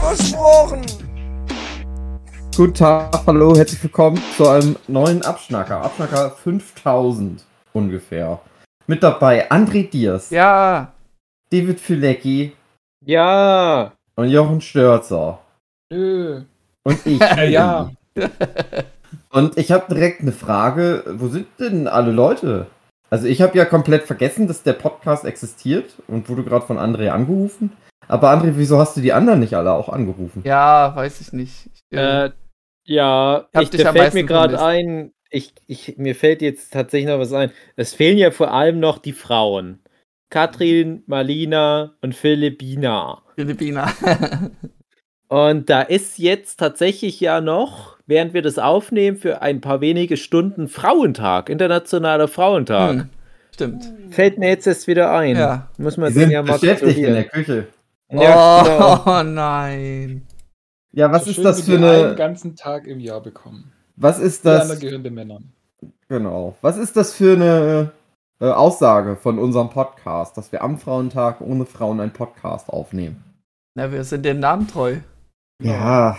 Versprochen. Guten Tag, hallo, herzlich willkommen zu einem neuen Abschnacker. Abschnacker 5000 ungefähr. Mit dabei André Diers, Ja. David Filecki Ja. und Jochen Störzer. Nö. Und ich. Ja. Und ich habe direkt eine Frage. Wo sind denn alle Leute? Also ich habe ja komplett vergessen, dass der Podcast existiert und wurde gerade von André angerufen. Aber André, wieso hast du die anderen nicht alle auch angerufen? Ja, weiß ich nicht. Ich, äh, Äh, ja, ich, dich da fällt mir gerade ein, ich, ich, mir fällt jetzt tatsächlich noch was ein. Es fehlen ja vor allem noch die Frauen. Katrin, Marlina und Philippina. Philippiner. Und da ist jetzt tatsächlich ja noch, während wir das aufnehmen, für ein paar wenige Stunden Frauentag, internationaler Frauentag. Hm, Stimmt. Fällt mir jetzt erst wieder ein. Ja. Muss man Die sind ja mal beschäftigt in der. Küche. Ja, oh genau. nein. Ja, was So ist schön, das für wir einen eine. ganzen Tag im Jahr bekommen. Was ist das? anderen gehören den Männern. Genau. Was ist das für eine äh, Aussage von unserem Podcast, dass wir am Frauentag ohne Frauen einen Podcast aufnehmen? Na, wir sind dem Namen treu. Ja.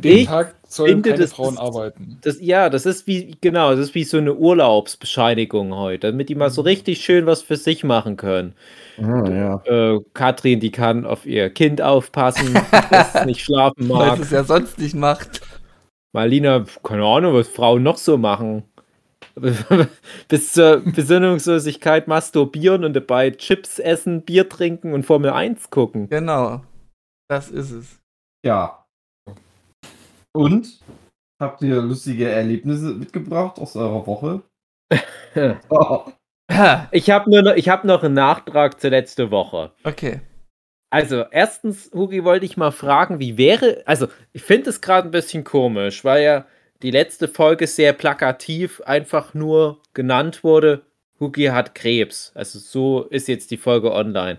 Den Ich Tag sollen finde, keine das Frauen ist- arbeiten. Das, ja, das ist wie, genau, das ist wie so eine Urlaubsbescheinigung heute, damit die mal so richtig schön was für sich machen können. Ah, ja. Äh, Katrin, die kann auf ihr Kind aufpassen, das nicht schlafen Weil mag. es ja sonst nicht macht. Marlina, keine Ahnung, was Frauen noch so machen. Bis zur Besinnungslosigkeit masturbieren und dabei Chips essen, Bier trinken und Formel 1 gucken. Genau. Das ist es. Ja. Und? Habt ihr lustige Erlebnisse mitgebracht aus eurer Woche? oh. Ich habe nur noch, ich hab noch einen Nachtrag zur letzten Woche. Okay. Also, erstens, Hugi, wollte ich mal fragen, wie wäre, also, ich finde es gerade ein bisschen komisch, weil ja die letzte Folge sehr plakativ einfach nur genannt wurde, Hugi hat Krebs. Also, so ist jetzt die Folge online.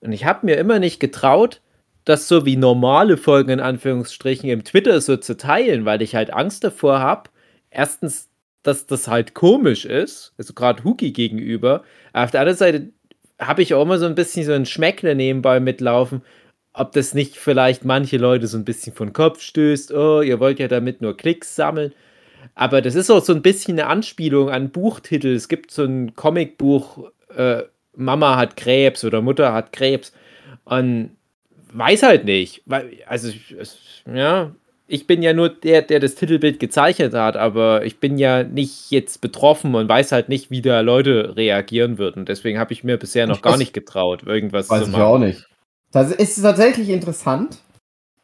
Und ich habe mir immer nicht getraut, das so wie normale Folgen in Anführungsstrichen im Twitter so zu teilen, weil ich halt Angst davor habe. Erstens, dass das halt komisch ist, also gerade Hugi gegenüber. Auf der anderen Seite habe ich auch immer so ein bisschen so ein Schmeckle nebenbei mitlaufen, ob das nicht vielleicht manche Leute so ein bisschen von Kopf stößt. Oh, ihr wollt ja damit nur Klicks sammeln. Aber das ist auch so ein bisschen eine Anspielung an Buchtitel. Es gibt so ein Comicbuch, äh, Mama hat Krebs oder Mutter hat Krebs. Und weiß halt nicht. Weil, also, ja, ich bin ja nur der, der das Titelbild gezeichnet hat, aber ich bin ja nicht jetzt betroffen und weiß halt nicht, wie da Leute reagieren würden. Deswegen habe ich mir bisher noch Ich gar weiß- nicht getraut, irgendwas Weiß zu ich machen. auch nicht. Das ist tatsächlich interessant.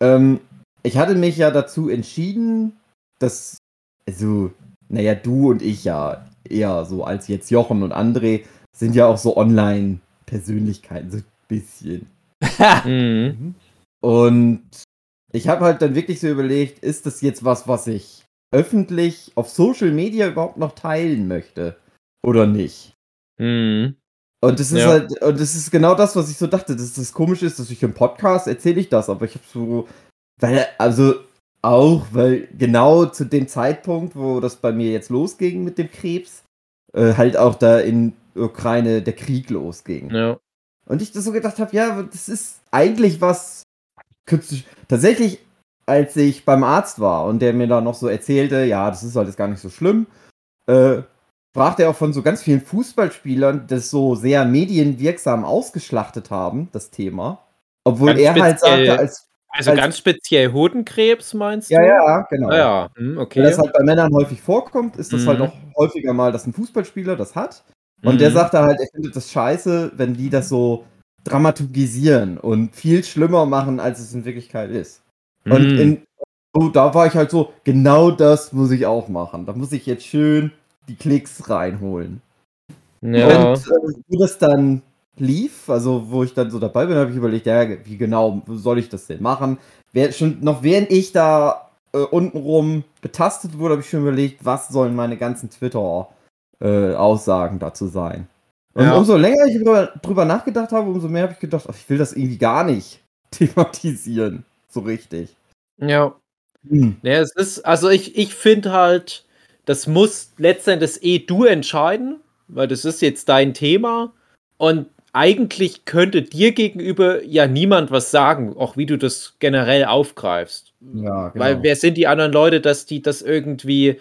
Ähm, ich hatte mich ja dazu entschieden, dass, also, naja, du und ich ja eher so als jetzt Jochen und André sind ja auch so Online-Persönlichkeiten, so ein bisschen. Mhm. Und ich habe halt dann wirklich so überlegt, ist das jetzt was, was ich öffentlich auf Social Media überhaupt noch teilen möchte oder nicht? Mhm. Und das ist Ja. halt, und das ist genau das, was ich so dachte, dass das komisch ist, dass ich im Podcast erzähle ich das, aber ich habe so, weil, also auch, weil genau zu dem Zeitpunkt, wo das bei mir jetzt losging mit dem Krebs, äh, halt auch da in Ukraine der Krieg losging. Ja. Und ich das so gedacht habe, ja, das ist eigentlich was künstlich. Tatsächlich, als ich beim Arzt war und der mir da noch so erzählte, ja, das ist alles gar nicht so schlimm, äh, sprach der auch von so ganz vielen Fußballspielern, das so sehr medienwirksam ausgeschlachtet haben, das Thema. Obwohl Ganz er halt sagte, als. Also Als- ganz speziell Hodenkrebs, meinst Ja, du? ja, genau. Ah, ja. Hm, Weil okay. das halt bei Männern häufig vorkommt, ist das Mhm. halt auch häufiger mal, dass ein Fußballspieler das hat. Und der Mhm. sagte halt, er findet das scheiße, wenn die das so dramaturgisieren und viel schlimmer machen, als es in Wirklichkeit ist. Und Mhm. in, so, da war ich halt so, genau das muss ich auch machen. Da muss ich jetzt schön die Klicks reinholen. ja. Und äh, wo das dann lief, also wo ich dann so dabei bin, habe ich überlegt, ja, wie genau soll ich das denn machen? Wer, schon, noch während ich da äh, untenrum betastet wurde, habe ich schon überlegt, was sollen meine ganzen Twitter-Aussagen dazu sein. Und Ja. umso länger ich drüber, drüber nachgedacht habe, umso mehr habe ich gedacht, ach, ich will das irgendwie gar nicht thematisieren. So richtig. Ja. Hm. Ja, es ist, also ich, ich finde halt, das muss letztendlich eh du entscheiden, weil das ist jetzt dein Thema und eigentlich könnte dir gegenüber ja niemand was sagen, auch wie du das generell aufgreifst. Ja, genau. Weil wer sind die anderen Leute, dass die das irgendwie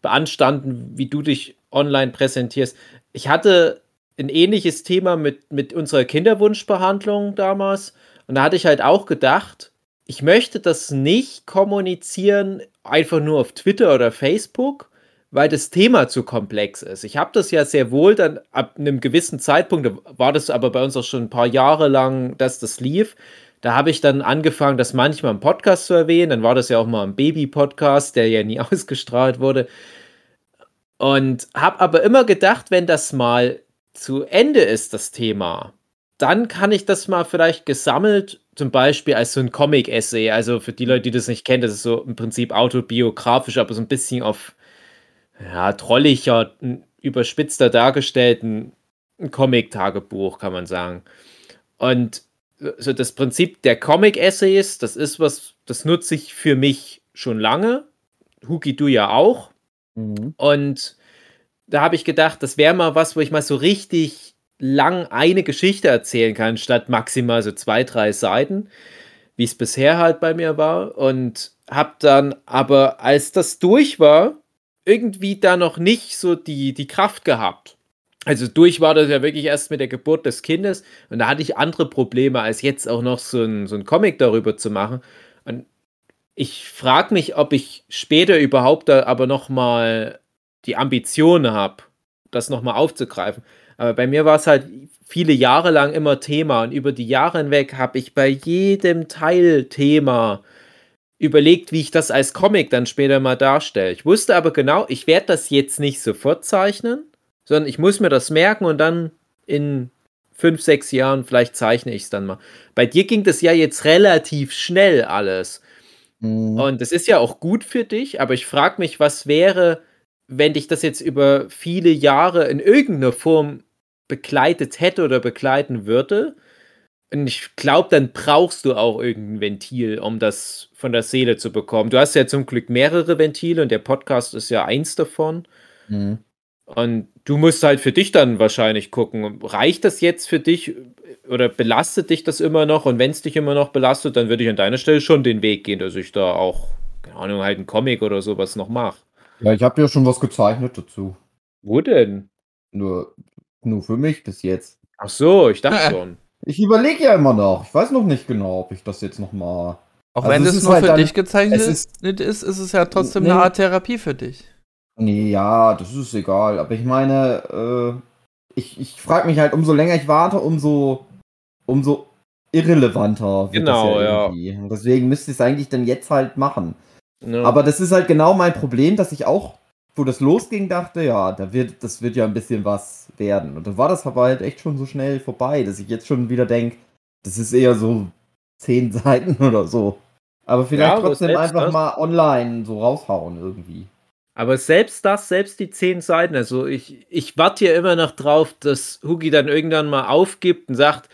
beanstanden, wie du dich online präsentierst? Ich hatte ein ähnliches Thema mit, mit unserer Kinderwunschbehandlung damals und da hatte ich halt auch gedacht, ich möchte das nicht kommunizieren, einfach nur auf Twitter oder Facebook, weil das Thema zu komplex ist. Ich habe das ja sehr wohl dann ab einem gewissen Zeitpunkt, da war das aber bei uns auch schon ein paar Jahre lang, dass das lief. Da habe ich dann angefangen, das manchmal im Podcast zu erwähnen. Dann war das ja auch mal ein Baby-Podcast, der ja nie ausgestrahlt wurde. Und habe aber immer gedacht, wenn das mal zu Ende ist, das Thema, dann kann ich das mal vielleicht gesammelt, zum Beispiel als so ein Comic-Essay. Also für die Leute, die das nicht kennen, das ist so im Prinzip autobiografisch, aber so ein bisschen auf ja, trolliger, überspitzter dargestellten Comic-Tagebuch, kann man sagen. Und so das Prinzip der Comic-Essays, das ist was, das nutze ich für mich schon lange. Huki, du ja auch. Mhm. Und da habe ich gedacht, das wäre mal was, wo ich mal so richtig lang eine Geschichte erzählen kann, statt maximal so zwei, drei Seiten, wie es bisher halt bei mir war. Und habe dann aber, als das durch war, irgendwie da noch nicht so die, die Kraft gehabt. Also durch war das ja wirklich erst mit der Geburt des Kindes und da hatte ich andere Probleme, als jetzt auch noch so ein, so ein Comic darüber zu machen. Ich frage mich, ob ich später überhaupt da aber noch mal die Ambition habe, das noch mal aufzugreifen. Aber bei mir war es halt viele Jahre lang immer Thema und über die Jahre hinweg habe ich bei jedem Teilthema überlegt, wie ich das als Comic dann später mal darstelle. Ich wusste aber genau, ich werde das jetzt nicht sofort zeichnen, sondern ich muss mir das merken und dann in fünf, sechs Jahren vielleicht zeichne ich es dann mal. Bei dir ging das ja jetzt relativ schnell alles. Mhm. Und das ist ja auch gut für dich, aber ich frage mich, was wäre, wenn dich das jetzt über viele Jahre in irgendeiner Form begleitet hätte oder begleiten würde. Und ich glaube, dann brauchst du auch irgendein Ventil, um das von der Seele zu bekommen. Du hast ja zum Glück mehrere Ventile und der Podcast ist ja eins davon. Mhm. Und du musst halt für dich dann wahrscheinlich gucken, reicht das jetzt für dich oder belastet dich das immer noch? Und wenn es dich immer noch belastet, dann würde ich an deiner Stelle schon den Weg gehen, dass ich da auch, keine Ahnung, halt einen Comic oder sowas noch mache. Ja, ich habe ja schon was gezeichnet dazu. Wo denn? Nur, nur für mich bis jetzt. Ach so, ich dachte schon. Ich überlege ja immer noch. Ich weiß noch nicht genau, ob ich das jetzt noch mal. Auch Also wenn es nur halt für dann- dich gezeichnet ist, ist, ist es ja trotzdem Nee. eine Art Therapie für dich. Nee, ja, das ist egal. Aber ich meine, äh, ich, ich frage mich halt, umso länger ich warte, umso, umso irrelevanter wird Genau, das ja ja. deswegen müsste ich es eigentlich dann jetzt halt machen. Ja. Aber das ist halt genau mein Problem, dass ich auch, wo das losging, dachte, ja, da wird, das wird ja ein bisschen was werden. Und dann war das aber halt echt schon so schnell vorbei, dass ich jetzt schon wieder denke, das ist eher so zehn Seiten oder so. Aber vielleicht Ja, trotzdem selbst einfach mal online so raushauen irgendwie. Aber selbst das, selbst die zehn Seiten, also ich, ich warte ja immer noch drauf, dass Hugi dann irgendwann mal aufgibt und sagt,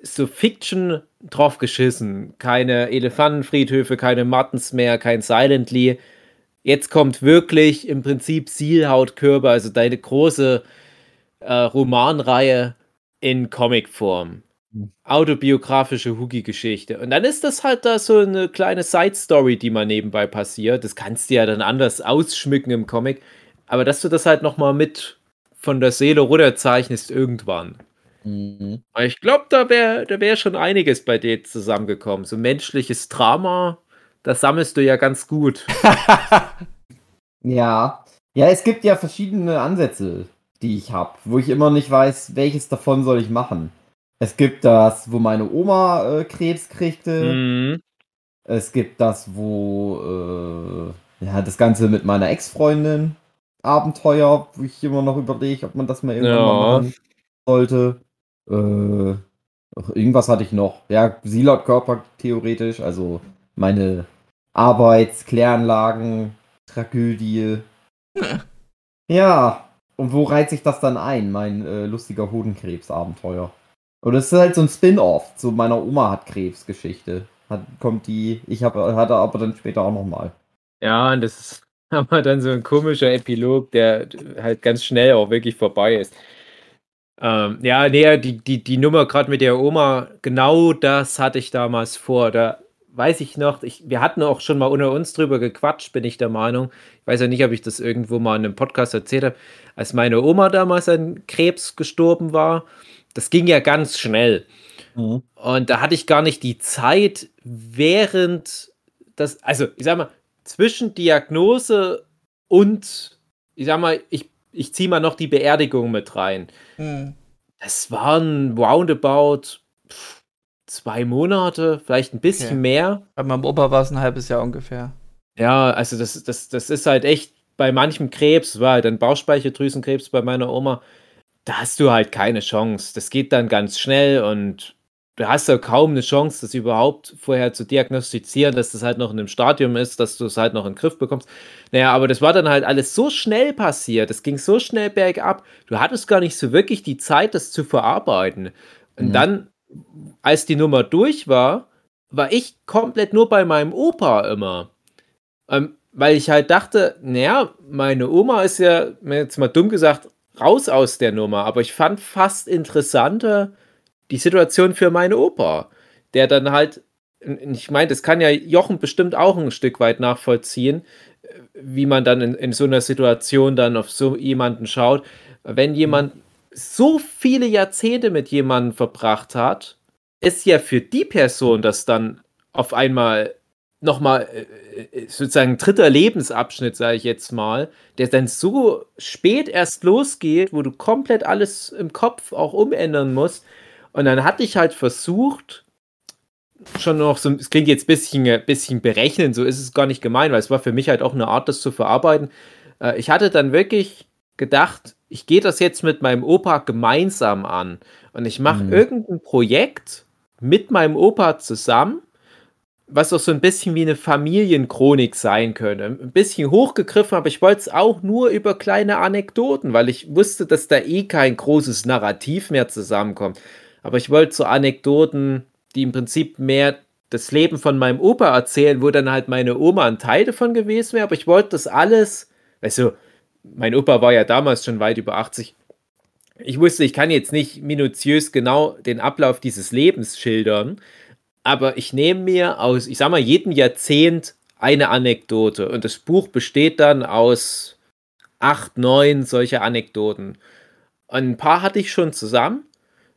so Fiction drauf geschissen. Keine Elefantenfriedhöfe, keine Muttons mehr, kein Silently. Jetzt kommt wirklich im Prinzip Sealhautkörper, also deine große äh, Romanreihe in Comicform. Autobiografische Hugi-Geschichte. Und dann ist das halt da so eine kleine Side-Story, die mal nebenbei passiert. Das kannst du ja dann anders ausschmücken im Comic. Aber dass du das halt nochmal mit von der Seele runterzeichnest irgendwann. Mhm. Ich glaube, da wäre da wär schon einiges bei dir zusammengekommen. So menschliches Drama, das sammelst du ja ganz gut. Ja. Ja, es gibt ja verschiedene Ansätze, die ich habe, wo ich immer nicht weiß, welches davon soll ich machen. Es gibt das, wo meine Oma äh, Krebs kriegte. Mhm. Es gibt das, wo äh, ja, das Ganze mit meiner Ex-Freundin Abenteuer, wo ich immer noch überlege, ob man das mal irgendwann Ja. mal machen sollte. Äh, ach, irgendwas hatte ich noch. Ja, Silot-Körper theoretisch, also meine Arbeitskläranlagen, Tragödie. ja, und wo reiht sich das dann ein, mein äh, lustiger Hodenkrebs-Abenteuer? Und das ist halt so ein Spin-off zu meiner Oma hat Krebs-Geschichte. Hat, kommt die, ich hab, hatte aber dann später auch nochmal. Ja, und das ist aber dann so ein komischer Epilog, der halt ganz schnell auch wirklich vorbei ist. Ähm, ja, nee, die, die, die Nummer gerade mit der Oma, genau das hatte ich damals vor. Da weiß ich noch, ich, wir hatten auch schon mal unter uns drüber gequatscht, bin ich der Meinung. Ich weiß ja nicht, ob ich das irgendwo mal in einem Podcast erzählt habe. Als meine Oma damals an Krebs gestorben war, das ging ja ganz schnell. Mhm. Und da hatte ich gar nicht die Zeit, während das, also ich sag mal, zwischen Diagnose und, ich sag mal, ich, ich ziehe mal noch die Beerdigung mit rein. Hm. Das waren roundabout zwei Monate, vielleicht ein bisschen Okay. mehr. Bei meinem Opa war es ein halbes Jahr ungefähr. Ja, also das, das, das ist halt echt bei manchem Krebs, war halt ein Bauchspeicheldrüsenkrebs bei meiner Oma, da hast du halt keine Chance. Das geht dann ganz schnell und du hast ja kaum eine Chance, das überhaupt vorher zu diagnostizieren, dass das halt noch in einem Stadium ist, dass du es halt noch in den Griff bekommst. Naja, aber das war dann halt alles so schnell passiert, es ging so schnell bergab, du hattest gar nicht so wirklich die Zeit, das zu verarbeiten. Und Mhm. dann, als die Nummer durch war, war ich komplett nur bei meinem Opa immer. Ähm, weil ich halt dachte, naja, meine Oma ist ja, jetzt mal dumm gesagt, raus aus der Nummer. Aber ich fand fast interessanter die Situation für meinen Opa, der dann halt, ich meine, das kann ja Jochen bestimmt auch ein Stück weit nachvollziehen, äh, wie man dann in, in so einer Situation dann auf so jemanden schaut. Wenn jemand so viele Jahrzehnte mit jemandem verbracht hat, ist ja für die Person das dann auf einmal nochmal äh, sozusagen ein dritter Lebensabschnitt, sage ich jetzt mal, der dann so spät erst losgeht, wo du komplett alles im Kopf auch umändern musst. Und dann hatte ich halt versucht, schon noch so, es klingt jetzt ein bisschen, bisschen berechnen, so ist es gar nicht gemein, weil es war für mich halt auch eine Art, das zu verarbeiten. Äh, ich hatte dann wirklich gedacht, ich gehe das jetzt mit meinem Opa gemeinsam an und ich mache Mhm. irgendein Projekt mit meinem Opa zusammen, was auch so ein bisschen wie eine Familienchronik sein könnte. Ein bisschen hochgegriffen, aber ich wollte es auch nur über kleine Anekdoten, weil ich wusste, dass da eh kein großes Narrativ mehr zusammenkommt. Aber ich wollte so Anekdoten, die im Prinzip mehr das Leben von meinem Opa erzählen, wo dann halt meine Oma ein Teil davon gewesen wäre. Aber ich wollte das alles, du, mein Opa war ja damals schon weit über 80. Ich wusste, ich kann jetzt nicht minutiös genau den Ablauf dieses Lebens schildern, aber ich nehme mir aus, ich sag mal, jedem Jahrzehnt eine Anekdote und das Buch besteht dann aus acht, neun solcher Anekdoten. Und ein paar hatte ich schon zusammen.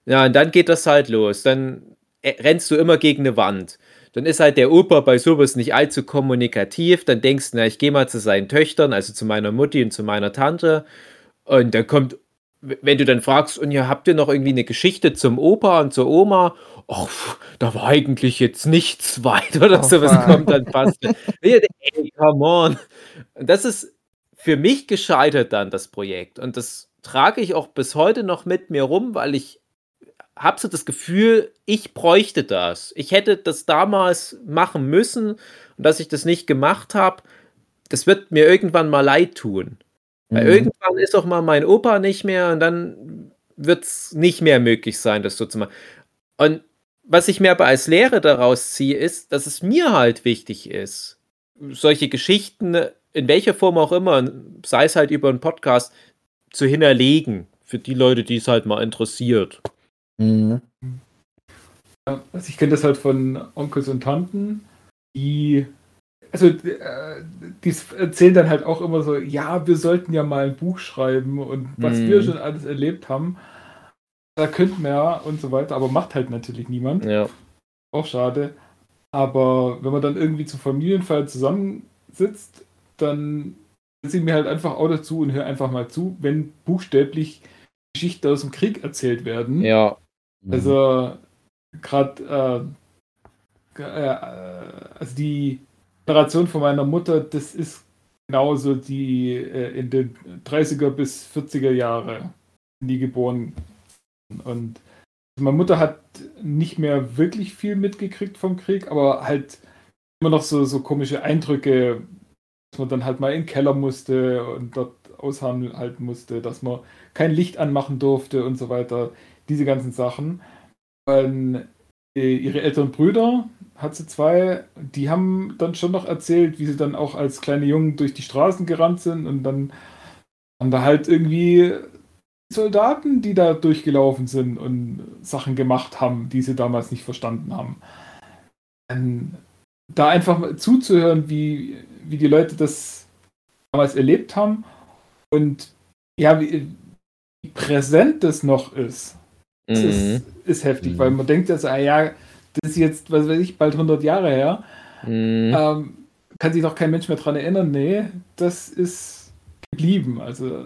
Ja, und dann geht das halt los. Dann äh, rennst du immer gegen eine Wand. Dann ist halt der Opa bei sowas nicht allzu kommunikativ. Dann denkst du, na, ich gehe mal zu seinen Töchtern, also zu meiner Mutti und zu meiner Tante. Und dann kommt, wenn du dann fragst, und ja, habt ihr noch irgendwie eine Geschichte zum Opa und zur Oma? Ach, da war eigentlich jetzt nichts weit oder Oh, sowas fuck. kommt dann fast. Ey, come on. Das ist für mich gescheitert dann, das Projekt. Und das trage ich auch bis heute noch mit mir rum, weil ich habe so das Gefühl, ich bräuchte das. Ich hätte das damals machen müssen und dass ich das nicht gemacht habe, das wird mir irgendwann mal leid tun. Weil Mhm. irgendwann ist auch mal mein Opa nicht mehr und dann wird es nicht mehr möglich sein, das so zu machen. Und was ich mir aber als Lehre daraus ziehe, ist, dass es mir halt wichtig ist, solche Geschichten, in welcher Form auch immer, sei es halt über einen Podcast, zu hinterlegen. Für die Leute, die es halt mal interessiert. Mhm. Ja, Also ich kenne das halt von Onkels und Tanten, die also äh, die erzählen dann halt auch immer so, ja, wir sollten ja mal ein Buch schreiben und was Mhm. wir schon alles erlebt haben, da könnten wir ja und so weiter, aber macht halt natürlich niemand. Ja. Auch schade. Aber wenn man dann irgendwie zur Familienfeier zusammensitzt, dann setze ich mir halt einfach auch dazu und höre einfach mal zu, wenn buchstäblich Geschichten aus dem Krieg erzählt werden. Ja. Also gerade äh, äh, also die Generation von meiner Mutter, das ist genauso die äh, in den 30er bis 40er Jahre die geboren und meine Mutter hat nicht mehr wirklich viel mitgekriegt vom Krieg, aber halt immer noch so, so komische Eindrücke, dass man dann halt mal in den Keller musste und dort aushalten musste, dass man kein Licht anmachen durfte und so weiter. Diese ganzen Sachen. Und ihre älteren Brüder, hat sie zwei, die haben dann schon noch erzählt, wie sie dann auch als kleine Jungen durch die Straßen gerannt sind und dann haben da halt irgendwie Soldaten, die da durchgelaufen sind und Sachen gemacht haben, die sie damals nicht verstanden haben. Und da einfach mal zuzuhören, wie, wie die Leute das damals erlebt haben und ja, wie, wie präsent das noch ist. Das mhm. ist, ist, heftig, mhm. weil man denkt ja so, ah ja, das ist jetzt, was weiß ich, bald 100 Jahre her. Mhm. Ähm, kann sich doch kein Mensch mehr dran erinnern. Nee, das ist geblieben. Also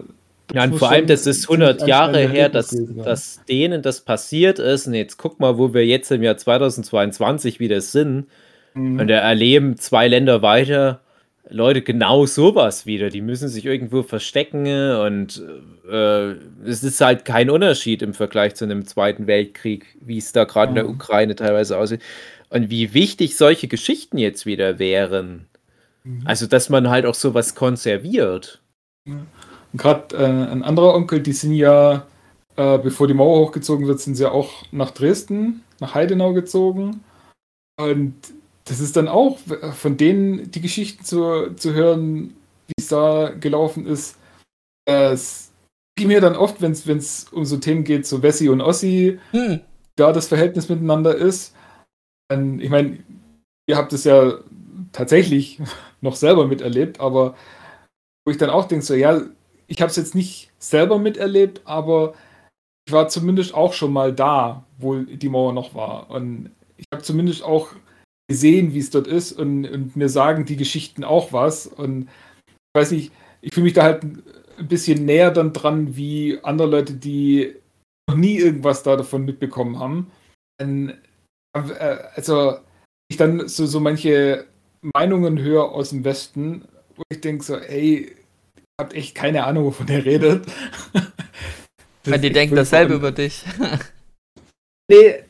ja, und vor allem, das ist 100 Jahre her, dass, dass denen das passiert ist. Und jetzt guck mal, wo wir jetzt im Jahr 2022 wieder sind. Mhm. Und da erleben zwei Länder weiter Leute genau sowas wieder. Die müssen sich irgendwo verstecken und äh, es ist halt kein Unterschied im Vergleich zu einem Zweiten Weltkrieg, wie es da gerade mhm. in der Ukraine teilweise aussieht. Und wie wichtig solche Geschichten jetzt wieder wären. Mhm. Also, dass man halt auch sowas konserviert. Ja. Gerade äh, ein anderer Onkel, die sind ja, äh, bevor die Mauer hochgezogen wird, sind sie auch nach Dresden, nach Heidenau gezogen. Und das ist dann auch von denen die Geschichten zu, zu hören, wie es da gelaufen ist. Es ging mir dann oft, wenn es um so Themen geht, so Wessi und Ossi, hm. da das Verhältnis miteinander ist. Und ich meine, ihr habt es ja tatsächlich noch selber miterlebt, aber wo ich dann auch denke, so, ja, ich habe es jetzt nicht selber miterlebt, aber ich war zumindest auch schon mal da, wo die Mauer noch war. Und ich habe zumindest auch gesehen, wie es dort ist und, und, mir sagen die Geschichten auch was. Und ich weiß nicht, ich fühle mich da halt ein bisschen näher dann dran, wie andere Leute, die noch nie irgendwas da davon mitbekommen haben. Und, äh, also, ich dann so, so manche Meinungen höre aus dem Westen, wo ich denke so, ey, habt echt keine Ahnung, wovon ihr redet. Weil die denken dasselbe über dich. nee, äh,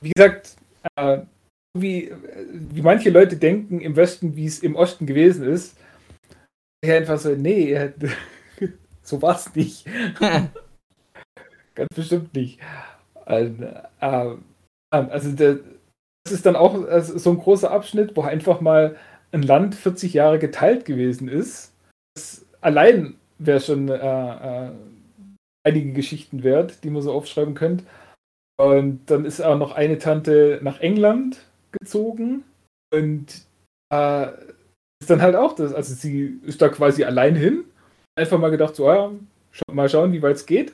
wie gesagt, äh, wie, wie manche Leute denken im Westen, wie es im Osten gewesen ist. Ich einfach so, nee, so war es nicht. Ganz bestimmt nicht. Also, äh, also das ist dann auch also so ein großer Abschnitt, wo einfach mal ein Land 40 Jahre geteilt gewesen ist. Das allein wäre schon äh, äh, einige Geschichten wert, die man so aufschreiben könnte. Und dann ist auch noch eine Tante nach England gezogen und äh, ist dann halt auch das. Also sie ist da quasi allein hin. Einfach mal gedacht, so, ja, scha mal schauen, wie weit es geht.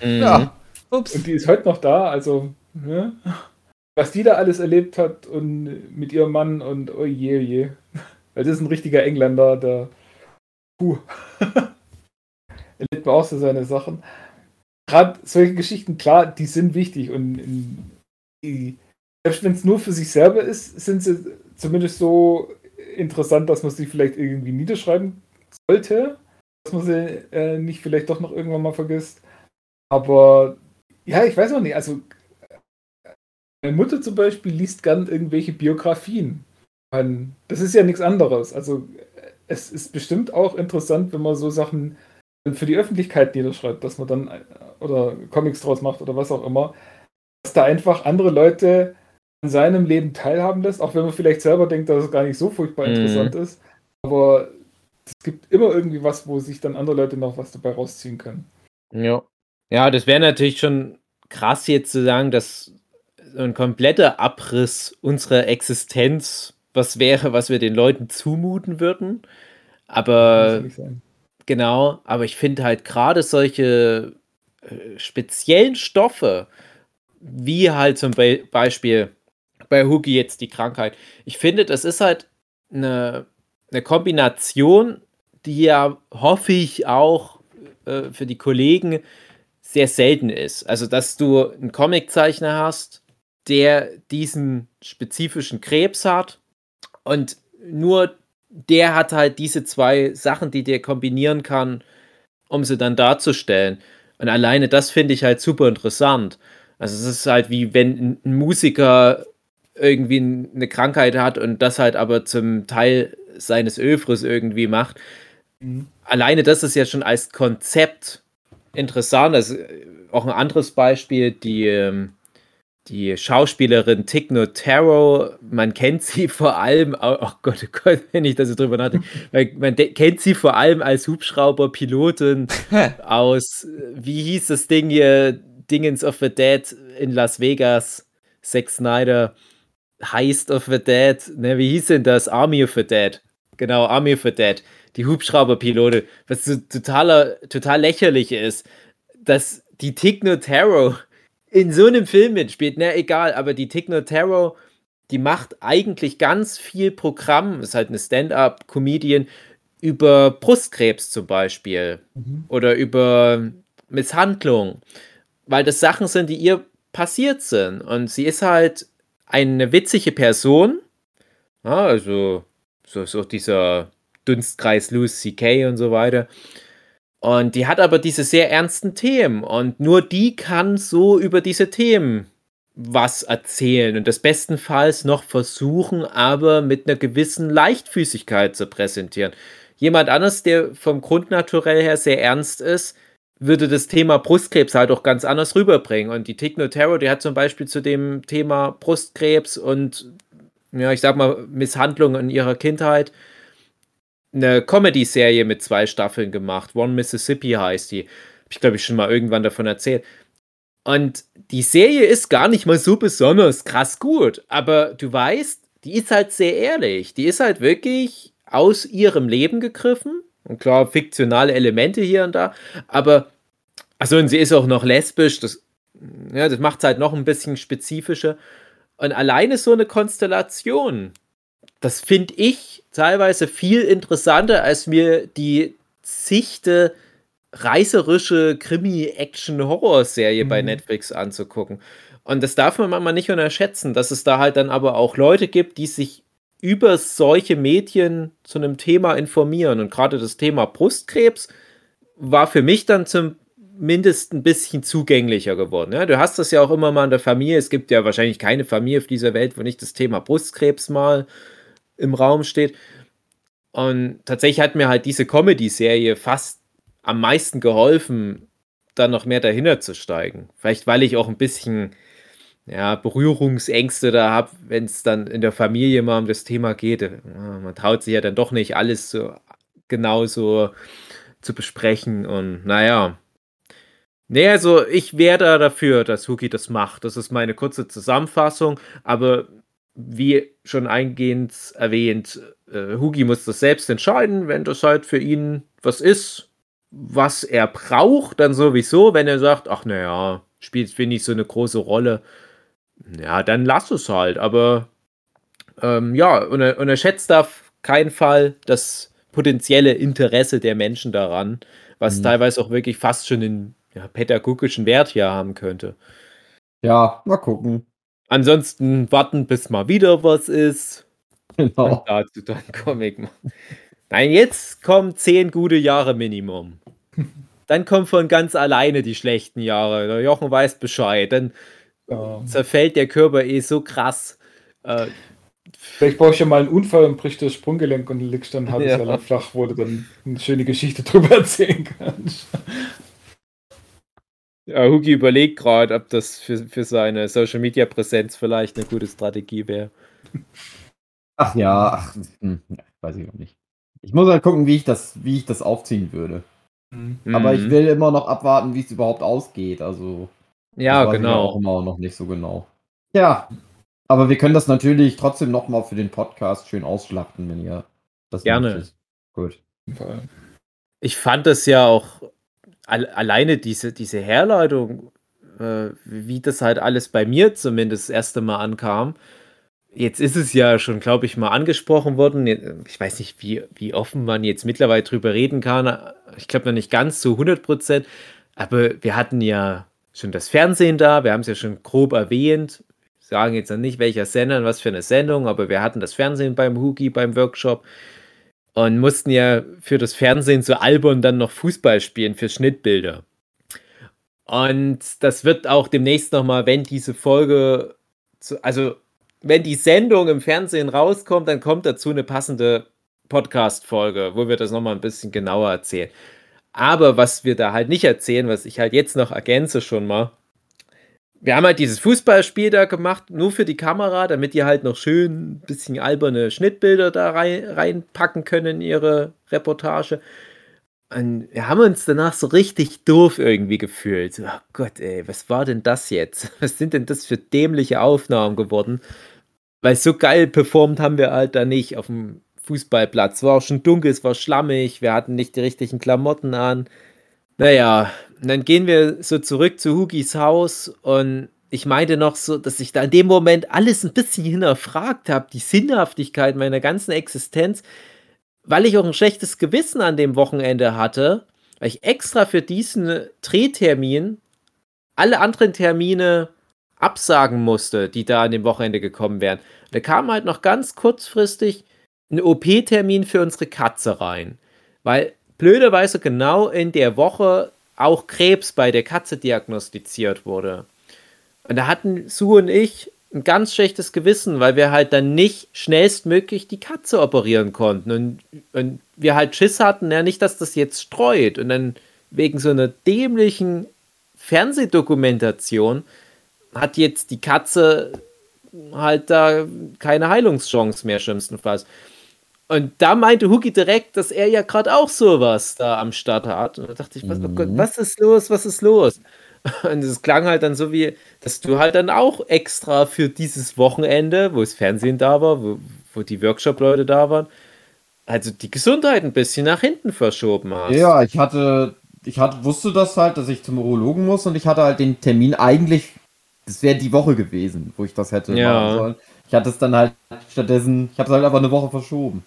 Mhm. Ja. Ups. Und die ist heute noch da, also, ja. was die da alles erlebt hat und mit ihrem Mann und oh je, oh je. Weil das ist ein richtiger Engländer, der. Puh. erlebt man auch so seine Sachen. Gerade solche Geschichten, klar, die sind wichtig und die selbst wenn es nur für sich selber ist, sind sie zumindest so interessant, dass man sie vielleicht irgendwie niederschreiben sollte, dass man sie äh, nicht vielleicht doch noch irgendwann mal vergisst. Aber ja, ich weiß auch nicht. Also meine Mutter zum Beispiel liest gern irgendwelche Biografien. Das ist ja nichts anderes. Also es ist bestimmt auch interessant, wenn man so Sachen für die Öffentlichkeit niederschreibt, dass man dann äh, oder Comics draus macht oder was auch immer, dass da einfach andere Leute an seinem Leben teilhaben lässt, auch wenn man vielleicht selber denkt, dass es gar nicht so furchtbar mhm. interessant ist. Aber es gibt immer irgendwie was, wo sich dann andere Leute noch was dabei rausziehen können. Ja. Ja, das wäre natürlich schon krass jetzt zu sagen, dass ein kompletter Abriss unserer Existenz was wäre, was wir den Leuten zumuten würden. Aber genau, aber ich finde halt gerade solche äh, speziellen Stoffe, wie halt zum Be Beispiel bei Hugi jetzt die Krankheit. Ich finde, das ist halt eine, eine Kombination, die ja, hoffe ich, auch äh, für die Kollegen sehr selten ist. Also, dass du einen Comiczeichner hast, der diesen spezifischen Krebs hat und nur der hat halt diese zwei Sachen, die der kombinieren kann, um sie dann darzustellen. Und alleine das finde ich halt super interessant. Also es ist halt wie wenn ein Musiker irgendwie eine Krankheit hat und das halt aber zum Teil seines Övres irgendwie macht. Mhm. Alleine das ist ja schon als Konzept interessant. Das ist auch ein anderes Beispiel, die, ähm, die Schauspielerin Tig Notaro, man kennt sie vor allem, oh Gott, oh Gott, wenn ich das so drüber nachdenke, man kennt sie vor allem als Hubschrauberpilotin aus, wie hieß das Ding hier, Dingens of the Dead in Las Vegas, Zack Snyder, Heist of the Dead, ne, wie hieß denn das? Army of the Dead. Genau, Army of the Dead. Die Hubschrauberpilote, was so totaler, total lächerlich ist, dass die Tig Notaro in so einem Film mitspielt, na egal, aber die Tig Notaro, die macht eigentlich ganz viel Programm, ist halt eine Stand-up-Comedian über Brustkrebs zum Beispiel mhm. oder über Misshandlung, weil das Sachen sind, die ihr passiert sind und sie ist halt eine witzige Person, ja, also so, so dieser Dunstkreis Louis C.K. und so weiter. Und die hat aber diese sehr ernsten Themen und nur die kann so über diese Themen was erzählen und das bestenfalls noch versuchen, aber mit einer gewissen Leichtfüßigkeit zu präsentieren. Jemand anderes, der vom Grundnaturell her sehr ernst ist, würde das Thema Brustkrebs halt auch ganz anders rüberbringen. Und die Tig Notaro, die hat zum Beispiel zu dem Thema Brustkrebs und, ja, ich sag mal, Misshandlung in ihrer Kindheit eine Comedy-Serie mit zwei Staffeln gemacht. One Mississippi heißt die. Hab ich, glaube ich, schon mal irgendwann davon erzählt. Und die Serie ist gar nicht mal so besonders krass gut, aber du weißt, die ist halt sehr ehrlich. Die ist halt wirklich aus ihrem Leben gegriffen. Und klar, fiktionale Elemente hier und da, aber, also und sie ist auch noch lesbisch, das, ja, das macht es halt noch ein bisschen spezifischer. Und alleine so eine Konstellation, das finde ich teilweise viel interessanter, als mir die zichte reißerische Krimi-Action-Horror-Serie mhm. bei Netflix anzugucken. Und das darf man manchmal nicht unterschätzen, dass es da halt dann aber auch Leute gibt, die sich über solche Medien zu einem Thema informieren. Und gerade das Thema Brustkrebs war für mich dann zumindest ein bisschen zugänglicher geworden. Ja, du hast das ja auch immer mal in der Familie. Es gibt ja wahrscheinlich keine Familie auf dieser Welt, wo nicht das Thema Brustkrebs mal im Raum steht. Und tatsächlich hat mir halt diese Comedy-Serie fast am meisten geholfen, da noch mehr dahinter zu steigen. Vielleicht, weil ich auch ein bisschen ja, Berührungsängste da habe, wenn es dann in der Familie mal um das Thema geht. Man traut sich ja dann doch nicht alles so genauso zu besprechen. Und naja. Nee, also ich wäre da dafür, dass Huki das macht. Das ist meine kurze Zusammenfassung. Aber wie schon eingehend erwähnt, äh, Hugi muss das selbst entscheiden, wenn das halt für ihn was ist, was er braucht, dann sowieso, wenn er sagt, ach naja, spielt für nicht so eine große Rolle, ja, dann lass es halt, aber ähm, ja, uner unterschätzt auf keinen Fall das potenzielle Interesse der Menschen daran, was mhm. teilweise auch wirklich fast schon den ja, pädagogischen Wert hier haben könnte. Ja, mal gucken. Ansonsten warten, bis mal wieder was ist. Genau. Und dazu dann Comic machen. Nein, jetzt kommen zehn gute Jahre Minimum. Dann kommen von ganz alleine die schlechten Jahre. Der Jochen weiß Bescheid. Dann ja. zerfällt der Körper eh so krass. Äh, Vielleicht brauche ich ja mal einen Unfall und bricht das Sprunggelenk und liegst dann halbes ja. Jahr flach, wo du dann eine schöne Geschichte drüber erzählen kannst. Ja, Hugi überlegt gerade, ob das für, für seine Social Media Präsenz vielleicht eine gute Strategie wäre. Ach ja, ach, hm, weiß ich auch nicht. Ich muss halt gucken, wie ich das, wie ich das aufziehen würde. Mhm. Aber ich mhm. will immer noch abwarten, wie es überhaupt ausgeht. Also. Ja, genau. auch immer noch nicht so genau. Ja. Aber wir können das natürlich trotzdem nochmal für den Podcast schön ausschlachten, wenn ihr das Gerne. Möchtet. Gut. Ich fand das ja auch alleine diese, diese Herleitung, äh, wie das halt alles bei mir zumindest das erste Mal ankam. Jetzt ist es ja schon, glaube ich, mal angesprochen worden. Ich weiß nicht, wie, wie offen man jetzt mittlerweile drüber reden kann. Ich glaube noch nicht ganz zu 100 Prozent. Aber wir hatten ja schon das Fernsehen da. Wir haben es ja schon grob erwähnt. Sagen jetzt nicht, welcher Sender und was für eine Sendung, aber wir hatten das Fernsehen beim Hugi, beim Workshop und mussten ja für das Fernsehen so albern dann noch Fußball spielen für Schnittbilder. Und das wird auch demnächst nochmal, wenn diese Folge, zu, also wenn die Sendung im Fernsehen rauskommt, dann kommt dazu eine passende Podcast-Folge, wo wir das nochmal ein bisschen genauer erzählen. Aber was wir da halt nicht erzählen, was ich halt jetzt noch ergänze schon mal, wir haben halt dieses Fußballspiel da gemacht, nur für die Kamera, damit die halt noch schön ein bisschen alberne Schnittbilder da rein, reinpacken können in ihre Reportage. Und wir haben uns danach so richtig doof irgendwie gefühlt. Oh Gott, ey, was war denn das jetzt? Was sind denn das für dämliche Aufnahmen geworden? Weil so geil performt haben wir halt da nicht auf dem Fußballplatz. War auch schon dunkel, es war schlammig, wir hatten nicht die richtigen Klamotten an. Naja, dann gehen wir so zurück zu Hugis Haus und ich meinte noch so, dass ich da in dem Moment alles ein bisschen hinterfragt habe, die Sinnhaftigkeit meiner ganzen Existenz, weil ich auch ein schlechtes Gewissen an dem Wochenende hatte, weil ich extra für diesen Drehtermin alle anderen Termine absagen musste, die da an dem Wochenende gekommen wären. Da kam halt noch ganz kurzfristig ein OP-Termin für unsere Katze rein, weil blöderweise genau in der Woche auch Krebs bei der Katze diagnostiziert wurde. Und da hatten Sue und ich ein ganz schlechtes Gewissen, weil wir halt dann nicht schnellstmöglich die Katze operieren konnten. Und, und wir halt Schiss hatten, ja nicht, dass das jetzt streut. Und dann wegen so einer dämlichen Fernsehdokumentation hat jetzt die Katze halt da keine Heilungschance mehr, schlimmstenfalls. Und da meinte Huki direkt, dass er ja gerade auch sowas da am Start hat. Und da dachte ich, was, oh Gott, Mhm. was ist los, was ist los? Und es klang halt dann so wie, dass du halt dann auch extra für dieses Wochenende, wo das Fernsehen da war, wo, wo die Workshop-Leute da waren, also die Gesundheit ein bisschen nach hinten verschoben hast. Ja, ich hatte, ich hatte, wusste das halt, dass ich zum Urologen muss und ich hatte halt den Termin eigentlich, das wäre die Woche gewesen, wo ich das hätte Ja. machen sollen. Ich hatte es dann halt stattdessen, ich habe es halt einfach eine Woche verschoben.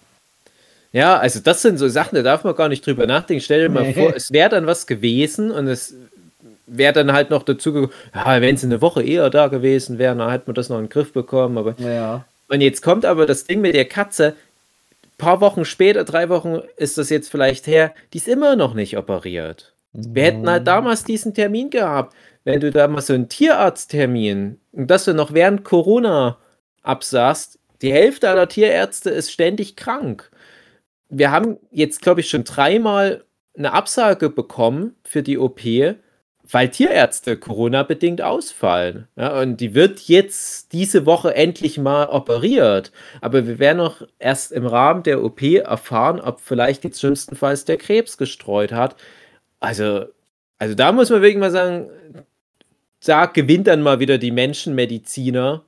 Ja, also das sind so Sachen, da darf man gar nicht drüber nachdenken. Stell dir mal Nee. vor, es wäre dann was gewesen und es wäre dann halt noch dazu ja, wenn es eine Woche eher da gewesen wäre, dann hätte man das noch in den Griff bekommen. Aber Ja. und jetzt kommt aber das Ding mit der Katze. paar Wochen später, drei Wochen ist das jetzt vielleicht her, die ist immer noch nicht operiert. Wir hätten halt damals diesen Termin gehabt. Wenn du da mal so einen Tierarzttermin und das du noch während Corona absagst, die Hälfte aller Tierärzte ist ständig krank. Wir haben jetzt, glaube ich, schon dreimal eine Absage bekommen für die OP, weil Tierärzte Corona-bedingt ausfallen. Ja, und die wird jetzt diese Woche endlich mal operiert. Aber wir werden noch erst im Rahmen der OP erfahren, ob vielleicht jetzt schlimmstenfalls der Krebs gestreut hat. Also, also da muss man wirklich mal sagen, da gewinnt dann mal wieder die Menschenmediziner.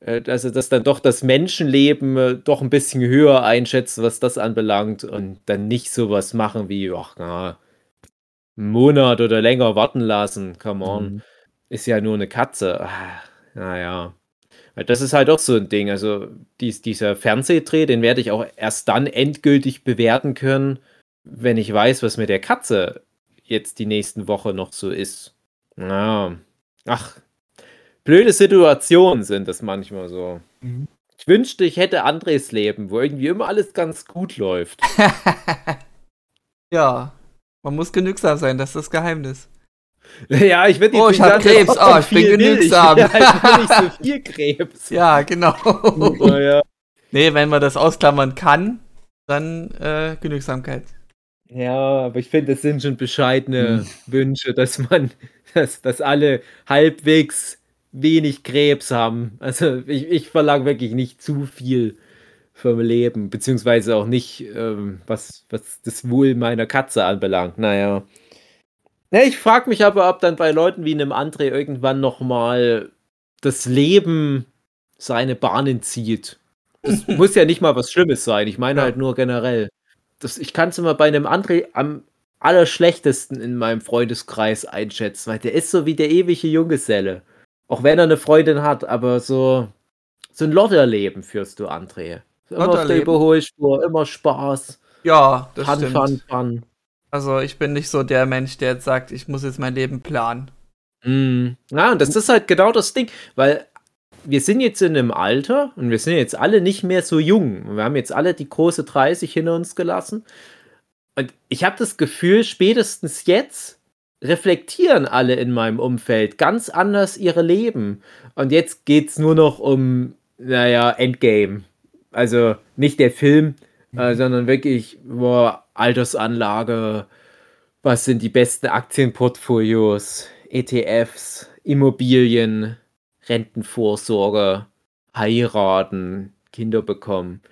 Äh, Also, dass dann doch das Menschenleben äh, doch ein bisschen höher einschätzen, was das anbelangt und dann nicht sowas machen wie, ach, na, einen Monat oder länger warten lassen. Come on. Mhm. Ist ja nur eine Katze. Ah, Naja. Weil Das ist halt auch so ein Ding. Also, dies, dieser Fernsehdreh, den werde ich auch erst dann endgültig bewerten können, wenn ich weiß, was mit der Katze jetzt die nächsten Woche noch so ist. Ja. Ach, blöde Situationen sind das manchmal so. Mhm. Ich wünschte, ich hätte Andres Leben, wo irgendwie immer alles ganz gut läuft. ja, man muss genügsam sein, das ist das Geheimnis. Ja, ich würde Oh, ich hab Krebs. Oh, ich bin genügsam. Ja, ich hab nicht so viel Krebs. Ja, genau. Oh, ja. nee, wenn man das ausklammern kann, dann äh, Genügsamkeit. Ja, aber ich finde, das sind schon bescheidene Wünsche, dass man, dass, dass alle halbwegs wenig Krebs haben. Also ich, ich verlange wirklich nicht zu viel vom Leben, beziehungsweise auch nicht, ähm, was, was das Wohl meiner Katze anbelangt. Naja. Ja, ich frage mich aber, ob dann bei Leuten wie einem André irgendwann nochmal das Leben seine Bahnen zieht. Das muss ja nicht mal was Schlimmes sein. Ich meine Ja. halt nur generell. Das, ich kann es immer bei einem André am allerschlechtesten in meinem Freundeskreis einschätzen, weil der ist so wie der ewige Junggeselle. Auch wenn er eine Freundin hat, aber so, so ein Lotterleben führst du, André. Immer auf der. Überholspur, immer Spaß. Ja, das Fun, stimmt. fun, fun. Also ich bin nicht so der Mensch, der jetzt sagt, ich muss jetzt mein Leben planen. Mm. Ja, und das ist halt genau das Ding, weil wir sind jetzt in einem Alter und wir sind jetzt alle nicht mehr so jung. Wir haben jetzt alle die große 30 hinter uns gelassen. Und ich habe das Gefühl, spätestens jetzt reflektieren alle in meinem Umfeld ganz anders ihre Leben. Und jetzt geht es nur noch um, naja, Endgame. Also nicht der Film, äh, sondern wirklich boah, Altersanlage, was sind die besten Aktienportfolios, ETFs, Immobilien, Rentenvorsorge, heiraten, Kinder bekommen.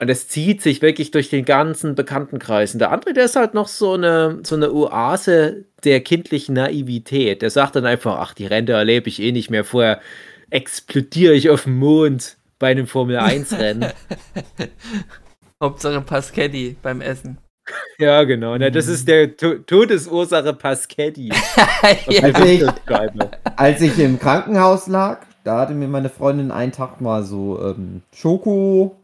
Und es zieht sich wirklich durch den ganzen Bekanntenkreis. Und der andere, der ist halt noch so eine, so eine Oase der kindlichen Naivität. Der sagt dann einfach, ach, die Rente erlebe ich eh nicht mehr. Vorher explodiere ich auf dem Mond bei einem Formel-1-Rennen. Hauptsache Pasquetti beim Essen. ja, genau. Na, das ist der to Todesursache Pasquetti. ja. Als ich, als ich im Krankenhaus lag, da hatte mir meine Freundin einen Tag mal so ähm, Schoko,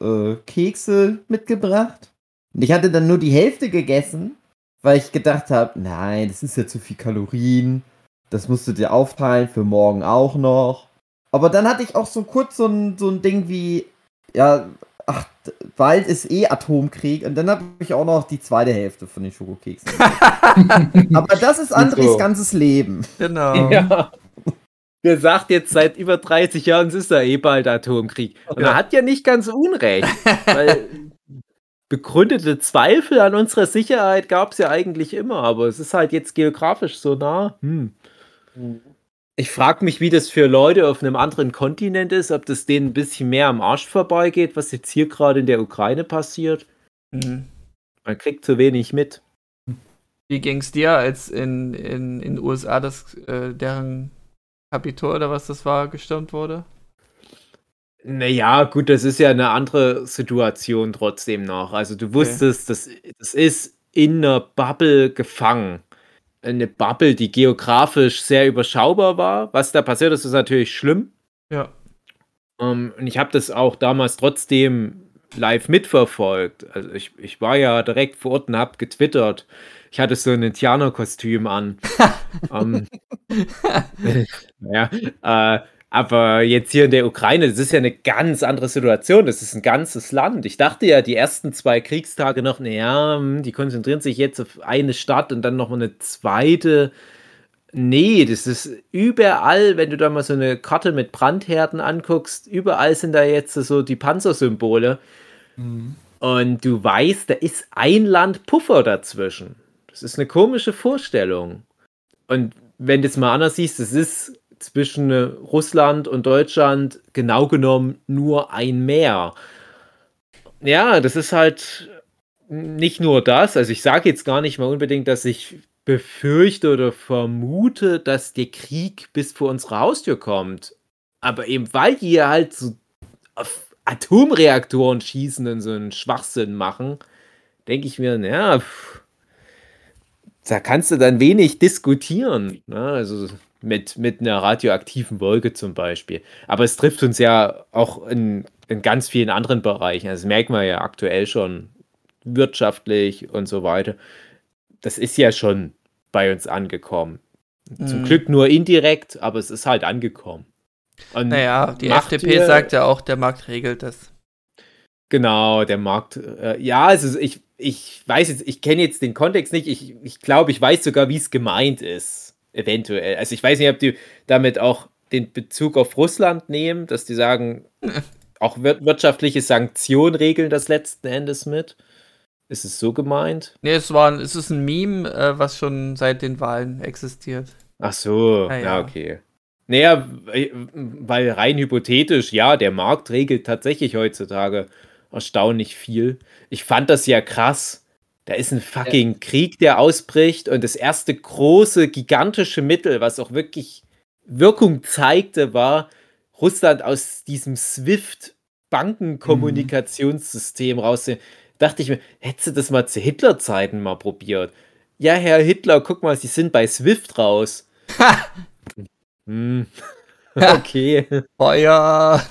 äh, Kekse mitgebracht. Und ich hatte dann nur die Hälfte gegessen, weil ich gedacht habe, nein, das ist ja zu viel Kalorien. Das musst du dir aufteilen für morgen auch noch. Aber dann hatte ich auch so kurz so ein, so ein Ding wie, ja, ach, bald ist eh Atomkrieg. Und dann habe ich auch noch die zweite Hälfte von den Schokokeksen. Aber das ist Andres so. ganzes Leben. Genau. Ja. Der sagt jetzt seit über 30 Jahren, es ist ja eh bald Atomkrieg. Und er hat ja nicht ganz unrecht. weil begründete Zweifel an unserer Sicherheit gab es ja eigentlich immer, aber es ist halt jetzt geografisch so nah. Hm. Ich frage mich, wie das für Leute auf einem anderen Kontinent ist, ob das denen ein bisschen mehr am Arsch vorbeigeht, was jetzt hier gerade in der Ukraine passiert. Mhm. Man kriegt zu wenig mit. Wie ging es dir, als in in, in USA das äh, deren Kapitol oder was das war gestürmt wurde? Naja, gut, das ist ja eine andere Situation trotzdem noch. Also du wusstest, das, das ist in einer Bubble gefangen. Eine Bubble, die geografisch sehr überschaubar war. Was da passiert ist, ist natürlich schlimm. Ja. Ähm, und ich habe das auch damals trotzdem live mitverfolgt. Also ich, ich war ja direkt vor Ort und habe getwittert. Ich hatte so ein Indianerkostüm an. ähm, ja, äh, aber jetzt hier in der Ukraine, das ist ja eine ganz andere Situation. Das ist ein ganzes Land. Ich dachte ja, die ersten zwei Kriegstage noch, naja, hm, die konzentrieren sich jetzt auf eine Stadt und dann noch eine zweite. Nee, das ist überall, wenn du da mal so eine Karte mit Brandherden anguckst, überall sind da jetzt so die Panzersymbole. Und du weißt, da ist ein Land Puffer dazwischen. Das ist eine komische Vorstellung. Und wenn du es mal anders siehst, es ist zwischen äh, Russland und Deutschland genau genommen nur ein Meer. Ja, das ist halt nicht nur das. Also ich sage jetzt gar nicht mal unbedingt, dass ich befürchte oder vermute, dass der Krieg bis vor unsere Haustür kommt. Aber eben weil die halt so auf Atomreaktoren schießen und so einen Schwachsinn machen, denke ich mir, naja, pff, da kannst du dann wenig diskutieren. Ne? Also mit, mit einer radioaktiven Wolke zum Beispiel. Aber es trifft uns ja auch in, in ganz vielen anderen Bereichen. Also das merken wir ja aktuell schon wirtschaftlich und so weiter. Das ist ja schon bei uns angekommen. Zum Mhm. Glück nur indirekt, aber es ist halt angekommen. Und Naja, die FDP sagt ja auch, der Markt regelt das. Genau, der Markt. Äh, ja, also ich, ich weiß jetzt, ich kenne jetzt den Kontext nicht. Ich, ich glaube, ich weiß sogar, wie es gemeint ist. Eventuell. Also ich weiß nicht, ob die damit auch den Bezug auf Russland nehmen, dass die sagen, auch wir wirtschaftliche Sanktionen regeln das letzten Endes mit. Ist es so gemeint? Nee, es, war, ein- es ist ein Meme, äh, was schon seit den Wahlen existiert. Ach so, Ah, ja, okay. Naja, weil rein hypothetisch, ja, der Markt regelt tatsächlich heutzutage erstaunlich viel. Ich fand das ja krass. Da ist ein fucking Krieg, der ausbricht und das erste große, gigantische Mittel, was auch wirklich Wirkung zeigte, war Russland aus diesem SWIFT-Bankenkommunikationssystem raus. Dachte ich mir, hättest du das mal zu Hitler-Zeiten mal probiert? Ja, Herr Hitler, guck mal, Sie sind bei SWIFT raus. Hm. Okay. Feuer!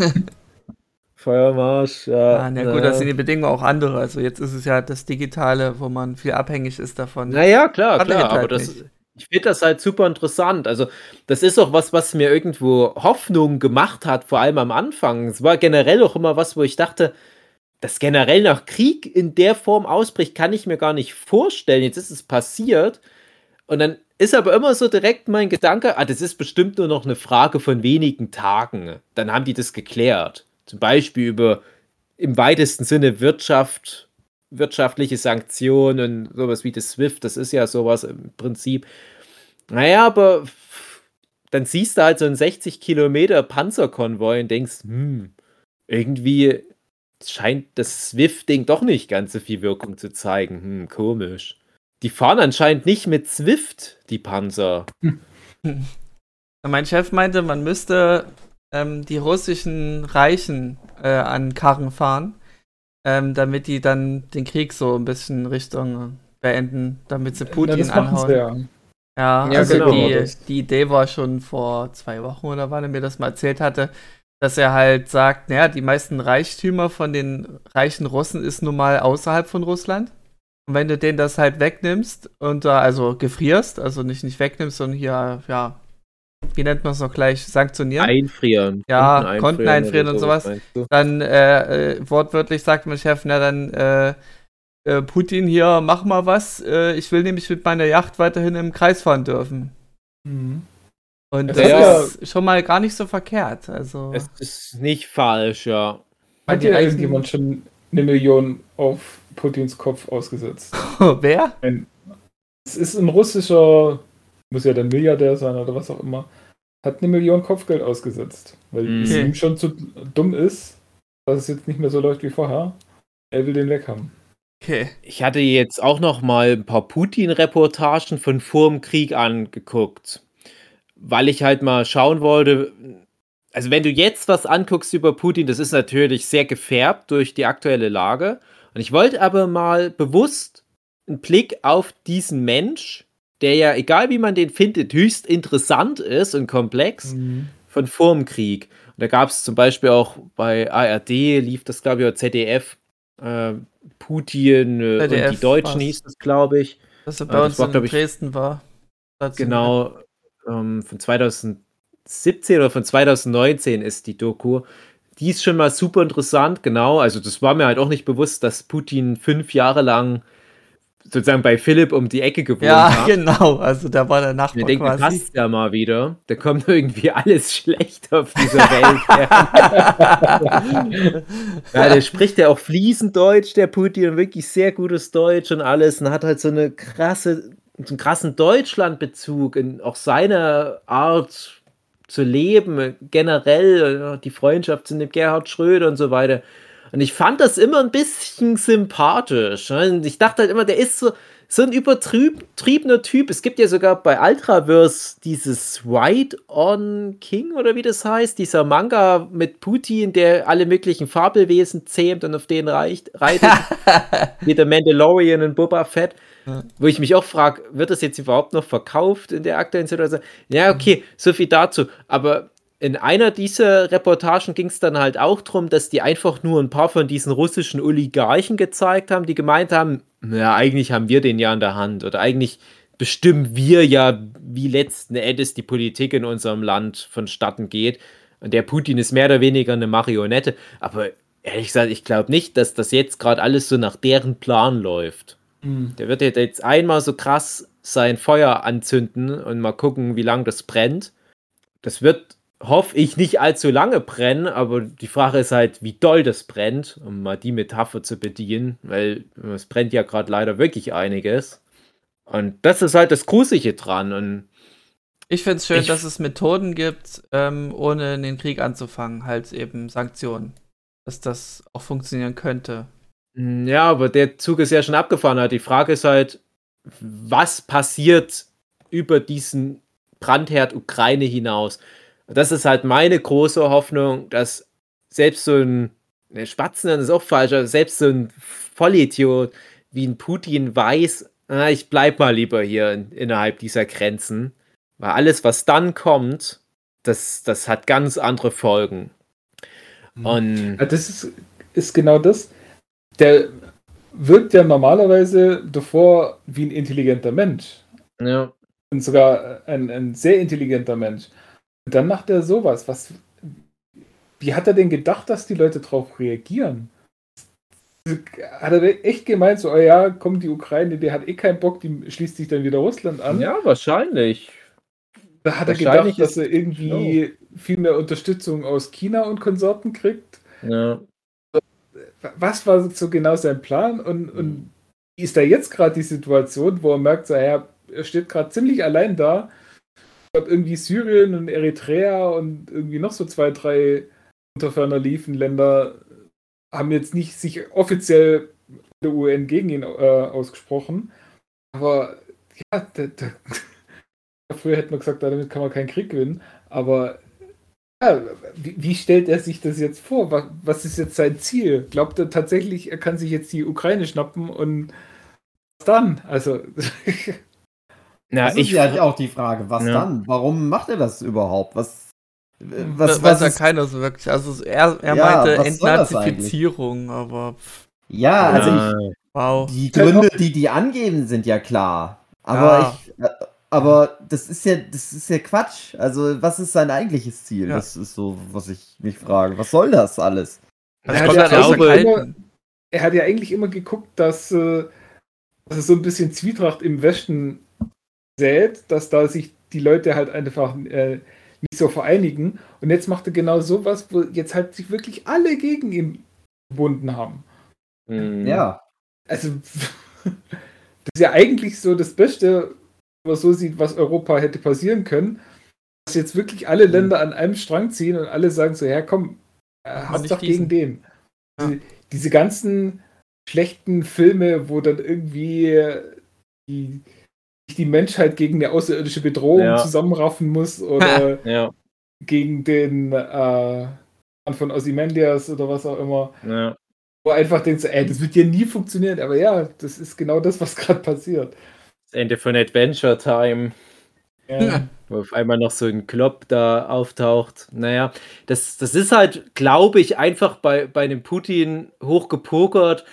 Feuermarsch. Ja, Ah, na gut, das sind die Bedingungen auch andere. Also jetzt ist es ja das Digitale, wo man viel abhängig ist davon. Naja, klar, er klar. halt Aber das, ich finde das halt super interessant. Also, das ist auch was, was mir irgendwo Hoffnung gemacht hat, vor allem am Anfang. Es war generell auch immer was, wo ich dachte, dass generell nach Krieg in der Form ausbricht, kann ich mir gar nicht vorstellen. Jetzt ist es passiert. Und dann ist aber immer so direkt mein Gedanke, ah, das ist bestimmt nur noch eine Frage von wenigen Tagen. Dann haben die das geklärt. Zum Beispiel über im weitesten Sinne Wirtschaft, wirtschaftliche Sanktionen sowas wie das SWIFT, das ist ja sowas im Prinzip. Naja, aber dann siehst du halt so einen 60 Kilometer Panzerkonvoi und denkst, hm, irgendwie scheint das Swift-Ding doch nicht ganz so viel Wirkung zu zeigen. Hm, komisch. Die fahren anscheinend nicht mit Swift, die Panzer. Mein Chef meinte, man müsste ähm, die russischen Reichen äh, an Karren fahren, ähm, damit die dann den Krieg so ein bisschen Richtung beenden, damit sie Putin das anhauen. Sie ja. Ja, Ja, also genau. die, die Idee war schon vor zwei Wochen oder wann er mir das mal erzählt hatte, dass er halt sagt, naja, die meisten Reichtümer von den reichen Russen ist nun mal außerhalb von Russland. Und wenn du denen das halt wegnimmst und da also gefrierst, also nicht, nicht wegnimmst, sondern hier, ja, wie nennt man es noch gleich, sanktionieren, Einfrieren. Ja, Konten einfrieren oder und sowas. dann äh, äh, wortwörtlich sagt mein Chef, na dann äh, äh, Putin hier, mach mal was. Äh, ich will nämlich mit meiner Yacht weiterhin im Kreis fahren dürfen. Mhm. Und Es das ist ist schon mal gar nicht so verkehrt. Also Es ist nicht falsch, ja. Hat ja irgendjemand schon eine Million auf Putins Kopf ausgesetzt? wer? Es ist ein russischer, muss ja dann Milliardär sein oder was auch immer, hat eine Million Kopfgeld ausgesetzt. Weil Mhm. es ihm schon zu dumm ist, dass es jetzt nicht mehr so läuft wie vorher. Er will den weg haben. Okay. Ich hatte jetzt auch noch mal ein paar Putin-Reportagen von vor dem Krieg angeguckt, weil ich halt mal schauen wollte. Also wenn du jetzt was anguckst über Putin, das ist natürlich sehr gefärbt durch die aktuelle Lage. Und ich wollte aber mal bewusst einen Blick auf diesen Mensch, der ja, egal wie man den findet, höchst interessant ist und komplex, von vor dem Krieg. Und da gab es zum Beispiel auch bei ARD, lief das, glaube ich, oder ZDF, äh, Putin äh, und ZDF die Deutschen hieß es, glaube ich. Ah, bei das uns war, in ich, Dresden war. Genau, ähm, von 2017 oder von 2019 ist die Doku. Die ist schon mal super interessant, genau. Also, das war mir halt auch nicht bewusst, dass Putin fünf Jahre lang sozusagen bei Philipp um die Ecke gewohnt Ja, hat. genau. Also da war der Nachbar Wir denken, quasi. passt ja mal wieder. Da kommt irgendwie alles schlecht auf dieser Welt. ja, der spricht ja auch fließend Deutsch, der Putin, wirklich sehr gutes Deutsch und alles und hat halt so eine krasse, so einen krassen Deutschlandbezug in auch seiner Art zu leben, generell die Freundschaft zu dem Gerhard Schröder und so weiter. Und ich fand das immer ein bisschen sympathisch. ne? Und ich dachte halt immer, der ist so, so ein übertriebener Typ. Es gibt ja sogar bei Ultraverse dieses White on King oder wie das heißt, dieser Manga mit Putin, der alle möglichen Fabelwesen zähmt und auf denen reicht, reitet. wie der Mandalorian und Boba Fett. Ja. Wo ich mich auch frage, wird das jetzt überhaupt noch verkauft in der aktuellen Situation? Ja, okay, so viel dazu. Aber in einer dieser Reportagen ging es dann halt auch darum, dass die einfach nur ein paar von diesen russischen Oligarchen gezeigt haben, die gemeint haben, ja, eigentlich haben wir den ja in der Hand oder eigentlich bestimmen wir ja, wie letzten Endes die Politik in unserem Land vonstatten geht. Und der Putin ist mehr oder weniger eine Marionette. Aber ehrlich gesagt, ich glaube nicht, dass das jetzt gerade alles so nach deren Plan läuft. Mhm. Der wird jetzt einmal so krass sein Feuer anzünden und mal gucken, wie lange das brennt. Das wird, hoffe ich, nicht allzu lange brennen, aber die Frage ist halt, wie doll das brennt, um mal die Metapher zu bedienen, weil es brennt ja gerade leider wirklich einiges. Und das ist halt das Gruselige dran. Und Ich finde es schön, dass es Methoden gibt, ähm, ohne den Krieg anzufangen, halt eben Sanktionen. Dass das auch funktionieren könnte. Mm, Ja, aber der Zug ist ja schon abgefahren. Halt. Die Frage ist halt, was passiert über diesen Brandherd Ukraine hinaus? Und Das ist halt meine große Hoffnung, dass selbst so ein ne, Spatzen das ist auch falsch, aber selbst so ein Vollidiot wie ein Putin weiß, ah, ich bleib mal lieber hier in, innerhalb dieser Grenzen. Weil alles, was dann kommt, das, das hat ganz andere Folgen. Und Ja, das ist, ist genau das. Der wirkt ja normalerweise davor wie ein intelligenter Mensch. ja. Und sogar ein, ein sehr intelligenter Mensch. Und dann macht er sowas. Was, wie hat er denn gedacht, dass die Leute darauf reagieren? Hat er echt gemeint, so, oh ja, kommt die Ukraine, der hat eh keinen Bock, die schließt sich dann wieder Russland an. Ja, wahrscheinlich. Da hat er gedacht, dass er irgendwie viel mehr Unterstützung aus China und Konsorten kriegt. Ja. Was war so genau sein Plan und, und wie ist da jetzt gerade die Situation, wo er merkt, so, ja, er steht gerade ziemlich allein da. Glaube, irgendwie Syrien und Eritrea und irgendwie noch so zwei, drei unter ferner liefen Länder haben jetzt nicht sich offiziell der UN gegen ihn äh, ausgesprochen. Aber ja, da, da, früher hätte man gesagt, damit kann man keinen Krieg gewinnen. Aber ja, wie, wie stellt er sich das jetzt vor? Was, was ist jetzt sein Ziel? Glaubt er tatsächlich, er kann sich jetzt die Ukraine schnappen und was dann? Also, Na, Das ich, ist ja auch die Frage, was Ja. dann? Warum macht er das überhaupt? Was, äh, was, das was weiß ja keiner so wirklich. Also er, er Ja, meinte Entnazifizierung, aber pff, ja, also ich, Ja, wow. die Gründe, die die angeben, sind ja klar. Aber Ja. ich, äh, aber das ist ja, das ist ja Quatsch. Also was ist sein eigentliches Ziel? Ja. Das ist so, was ich mich frage. Was soll das alles? Also Er hat ja auch immer- er hat ja eigentlich immer geguckt, dass, äh, dass es so ein bisschen Zwietracht im Westen sät, dass da sich die Leute halt einfach äh, nicht so vereinigen. Und jetzt macht er genau sowas, wo jetzt halt sich wirklich alle gegen ihn gebunden haben. hm. Ja. Also, das ist ja eigentlich so das Beste, man so sieht, was Europa hätte passieren können. Dass jetzt wirklich alle Länder an einem Strang ziehen und alle sagen so, ja komm, äh, hast doch diesen. gegen den. Ja. Diese, diese ganzen schlechten Filme, wo dann irgendwie die, die Menschheit gegen eine außerirdische Bedrohung Ja. zusammenraffen muss oder Ja, gegen den äh, Mann von Ozymandias oder was auch immer. ja. Wo einfach denkst, ey, das wird ja nie funktionieren, aber ja, das ist genau das, was gerade passiert. Das Ende von Adventure Time. Ja. wo auf einmal noch so ein Klopp da auftaucht. Naja, das, das ist halt, glaube ich, einfach bei, bei einem Putin hochgepokert.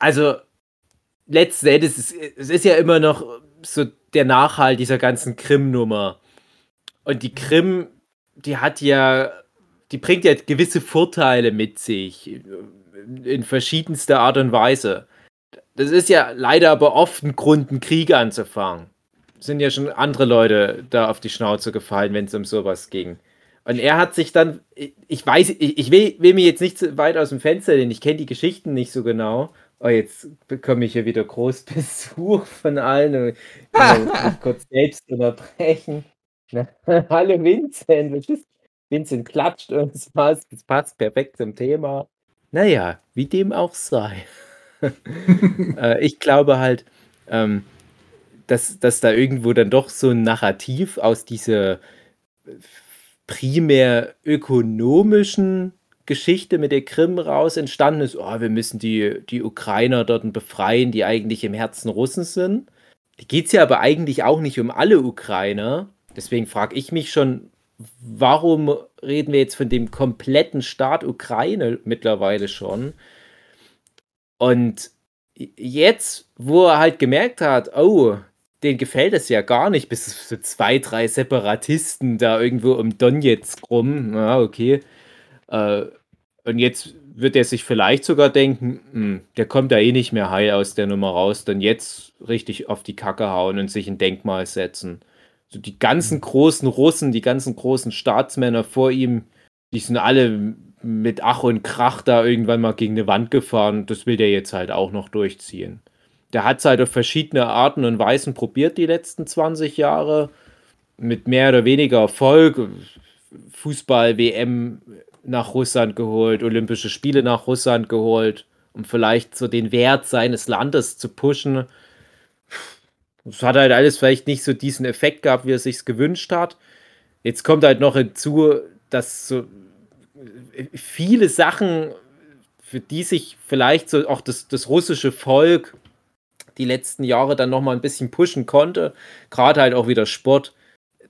Also, letzten Endes, es, es ist ja immer noch so der Nachhalt dieser ganzen Krim-Nummer. Und die Krim, die hat ja, die bringt ja gewisse Vorteile mit sich. In verschiedenster Art und Weise. Das ist ja leider aber oft ein Grund, einen Krieg anzufangen sind ja schon andere Leute da auf die Schnauze gefallen, wenn es um sowas ging. Und er hat sich dann, ich- weiß, ich, will, will mir jetzt nicht zu weit aus dem Fenster lehnen, ich kenne die Geschichten nicht so genau. Oh, jetzt bekomme ich hier wieder groß Besuch von allen. Ich muss mich kurz selbst unterbrechen. Na, Hallo Vincent, was ist? Vincent klatscht und es passt, es passt perfekt zum Thema. Naja, wie dem auch sei. äh, ich glaube halt, ähm, dass, dass da irgendwo dann doch so ein Narrativ aus dieser primär ökonomischen Geschichte mit der Krim raus entstanden ist, oh, wir müssen die, die Ukrainer dort befreien, die eigentlich im Herzen Russen sind. Da geht es ja aber eigentlich auch nicht um alle Ukrainer. Deswegen frage ich mich schon, warum reden wir jetzt von dem kompletten Staat Ukraine mittlerweile schon? Und jetzt, wo er halt gemerkt hat, oh, denen gefällt es ja gar nicht, bis so zwei, drei Separatisten da irgendwo um Donetsk rum, ja, okay. Äh, und jetzt wird er sich vielleicht sogar denken, hm, der kommt da eh nicht mehr heil aus der Nummer raus, dann jetzt richtig auf die Kacke hauen und sich ein Denkmal setzen. So die ganzen großen Russen, die ganzen großen Staatsmänner vor ihm, die sind alle mit Ach und Krach da irgendwann mal gegen eine Wand gefahren. Das will der jetzt halt auch noch durchziehen. Der hat es halt auf verschiedene Arten und Weisen probiert die letzten 20 Jahre. Mit mehr oder weniger Erfolg. Fußball-WM nach Russland geholt, Olympische Spiele nach Russland geholt, um vielleicht so den Wert seines Landes zu pushen. Es hat halt alles vielleicht nicht so diesen Effekt gehabt, wie er sich gewünscht hat. Jetzt kommt halt noch hinzu, dass so viele Sachen, für die sich vielleicht so auch das, das russische Volk die letzten Jahre dann nochmal ein bisschen pushen konnte, gerade halt auch wieder Sport,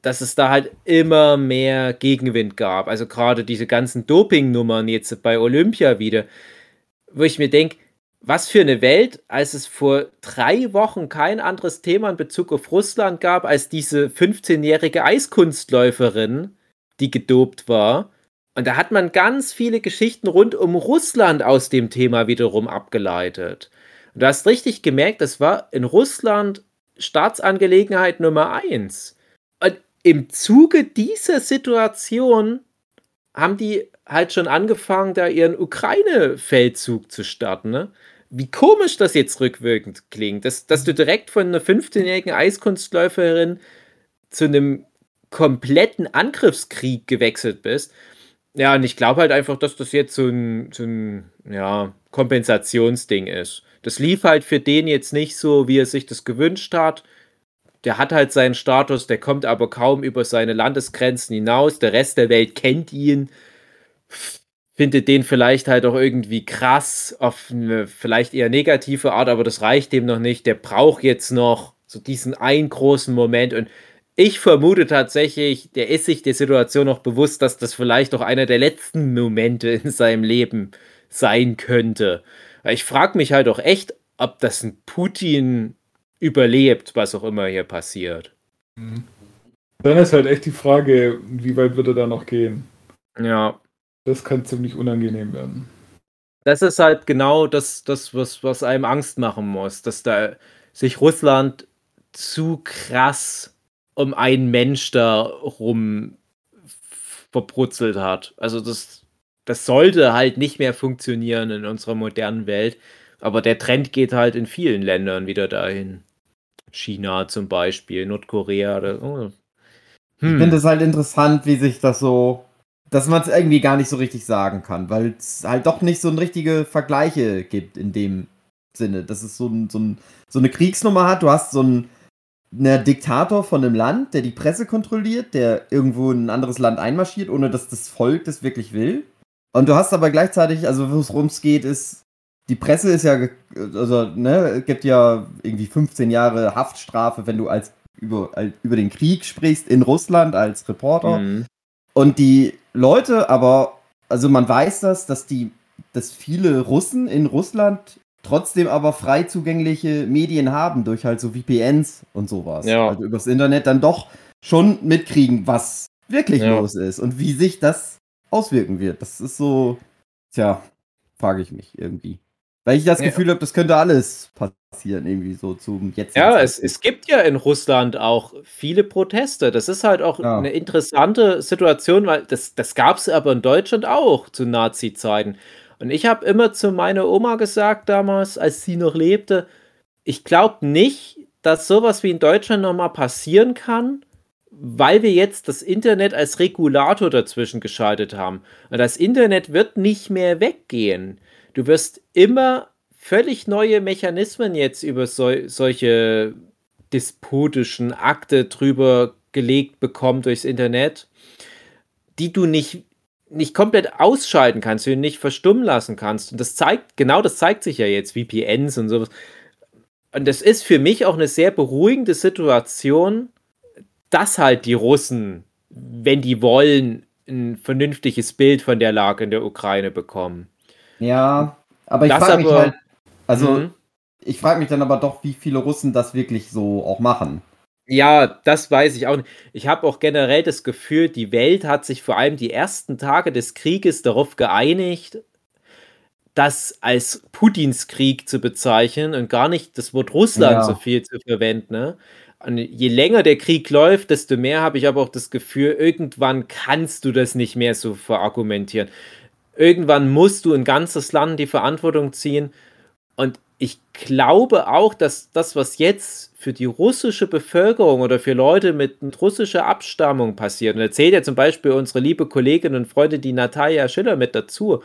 dass es da halt immer mehr Gegenwind gab. Also gerade diese ganzen Doping-Nummern jetzt bei Olympia wieder, wo ich mir denke, was für eine Welt, als es vor drei Wochen kein anderes Thema in Bezug auf Russland gab, als diese 15-jährige Eiskunstläuferin, die gedopt war. Und da hat man ganz viele Geschichten rund um Russland aus dem Thema wiederum abgeleitet. Und du hast richtig gemerkt, das war in Russland Staatsangelegenheit Nummer eins. Und im Zuge dieser Situation haben die halt schon angefangen, da ihren Ukraine-Feldzug zu starten. Ne? Wie komisch das jetzt rückwirkend klingt, dass, dass du direkt von einer 15-jährigen Eiskunstläuferin zu einem kompletten Angriffskrieg gewechselt bist. Ja, und ich glaube halt einfach, dass das jetzt so ein, so ein ja, Kompensationsding ist. Das lief halt für den jetzt nicht so, wie er sich das gewünscht hat. Der hat halt seinen Status, der kommt aber kaum über seine Landesgrenzen hinaus. Der Rest der Welt kennt ihn, findet den vielleicht halt auch irgendwie krass, auf eine vielleicht eher negative Art, aber das reicht dem noch nicht. Der braucht jetzt noch so diesen einen großen Moment und ich vermute tatsächlich, der ist sich der Situation noch bewusst, dass das vielleicht auch einer der letzten Momente in seinem Leben sein könnte. Ich frage mich halt auch echt, ob das ein Putin überlebt, was auch immer hier passiert. Mhm. Dann ist halt echt die Frage, wie weit wird er da noch gehen? Ja. Das kann ziemlich unangenehm werden. Das ist halt genau das, das was, was einem Angst machen muss, dass da sich Russland zu krass um einen Mensch da rum verbrutzelt hat. Also das, das sollte halt nicht mehr funktionieren in unserer modernen Welt. Aber der Trend geht halt in vielen Ländern wieder dahin. China zum Beispiel, Nordkorea. Oder, oh. hm. Ich finde es halt interessant, wie sich das so, dass man es irgendwie gar nicht so richtig sagen kann, weil es halt doch nicht so richtige Vergleiche gibt in dem Sinne, dass es so, ein, so, ein, so eine Kriegsnummer hat. Du hast so ein ein Diktator von einem Land, der die Presse kontrolliert, der irgendwo in ein anderes Land einmarschiert, ohne dass das Volk das wirklich will. Und du hast aber gleichzeitig, also worum es geht, ist, die Presse ist ja, also, ne, gibt ja irgendwie 15 Jahre Haftstrafe, wenn du als über, als, über den Krieg sprichst in Russland als Reporter. Mhm. Und die Leute aber, also man weiß das, dass die, dass viele Russen in Russland trotzdem aber frei zugängliche Medien haben, durch halt so VPNs und sowas. Ja. Also übers Internet dann doch schon mitkriegen, was wirklich ja. los ist und wie sich das auswirken wird. Das ist so, tja, frage ich mich irgendwie. Weil ich das ja. Gefühl habe, das könnte alles passieren, irgendwie so zum jetzt. Ja, es, es gibt ja in Russland auch viele Proteste. Das ist halt auch ja. eine interessante Situation, weil das, das gab es aber in Deutschland auch zu Nazi-Zeiten. Und ich habe immer zu meiner Oma gesagt damals, als sie noch lebte, ich glaube nicht, dass sowas wie in Deutschland nochmal passieren kann, weil wir jetzt das Internet als Regulator dazwischen geschaltet haben. Und das Internet wird nicht mehr weggehen. Du wirst immer völlig neue Mechanismen jetzt über so, solche despotischen Akte drüber gelegt bekommen durchs Internet, die du nicht nicht komplett ausschalten kannst, du nicht verstummen lassen kannst. Und das zeigt, genau das zeigt sich ja jetzt, VPNs und sowas. Und das ist für mich auch eine sehr beruhigende Situation, dass halt die Russen, wenn die wollen, ein vernünftiges Bild von der Lage in der Ukraine bekommen. Ja, aber ich frage mich halt, also mhm. ich frage mich dann aber doch, wie viele Russen das wirklich so auch machen. Ja, das weiß ich auch nicht. Ich habe auch generell das Gefühl, die Welt hat sich vor allem die ersten Tage des Krieges darauf geeinigt, das als Putins Krieg zu bezeichnen und gar nicht das Wort Russland ja. so viel zu verwenden. Ne? Und je länger der Krieg läuft, desto mehr habe ich aber auch das Gefühl, irgendwann kannst du das nicht mehr so verargumentieren. Irgendwann musst du ein ganzes Land die Verantwortung ziehen. Und ich glaube auch, dass das, was jetzt für die russische Bevölkerung oder für Leute mit russischer Abstammung passiert, und da zählt ja zum Beispiel unsere liebe Kollegin und Freundin, die Natalia Schiller, mit dazu.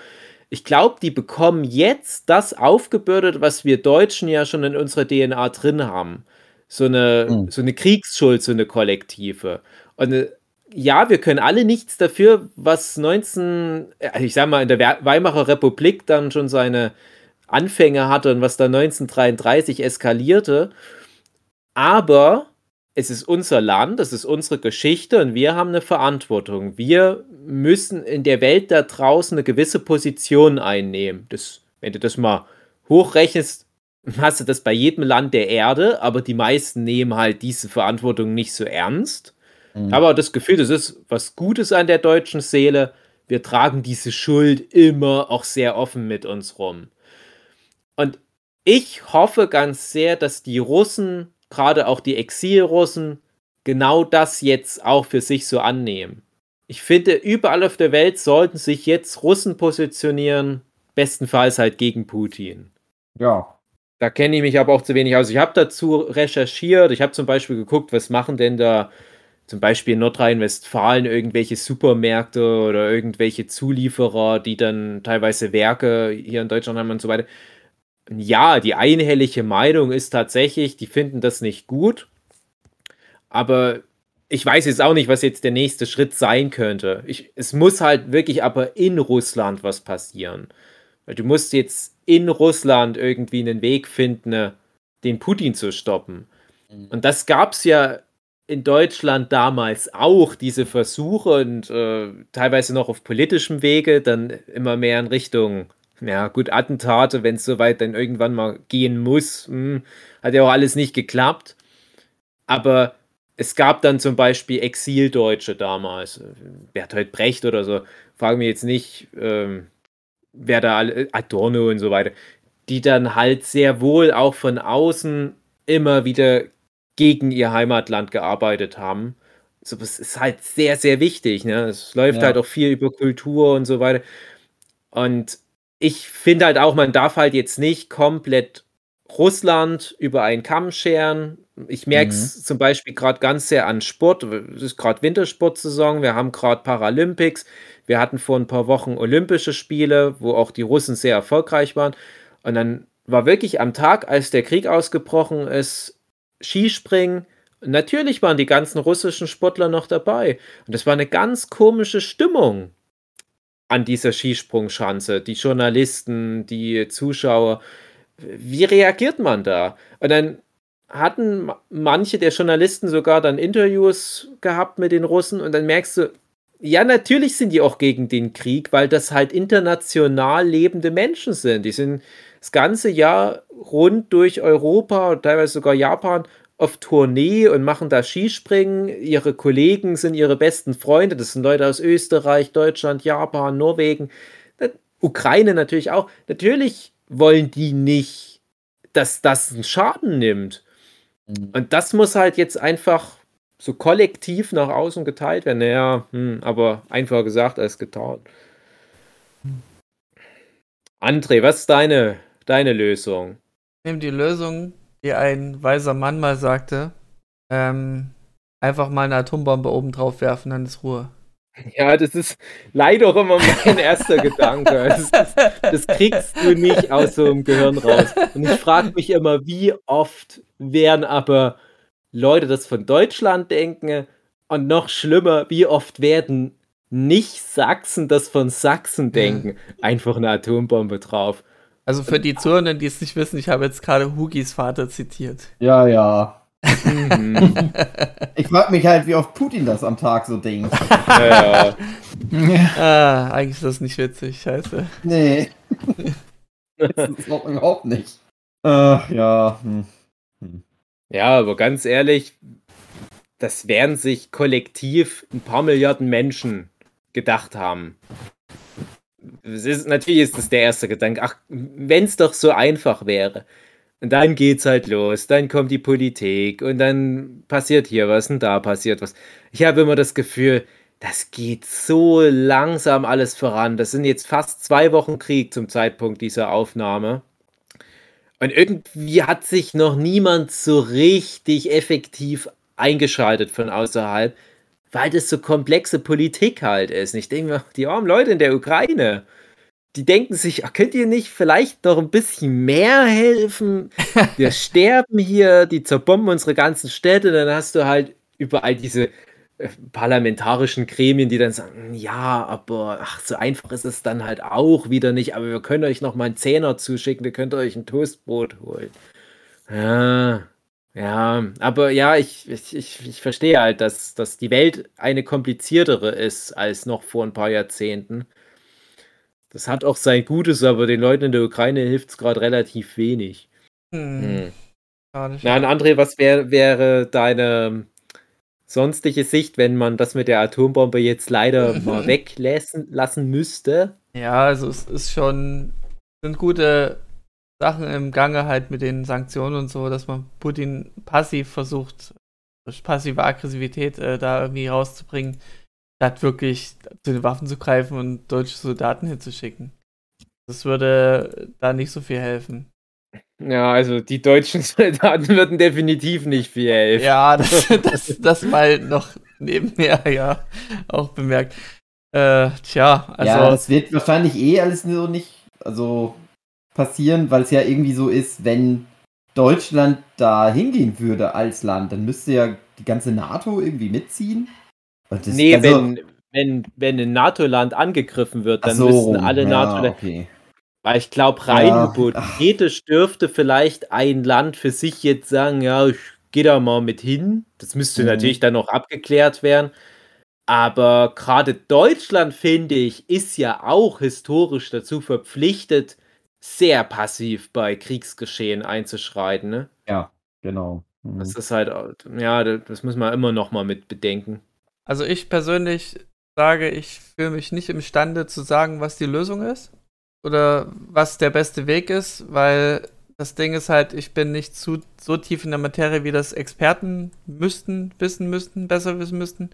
Ich glaube, die bekommen jetzt das aufgebürdet, was wir Deutschen ja schon in unserer DNA drin haben. So eine, mhm. so eine Kriegsschuld, so eine kollektive. Und äh, ja, wir können alle nichts dafür, was 19, äh, ich sag mal, in der Weimarer Republik dann schon seine Anfänge hatte und was da 1933 eskalierte. Aber es ist unser Land, es ist unsere Geschichte und wir haben eine Verantwortung. Wir müssen in der Welt da draußen eine gewisse Position einnehmen. Das, wenn du das mal hochrechnest, hast du das bei jedem Land der Erde, aber die meisten nehmen halt diese Verantwortung nicht so ernst. Mhm. Aber das Gefühl, das ist was Gutes an der deutschen Seele wir tragen diese Schuld immer auch sehr offen mit uns rum. Und ich hoffe ganz sehr, dass die Russen, gerade auch die Exilrussen, genau das jetzt auch für sich so annehmen. Ich finde, überall auf der Welt sollten sich jetzt Russen positionieren, bestenfalls halt gegen Putin. Ja. Da kenne ich mich aber auch zu wenig aus. Ich habe dazu recherchiert. Ich habe zum Beispiel geguckt, was machen denn da zum Beispiel in Nordrhein-Westfalen irgendwelche Supermärkte oder irgendwelche Zulieferer, die dann teilweise Werke hier in Deutschland haben und so weiter. Ja, die einhellige Meinung ist tatsächlich, die finden das nicht gut. Aber ich weiß jetzt auch nicht, was jetzt der nächste Schritt sein könnte. Ich, es muss halt wirklich aber in Russland was passieren. Weil du musst jetzt in Russland irgendwie einen Weg finden, den Putin zu stoppen. Mhm. Und das gab es ja in Deutschland damals auch, diese Versuche und äh, teilweise noch auf politischem Wege, dann immer mehr in Richtung, ja gut, Attentate, wenn es soweit dann irgendwann mal gehen muss. Hm, hat ja auch alles nicht geklappt. Aber es gab dann zum Beispiel Exildeutsche damals, Bertolt Brecht oder so, frage mich jetzt nicht, ähm, wer da alle, Adorno und so weiter, die dann halt sehr wohl auch von außen immer wieder gegen ihr Heimatland gearbeitet haben. So, das ist halt sehr, sehr wichtig. Ne? Es läuft ja. halt auch viel über Kultur und so weiter. Und ich finde halt auch, man darf halt jetzt nicht komplett Russland über einen Kamm scheren. Ich merke es mhm. zum Beispiel gerade ganz sehr an Sport. Es ist gerade Wintersportsaison. Wir haben gerade Paralympics. Wir hatten vor ein paar Wochen Olympische Spiele, wo auch die Russen sehr erfolgreich waren. Und dann war wirklich am Tag, als der Krieg ausgebrochen ist, Skispringen. Natürlich waren die ganzen russischen Sportler noch dabei. Und es war eine ganz komische Stimmung an dieser Skisprungschanze. Die Journalisten, die Zuschauer. Wie reagiert man da? Und dann hatten manche der Journalisten sogar dann Interviews gehabt mit den Russen und dann merkst du, ja, natürlich sind die auch gegen den Krieg, weil das halt international lebende Menschen sind. Die sind das ganze Jahr rund durch Europa und teilweise sogar Japan auf Tournee und machen da Skispringen. Ihre Kollegen sind ihre besten Freunde. Das sind Leute aus Österreich, Deutschland, Japan, Norwegen, Ukraine natürlich auch. Natürlich wollen die nicht, dass das einen Schaden nimmt. Mhm. Und das muss halt jetzt einfach so kollektiv nach außen geteilt werden. Naja, hm, aber einfacher gesagt als getan. André, was ist deine, deine Lösung? Nehme die Lösung, die ein weiser Mann mal sagte. Ähm, einfach mal eine Atombombe oben drauf werfen, dann ist Ruhe. Ja, das ist leider auch immer mein erster Gedanke. Das, das, das, kriegst du nicht aus so einem Gehirn raus. Und ich frage mich immer, wie oft wären aber Leute das von Deutschland denken und noch schlimmer, wie oft werden nicht Sachsen das von Sachsen denken. Einfach eine Atombombe drauf. Also für die Zuhörenden, die es nicht wissen, ich habe jetzt gerade Hugis Vater zitiert. Ja, ja. Mhm. ich frage mich halt, wie oft Putin das am Tag so denkt. Ja. ah, eigentlich ist das nicht witzig, scheiße. Nee. das ist auch überhaupt nicht. Ach, ja. Hm. Hm. Ja, aber ganz ehrlich, das werden sich kollektiv ein paar Milliarden Menschen gedacht haben. Ist, natürlich ist das der erste Gedanke. Ach, wenn es doch so einfach wäre. Und dann geht's halt los. Dann kommt die Politik und dann passiert hier was und da passiert was. Ich habe immer das Gefühl, das geht so langsam alles voran. Das sind jetzt fast zwei Wochen Krieg zum Zeitpunkt dieser Aufnahme. Und irgendwie hat sich noch niemand so richtig effektiv eingeschaltet von außerhalb, weil das so komplexe Politik halt ist. Und ich denke mir, die armen Leute in der Ukraine, die denken sich, ach, könnt ihr nicht vielleicht noch ein bisschen mehr helfen? Wir sterben hier, die zerbomben unsere ganzen Städte, dann hast du halt überall diese parlamentarischen Gremien, die dann sagen, ja, aber ach, so einfach ist es dann halt auch wieder nicht, aber wir können euch noch mal einen Zehner zuschicken, ihr könnt euch ein Toastbrot holen. Ja, ja, aber ja, ich, ich, ich, ich verstehe halt, dass, dass die Welt eine kompliziertere ist als noch vor ein paar Jahrzehnten. Das hat auch sein Gutes, aber den Leuten in der Ukraine hilft es gerade relativ wenig. Hm. Hm. Na, André, was wär, wäre deine sonstige Sicht, wenn man das mit der Atombombe jetzt leider mal weglassen lassen müsste. Ja, also es ist schon, sind gute Sachen im Gange halt mit den Sanktionen und so, dass man Putin passiv versucht, durch passive Aggressivität äh, da irgendwie rauszubringen, statt wirklich zu den Waffen zu greifen und deutsche Soldaten hinzuschicken. Das würde da nicht so viel helfen. Ja, also die deutschen Soldaten würden definitiv nicht viel helfen. Ja, das, das, das mal noch nebenher, ja, auch bemerkt. Äh, tja, also. Ja, das wird wahrscheinlich eh alles so nicht also passieren, weil es ja irgendwie so ist, wenn Deutschland da hingehen würde als Land, dann müsste ja die ganze NATO irgendwie mitziehen. Und das, nee, also, wenn, wenn, wenn ein NATO-Land angegriffen wird, dann so, müssten alle ja, NATO-Länder. Okay. Weil ich glaube, rein ja. hypothetisch dürfte vielleicht ein Land für sich jetzt sagen, ja, ich gehe da mal mit hin. Das müsste mhm. natürlich dann noch abgeklärt werden. Aber gerade Deutschland, finde ich, ist ja auch historisch dazu verpflichtet, sehr passiv bei Kriegsgeschehen einzuschreiten. Ne? Ja, genau. Mhm. Das ist halt, ja, das muss man immer noch mal mit bedenken. Also ich persönlich sage, ich fühle mich nicht imstande zu sagen, was die Lösung ist oder was der beste Weg ist, weil das Ding ist halt, ich bin nicht zu, so tief in der Materie, wie das Experten müssten, wissen müssten, besser wissen müssten.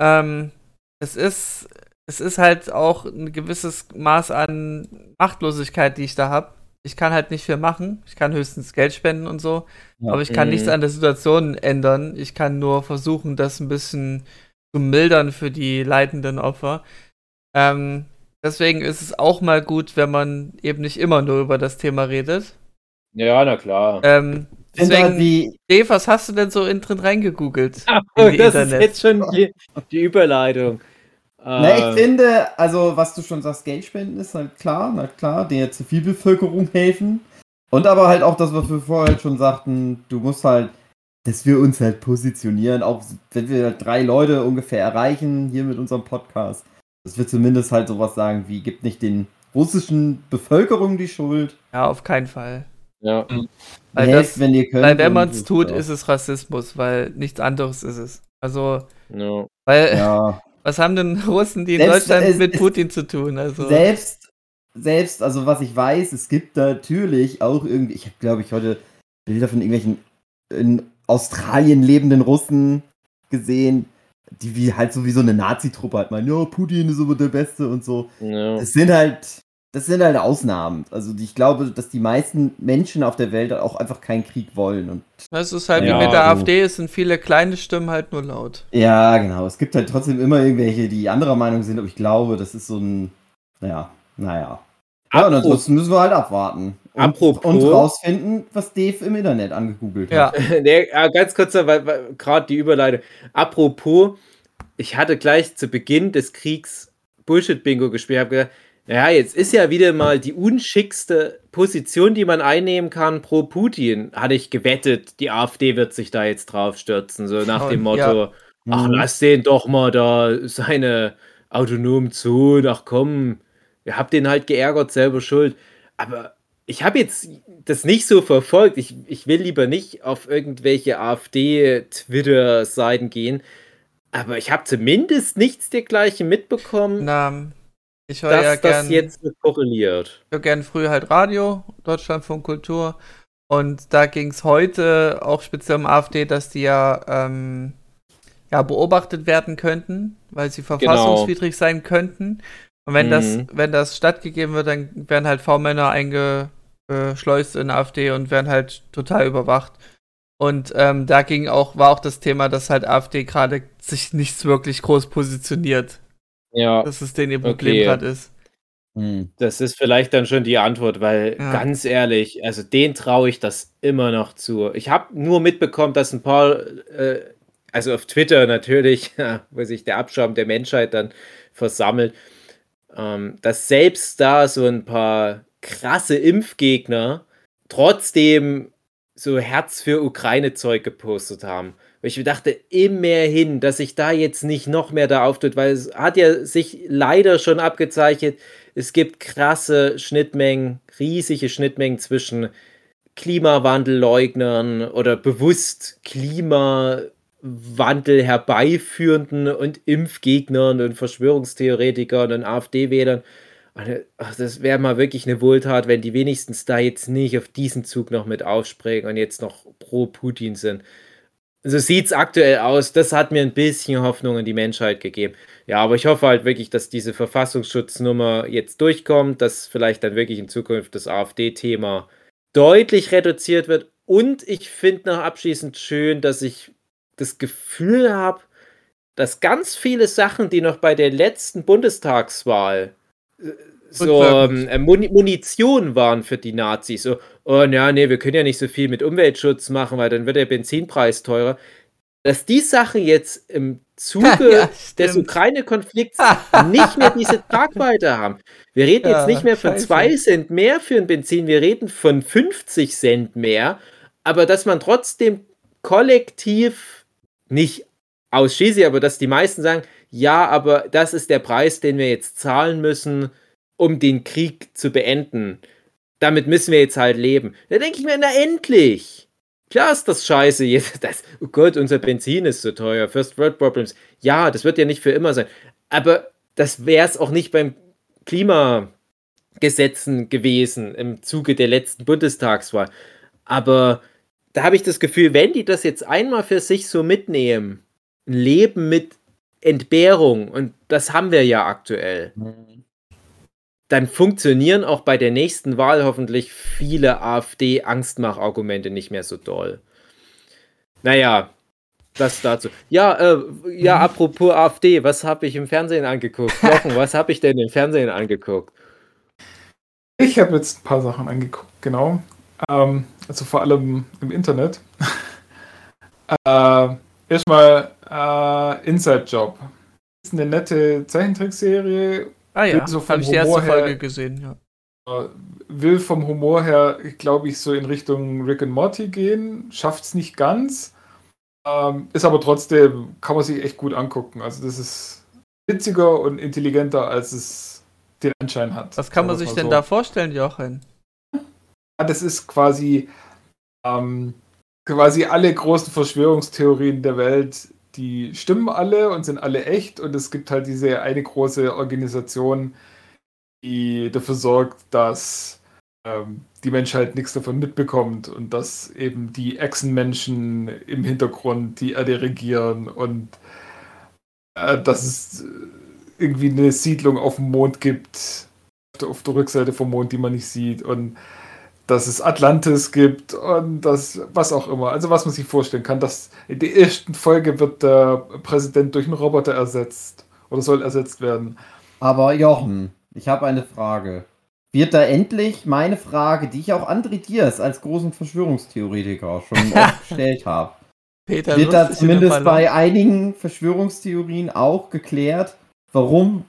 Ähm, es ist, es ist halt auch ein gewisses Maß an Machtlosigkeit, die ich da habe. Ich kann halt nicht viel machen. Ich kann höchstens Geld spenden und so. Ja. Aber ich kann mhm. nichts an der Situation ändern. Ich kann nur versuchen, das ein bisschen zu mildern für die leidenden Opfer. Ähm, Deswegen ist es auch mal gut, wenn man eben nicht immer nur über das Thema redet. Ja, na klar. Ähm, deswegen, wie Dave, was hast du denn so in drin reingegoogelt? Ach, in das Internet? ist jetzt schon die, die Überleitung. Na, ich ähm. finde, also was du schon sagst, Geld spenden ist halt klar, na klar, der Zivilbevölkerung helfen. Und aber halt auch das, was wir vorher schon sagten, du musst halt, dass wir uns halt positionieren, auch wenn wir halt drei Leute ungefähr erreichen, hier mit unserem Podcast, das wird zumindest halt sowas sagen wie, gibt nicht den russischen Bevölkerung die Schuld. Ja, auf keinen Fall. Ja. Weil, das, wenn ihr könnt, weil wenn man es tut, ist es Rassismus, weil nichts anderes ist es. Also, no. weil, ja. was haben denn Russen, die in selbst, Deutschland es, mit Putin zu tun? Also. Selbst, selbst, also was ich weiß, es gibt natürlich auch irgendwie, ich habe glaube ich heute Bilder von irgendwelchen in Australien lebenden Russen gesehen, die wie halt so wie so eine Nazi-Truppe halt meinen, ja, Putin ist aber der Beste und so. Ja. Das sind halt, das sind halt Ausnahmen. Also ich glaube, dass die meisten Menschen auf der Welt auch einfach keinen Krieg wollen. Und das ist halt ja, wie mit der AfD, es sind viele kleine Stimmen halt nur laut. Ja, genau. Es gibt halt trotzdem immer irgendwelche, die anderer Meinung sind, aber ich glaube, das ist so ein, naja, naja. Ja, und ansonsten müssen wir halt abwarten. Und, Apropos. Und rausfinden, was Dave im Internet angegoogelt hat. Ja, nee, ganz kurz, weil, weil gerade die Überleitung. Apropos, ich hatte gleich zu Beginn des Kriegs Bullshit-Bingo gespielt, habe gedacht, naja, jetzt ist ja wieder mal die unschickste Position, die man einnehmen kann pro Putin. Hatte ich gewettet, die AfD wird sich da jetzt drauf stürzen, so nach dem Motto, ja. ach, mhm. lass den doch mal da seine autonomen Zonen, ach komm, ihr habt den halt geärgert, selber schuld. Aber ich habe jetzt das nicht so verfolgt. Ich, ich will lieber nicht auf irgendwelche AfD-Twitter-Seiten gehen. Aber ich habe zumindest nichts dergleichen mitbekommen. Na, ich höre ja gern, das jetzt korreliert. Ich höre gern früher halt Radio, Deutschlandfunk Kultur. Und da ging es heute auch speziell um AfD, dass die ja, ähm, ja beobachtet werden könnten, weil sie genau. verfassungswidrig genau. sein könnten. Und wenn mhm. das, wenn das stattgegeben wird, dann werden halt V-Männer eingeschleust in AfD und werden halt total überwacht. Und ähm, da ging auch, war auch das Thema, dass halt AfD gerade sich nicht wirklich groß positioniert. Ja. Dass es denen ihr Problem okay. gerade ist. Hm. Das ist vielleicht dann schon die Antwort, weil ja. ganz ehrlich, also den traue ich das immer noch zu. Ich habe nur mitbekommen, dass ein paar, äh, also auf Twitter natürlich, wo sich der Abschaum der Menschheit dann versammelt, ähm, dass selbst da so ein paar krasse Impfgegner trotzdem so Herz für Ukraine-Zeug gepostet haben. Weil ich mir dachte, immerhin, dass sich da jetzt nicht noch mehr da auftut, weil es hat ja sich leider schon abgezeichnet, es gibt krasse Schnittmengen, riesige Schnittmengen zwischen Klimawandelleugnern oder bewusst Klima Klimawandel herbeiführenden und Impfgegnern und Verschwörungstheoretikern und AfD-Wählern. Das wäre mal wirklich eine Wohltat, wenn die wenigstens da jetzt nicht auf diesen Zug noch mit aufspringen und jetzt noch pro Putin sind. So sieht es aktuell aus. Das hat mir ein bisschen Hoffnung in die Menschheit gegeben. Ja, aber ich hoffe halt wirklich, dass diese Verfassungsschutznummer jetzt durchkommt, dass vielleicht dann wirklich in Zukunft das AfD-Thema deutlich reduziert wird. Und ich finde noch abschließend schön, dass ich das Gefühl habe, dass ganz viele Sachen, die noch bei der letzten Bundestagswahl äh, so ähm, äh, Munition waren für die Nazis. So, oh ja, nee, wir können ja nicht so viel mit Umweltschutz machen, weil dann wird der Benzinpreis teurer. Dass die Sachen jetzt im Zuge ja, des Ukraine-Konflikts nicht mehr diese Tragweite haben. Wir reden ja, jetzt nicht mehr von 2 Cent mehr für ein Benzin, wir reden von 50 Cent mehr, aber dass man trotzdem kollektiv nicht ausschließlich, aber dass die meisten sagen, ja, aber das ist der Preis, den wir jetzt zahlen müssen, um den Krieg zu beenden. Damit müssen wir jetzt halt leben. Da denke ich mir, na endlich! Klar ist das scheiße jetzt. Das, oh Gott, unser Benzin ist so teuer. First World Problems. Ja, das wird ja nicht für immer sein. Aber das wäre es auch nicht beim Klimagesetzen gewesen im Zuge der letzten Bundestagswahl. Aber da habe ich das Gefühl, wenn die das jetzt einmal für sich so mitnehmen, ein Leben mit Entbehrung, und das haben wir ja aktuell, mhm. Dann funktionieren auch bei der nächsten Wahl hoffentlich viele AfD-Angstmachargumente nicht mehr so doll. Naja, das dazu. Ja, äh, ja, mhm. apropos AfD, was habe ich im Fernsehen angeguckt? Jochen, was habe ich denn im Fernsehen angeguckt? Ich habe jetzt ein paar Sachen angeguckt, genau. Ähm, also vor allem im Internet. äh, erstmal äh, Inside Job. Das ist eine nette Zeichentrickserie. Ah ja, so habe ich die erste her, Folge gesehen, ja. Äh, will vom Humor her, glaube ich, so in Richtung Rick and Morty gehen. Schafft es nicht ganz. Ähm, ist aber trotzdem, kann man sich echt gut angucken. Also das ist witziger und intelligenter, als es den Anschein hat. Was kann man sich denn so. da vorstellen, Jochen? das ist quasi, ähm, quasi alle großen Verschwörungstheorien der Welt, die stimmen alle und sind alle echt. Und es gibt halt diese eine große Organisation, die dafür sorgt, dass ähm, die Menschheit nichts davon mitbekommt und dass eben die Echsenmenschen im Hintergrund die Erde regieren und äh, dass es irgendwie eine Siedlung auf dem Mond gibt, auf der Rückseite vom Mond, die man nicht sieht und dass es Atlantis gibt und das, was auch immer. Also was man sich vorstellen kann, dass in der ersten Folge wird der Präsident durch einen Roboter ersetzt oder soll ersetzt werden. Aber Jochen, ich habe eine Frage. Wird da endlich meine Frage, die ich auch André Diaz als großen Verschwörungstheoretiker schon oft gestellt habe, Peter, wird da zumindest bei einigen Verschwörungstheorien auch geklärt, warum,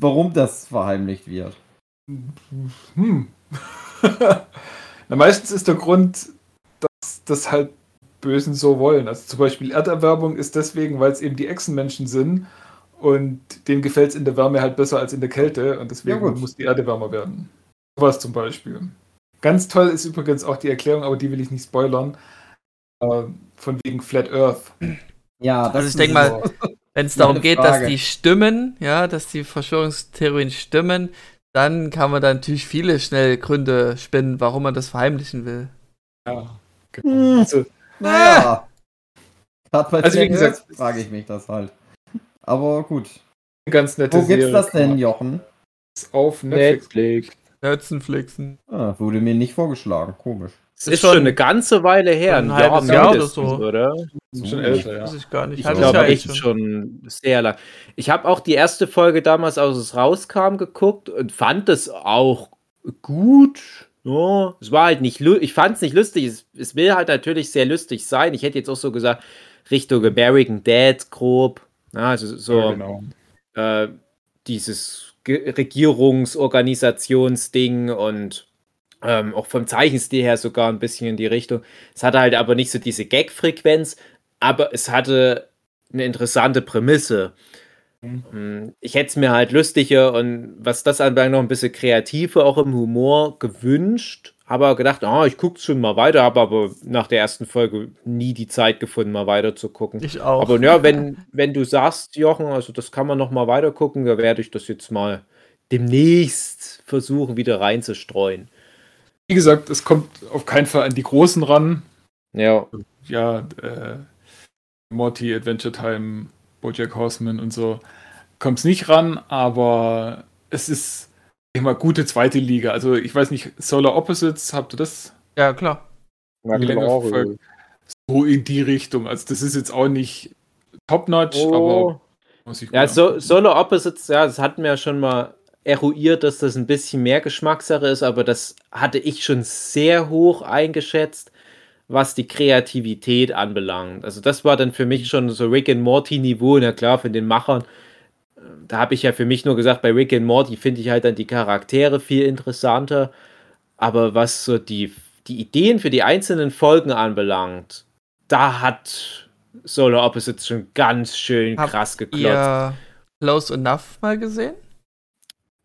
warum das verheimlicht wird? Hm. Na, meistens ist der Grund, dass das halt Bösen so wollen. Also zum Beispiel Erderwärmung ist deswegen, weil es eben die Echsenmenschen sind und denen gefällt es in der Wärme halt besser als in der Kälte und deswegen ja, muss die Erde wärmer werden. Was zum Beispiel. Ganz toll ist übrigens auch die Erklärung, aber die will ich nicht spoilern. Äh, von wegen Flat Earth. Ja, also ich denke mal, wenn es darum geht, Frage. dass die stimmen, ja, dass die Verschwörungstheorien stimmen, dann kann man da natürlich viele schnell Gründe spinnen, warum man das verheimlichen will. Ja, genau. Hm. Also, naja. Gerade bei also, wie gesagt, frage ich mich das halt. Aber gut. Ganz nette Wo gibt's Serie, das denn, Jochen? Auf Netflix. Netflixen. Ah, wurde mir nicht vorgeschlagen. Komisch. Das ist, ist schon eine ganze Weile her, ein, ein halbes Jahr, oder so. Oder? Schon älter, ja. Weiß ich gar nicht. Ich glaube echt schon. sehr lang. Ich habe auch die erste Folge damals, als es rauskam, geguckt und fand es auch gut. Ja, es war halt nicht, ich fand es nicht lustig. Es, es, will halt natürlich sehr lustig sein. Ich hätte jetzt auch so gesagt, Richtung American Dad grob. Ja, also so ja, genau. äh, dieses Regierungsorganisationsding und ähm, auch vom Zeichenstil her sogar ein bisschen in die Richtung. Es hatte halt aber nicht so diese Gag-Frequenz, aber es hatte eine interessante Prämisse. Mhm. Mm, ich hätte es mir halt lustiger und was das anbelangt noch ein bisschen kreativer auch im Humor gewünscht, habe gedacht, ah, ich gucke schon mal weiter, habe aber nach der ersten Folge nie die Zeit gefunden, mal weiter zu gucken. Ich auch. Aber ja, wenn, wenn du sagst, Jochen, also das kann man noch mal weiter gucken, da werde ich das jetzt mal demnächst versuchen, wieder reinzustreuen. Wie gesagt, es kommt auf keinen Fall an die Großen ran. Ja, Ja, äh, Morty, Adventure Time, Bojack Horseman und so kommt es nicht ran, aber es ist immer gute zweite Liga. Also ich weiß nicht, Solar Opposites, habt ihr das ja, klar. na länger klar. so in die Richtung? Also das ist jetzt auch nicht top-notch, Oh. aber muss ich Ja, so. Solo Opposites, ja, das hatten wir ja schon mal eruiert, dass das ein bisschen mehr Geschmackssache ist, aber das hatte ich schon sehr hoch eingeschätzt, was die Kreativität anbelangt. Also das war dann für mich schon so Rick and Morty Niveau, na klar, von den Machern. Da habe ich ja für mich nur gesagt, bei Rick and Morty finde ich halt dann die Charaktere viel interessanter, aber was so die, die Ideen für die einzelnen Folgen anbelangt, da hat Solo Opposites schon ganz schön Habt krass geklotzt. Ihr Close Enough mal gesehen?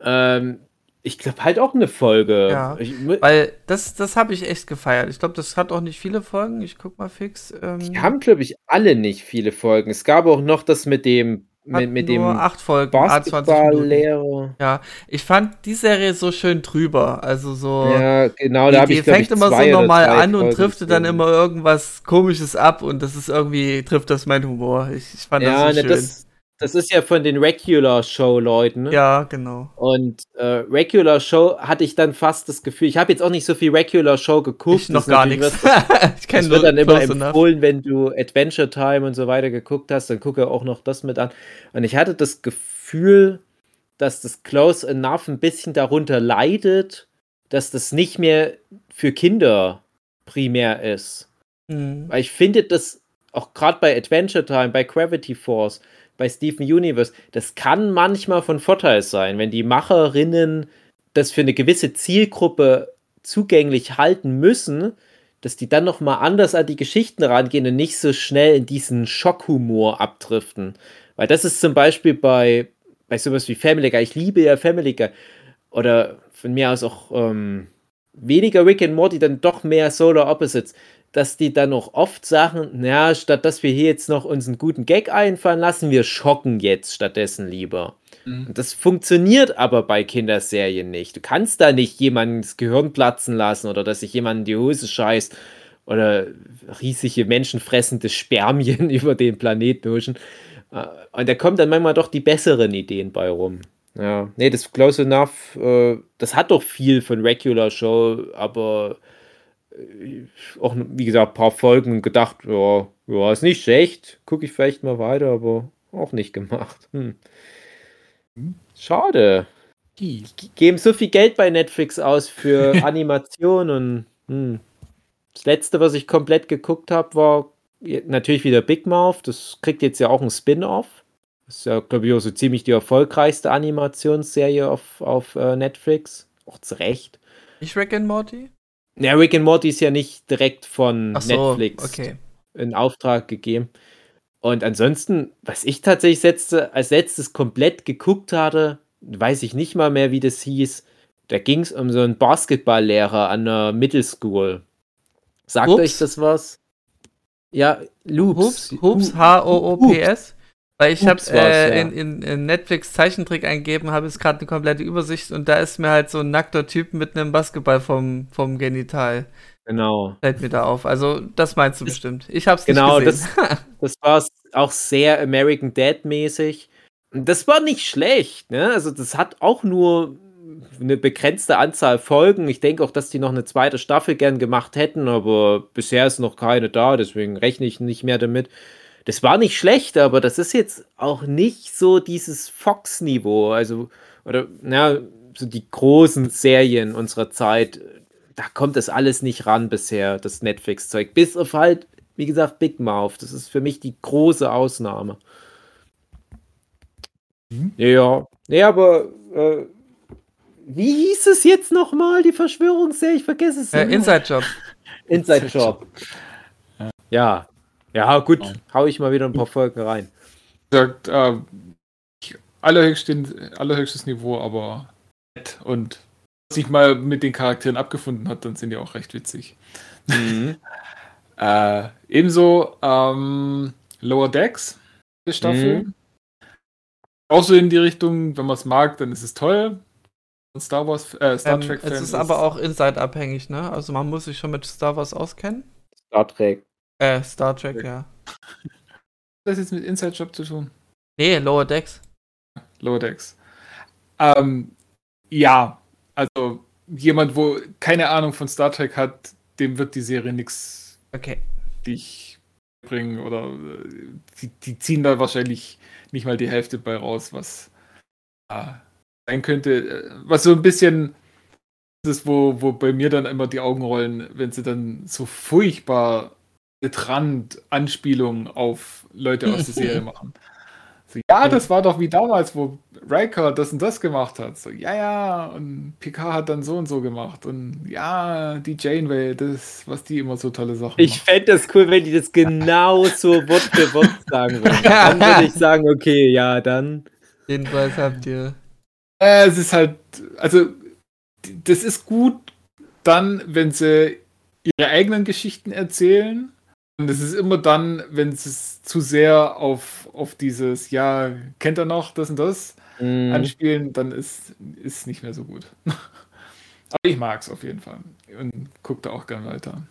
Ähm, ich glaube halt auch eine Folge. Ja. Ich, Weil das, das habe ich echt gefeiert. Ich glaube, das hat auch nicht viele Folgen. Ich guck mal fix. Ähm, die haben, glaube ich, alle nicht viele Folgen. Es gab auch noch das mit dem mit, mit nur dem acht Folgen, 20 Minuten. Basketballlehrer. Ich fand die Serie so schön drüber. Also so. Ja, genau, da die, habe die ich glaub fängt ich, immer so normal an und trifft dann immer irgendwas Komisches ab und das ist irgendwie, trifft das mein Humor. Ich, ich fand Ja, das so ne, schön. das, das ist ja von den Regular Show Leuten. Ne? ja, genau. Und äh, Regular Show hatte ich dann fast das Gefühl, ich habe jetzt auch nicht so viel Regular Show geguckt. Ich noch gar nichts. ich kenne nur dann immer Close Enough. empfohlen, wenn du Adventure Time und so weiter geguckt hast, dann gucke auch noch das mit an. Und ich hatte das Gefühl, dass das Close Enough ein bisschen darunter leidet, dass das nicht mehr für Kinder primär ist. Mhm. Weil ich finde das auch gerade bei Adventure Time, bei Gravity Force, bei Steven Universe, das kann manchmal von Vorteil sein, wenn die Macherinnen das für eine gewisse Zielgruppe zugänglich halten müssen, dass die dann noch mal anders an die Geschichten rangehen und nicht so schnell in diesen Schockhumor abdriften. Weil das ist zum Beispiel bei, bei sowas wie Family Guy, ich liebe ja Family Guy, oder von mir aus auch ähm, weniger Rick and Morty, dann doch mehr Solar Opposites, dass die dann auch oft sagen, naja, statt dass wir hier jetzt noch uns einen guten Gag einfallen lassen, wir schocken jetzt stattdessen lieber. Mhm. Und das funktioniert aber bei Kinderserien nicht. Du kannst da nicht jemanden das Gehirn platzen lassen oder dass sich jemand in die Hose scheißt oder riesige menschenfressende Spermien über den Planeten huschen. Äh, Und da kommen dann manchmal doch die besseren Ideen bei rum. Ja, nee, das Close Enough, äh, das hat doch viel von Regular Show, aber auch, wie gesagt, ein paar Folgen und gedacht, ja, ja, ist nicht schlecht, gucke ich vielleicht mal weiter, aber auch nicht gemacht. Hm. Schade. Die geben so viel Geld bei Netflix aus für Animation und hm. das letzte, was ich komplett geguckt habe, war natürlich wieder Big Mouth. Das kriegt jetzt ja auch ein Spin-off. Das ist ja, glaube ich, auch so ziemlich die erfolgreichste Animationsserie auf, auf äh, Netflix. Auch zu Recht. Ich Rick and Morty? Ja, Rick and Morty ist ja nicht direkt von so, Netflix okay. in Auftrag gegeben. Und ansonsten, was ich tatsächlich setzte, als letztes komplett geguckt hatte, weiß ich nicht mal mehr, wie das hieß. Da ging es um so einen Basketballlehrer an der Middle School. Sagt Hoops? euch das was? Ja, Loops. Hoops, Hoops, H-O-O-P-S. Weil ich habe äh, ja. in, in, in Netflix Zeichentrick eingeben, habe jetzt gerade eine komplette Übersicht und da ist mir halt so ein nackter Typ mit einem Basketball vom, vom Genital. Genau. Fällt mir da auf. Also, das meinst du Das- bestimmt. Ich hab's Genau, nicht gesehen. Das war auch sehr American Dad mäßig. Und Das war nicht schlecht, ne? Also das hat auch nur eine begrenzte Anzahl Folgen. Ich denke auch, dass die noch eine zweite Staffel gern gemacht hätten, aber bisher ist noch keine da, deswegen rechne ich nicht mehr damit. Das war nicht schlecht, aber das ist jetzt auch nicht so dieses Fox-Niveau, also oder na, so die großen Serien unserer Zeit. Da kommt das alles nicht ran bisher, das Netflix-Zeug. Bis auf halt wie gesagt, Big Mouth. Das ist für mich die große Ausnahme. Mhm. Ja, ja, aber äh, wie hieß es jetzt nochmal, die Verschwörungsserie? Ich vergesse es. Äh. Inside Job. Inside Job. Ja. Ja, gut. Ja. Hau ich mal wieder ein paar Folgen rein. Gesagt, äh, ich- allerhöchstes, allerhöchstes Niveau, aber nett und sich mal mit den Charakteren abgefunden hat, dann sind die auch recht witzig. Mhm. Äh, ebenso ähm, Lower Decks, die Staffel. Mhm. Auch so in die Richtung, wenn man es mag, dann ist es toll. Und Star Wars, äh, Star Ähm, Trek es ist aber auch Inside-abhängig, ne? Also man muss sich schon mit Star Wars auskennen. Star Trek. Äh, Star Trek, ja. das jetzt mit Inside Job zu tun. Nee, Lower Decks. Lower Decks. Ähm, ja, also jemand, wo keine Ahnung von Star Trek hat, dem wird die Serie nichts Okay. dich bringen oder äh, die, die ziehen da wahrscheinlich nicht mal die Hälfte bei raus, was äh, sein könnte. Äh, Was so ein bisschen das ist, wo, wo bei mir dann immer die Augen rollen, wenn sie dann so furchtbar penetrant Anspielungen auf Leute aus der Serie machen. So, ja, das war doch wie damals, wo Riker das und das gemacht hat. So, ja, ja, und Picard hat dann so und so gemacht. Und ja, die Janeway, das, was die immer so tolle Sachen Ich fände das cool, wenn die das genau so Wort für Wort sagen würden. Dann würde ich sagen, okay, ja, dann. Jedenfalls habt ihr. Äh, es ist halt, also, das ist gut dann, wenn sie ihre eigenen Geschichten erzählen. Und es ist immer dann, wenn es zu sehr auf, auf dieses, ja, kennt er noch das und das Mhm. anspielen, dann ist es nicht mehr so gut. Aber ich mag es auf jeden Fall. Und gucke da auch gern weiter.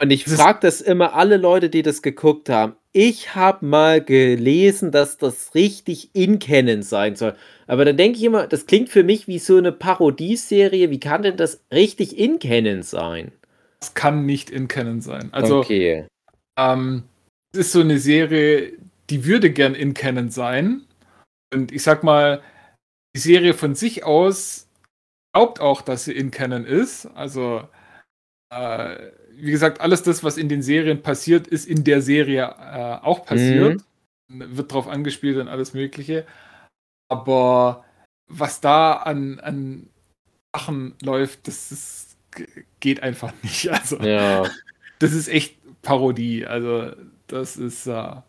Und ich frage das immer alle Leute, die das geguckt haben. Ich habe mal gelesen, dass das richtig in Canon sein soll. Aber dann denke ich immer, das klingt für mich wie so eine Parodieserie. Wie kann denn das richtig in Canon sein? Das kann nicht in Canon sein. Also, okay. Ähm, es ist so eine Serie, die würde gern in Canon sein. Und ich sag mal, die Serie von sich aus glaubt auch, dass sie in Canon ist. Also, äh, wie gesagt, alles das, was in den Serien passiert, ist in der Serie äh, auch passiert. Wird drauf angespielt und alles Mögliche. Aber was da an, an Sachen läuft, das ist, geht einfach nicht. Also, Ja. das ist echt Parodie. Also, das ist. Äh,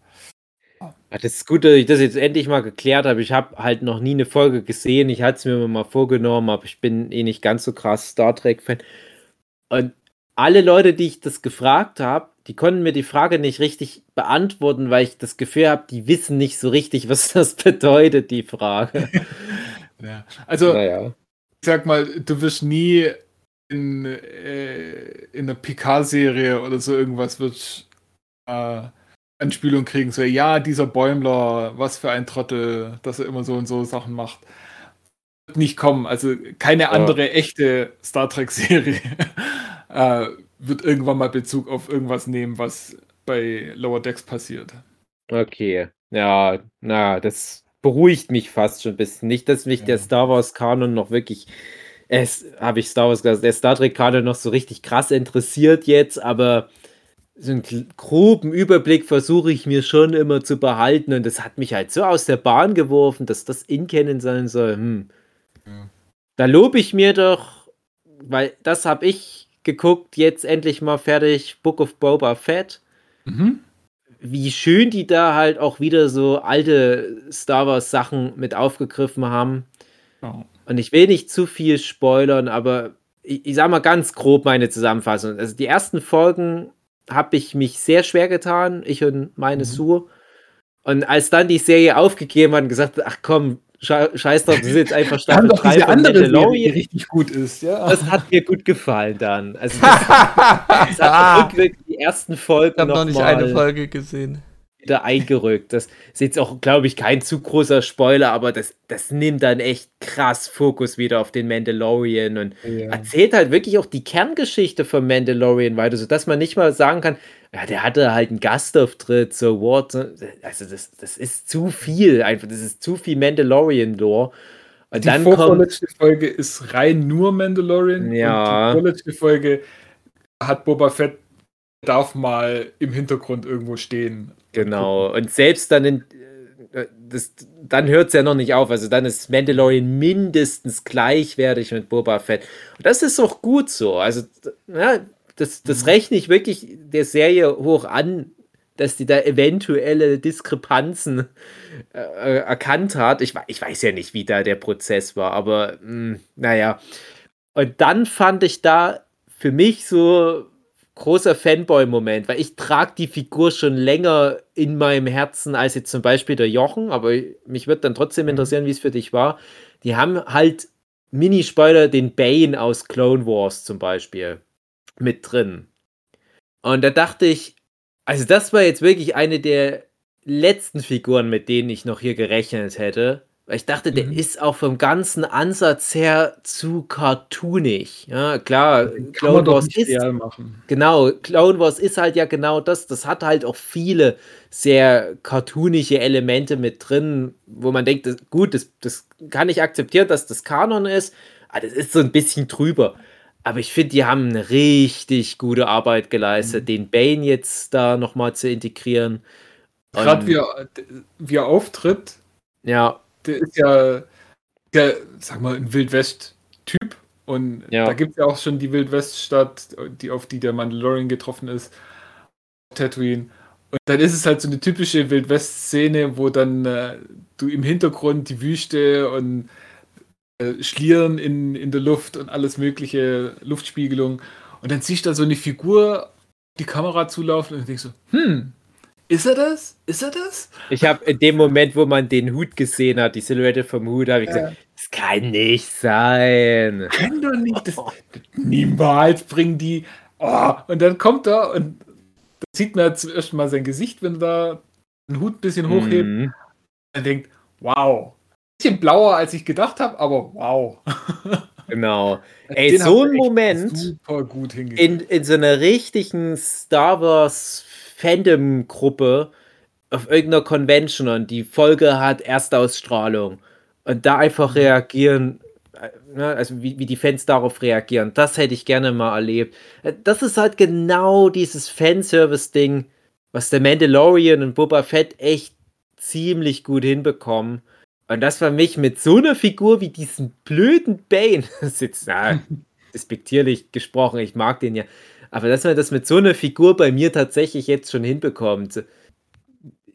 Ah, Das ist gut, dass ich das jetzt endlich mal geklärt habe. Ich habe halt noch nie eine Folge gesehen. Ich hatte es mir mal vorgenommen, aber ich bin eh nicht ganz so krass Star Trek-Fan. Und alle Leute, die ich das gefragt habe, die konnten mir die Frage nicht richtig beantworten, weil ich das Gefühl habe, die wissen nicht so richtig, was das bedeutet, die Frage. ja. Also, naja. ich sag mal, du wirst nie in, äh, in einer PK-Serie oder so irgendwas wird äh, Anspielung kriegen. So, ja, dieser Bäumler, was für ein Trottel, dass er immer so und so Sachen macht. Wird nicht kommen. Also keine andere echte Star Trek-Serie äh, wird irgendwann mal Bezug auf irgendwas nehmen, was bei Lower Decks passiert. Okay. Ja, na, das beruhigt mich fast schon ein bisschen. Nicht, dass mich Ja. der Star Wars-Kanon noch wirklich. Es habe ich Star Wars gesagt, der Star Trek-Kanon noch so richtig krass interessiert jetzt, aber so einen groben Überblick versuche ich mir schon immer zu behalten und das hat mich halt so aus der Bahn geworfen, dass das in Canon sein soll. Hm. Ja. Da lobe ich mir doch, weil das habe ich geguckt, jetzt endlich mal fertig, Book of Boba Fett Mhm. wie schön die da halt auch wieder so alte Star Wars Sachen mit aufgegriffen haben. Ja. Und ich will nicht zu viel spoilern, aber ich, ich sag mal ganz grob meine Zusammenfassung. Also die ersten Folgen habe ich mich sehr schwer getan, ich und meine Mhm. Sue. Und als dann die Serie aufgegeben hat und gesagt, hat, ach komm, sche scheiß doch, das ist jetzt einfach Staffel doch 3 diese von andere Serie, die Mandalorian. richtig gut ist, ja. Das hat mir gut gefallen dann. Also das, das Ah, hat rückwirkend die ersten Folgen ich habe noch nicht mal eine Folge gesehen. Wieder eingerückt. Das ist jetzt auch, glaube ich, kein zu großer Spoiler, aber das, das nimmt dann echt krass Fokus wieder auf den Mandalorian und ja. erzählt halt wirklich auch die Kerngeschichte von Mandalorian weiter, sodass man nicht mal sagen kann, ja, der hatte halt einen Gastauftritt, so what. Also das, das ist zu viel einfach, das ist zu viel Mandalorian-Lore. Und Die dann kommt, Folge ist rein nur Mandalorian. Ja. Und die vorletzte Folge hat Boba Fett darf mal im Hintergrund irgendwo stehen. Genau, und selbst dann in, äh, das, dann hört es ja noch nicht auf. Also dann ist Mandalorian mindestens gleichwertig mit Boba Fett. Und das ist auch gut so. Also, ja, das, das rechne ich wirklich der Serie hoch an, dass die da eventuelle Diskrepanzen äh, erkannt hat. Ich, ich weiß ja nicht, wie da der Prozess war, aber mh, naja. Und dann fand ich da für mich so großer Fanboy-Moment, weil ich trage die Figur schon länger in meinem Herzen als jetzt zum Beispiel der Jochen, aber mich wird dann trotzdem interessieren, wie es für dich war. Die haben halt Mini-Spoiler den Bane aus Clone Wars zum Beispiel mit drin. Und da dachte ich, also das war jetzt wirklich eine der letzten Figuren, mit denen ich noch hier gerechnet hätte. Weil ich dachte, der Mhm. ist auch vom ganzen Ansatz her zu cartoonig. Ja, klar, man Clone Wars ist. Genau, Clone Wars ist halt ja genau das. Das hat halt auch viele sehr cartoonische Elemente mit drin, wo man denkt, das, gut, das, das kann ich akzeptieren, dass das Kanon ist, aber das ist so ein bisschen drüber. Aber ich finde, die haben eine richtig gute Arbeit geleistet, den Bane jetzt da nochmal zu integrieren. Gerade wie, wie er auftritt, Ja, der ist ja, der, sag mal, ein Wildwest-Typ. Und Ja. da gibt es ja auch schon die Wildwest-Stadt, die, auf die der Mandalorian getroffen ist. Tatooine. Und dann ist es halt so eine typische Wildwest-Szene, wo dann äh, du im Hintergrund die Wüste und äh, Schlieren in, in der Luft und alles mögliche, Luftspiegelung. Und dann siehst du da so eine Figur die Kamera zulaufen und denkst so, hm, ist er das? Ist er das? ich habe in dem Moment, wo man den Hut gesehen hat, die Silhouette vom Hut, habe ich gesagt, das kann nicht sein. Kann doch nicht. Das, niemals bringen die. Oh, und dann kommt er und da sieht man zum ersten Mal sein Gesicht, wenn er da den Hut ein bisschen hochhebt. Mhm. Man denkt, wow. Bisschen blauer, als ich gedacht habe, aber wow. Genau. Ey, Den so ein Moment Super gut in, in so einer richtigen Star Wars Fandom-Gruppe auf irgendeiner Convention und die Folge hat Erstausstrahlung und da einfach reagieren, äh, ne, also wie, wie die Fans darauf reagieren, das hätte ich gerne mal erlebt. Äh, Das ist halt genau dieses Fanservice-Ding, was der Mandalorian und Boba Fett echt ziemlich gut hinbekommen. Und das war mich mit so einer Figur wie diesen blöden Bane, das ist jetzt na, despektierlich gesprochen, ich mag den ja, aber dass man das mit so einer Figur bei mir tatsächlich jetzt schon hinbekommt,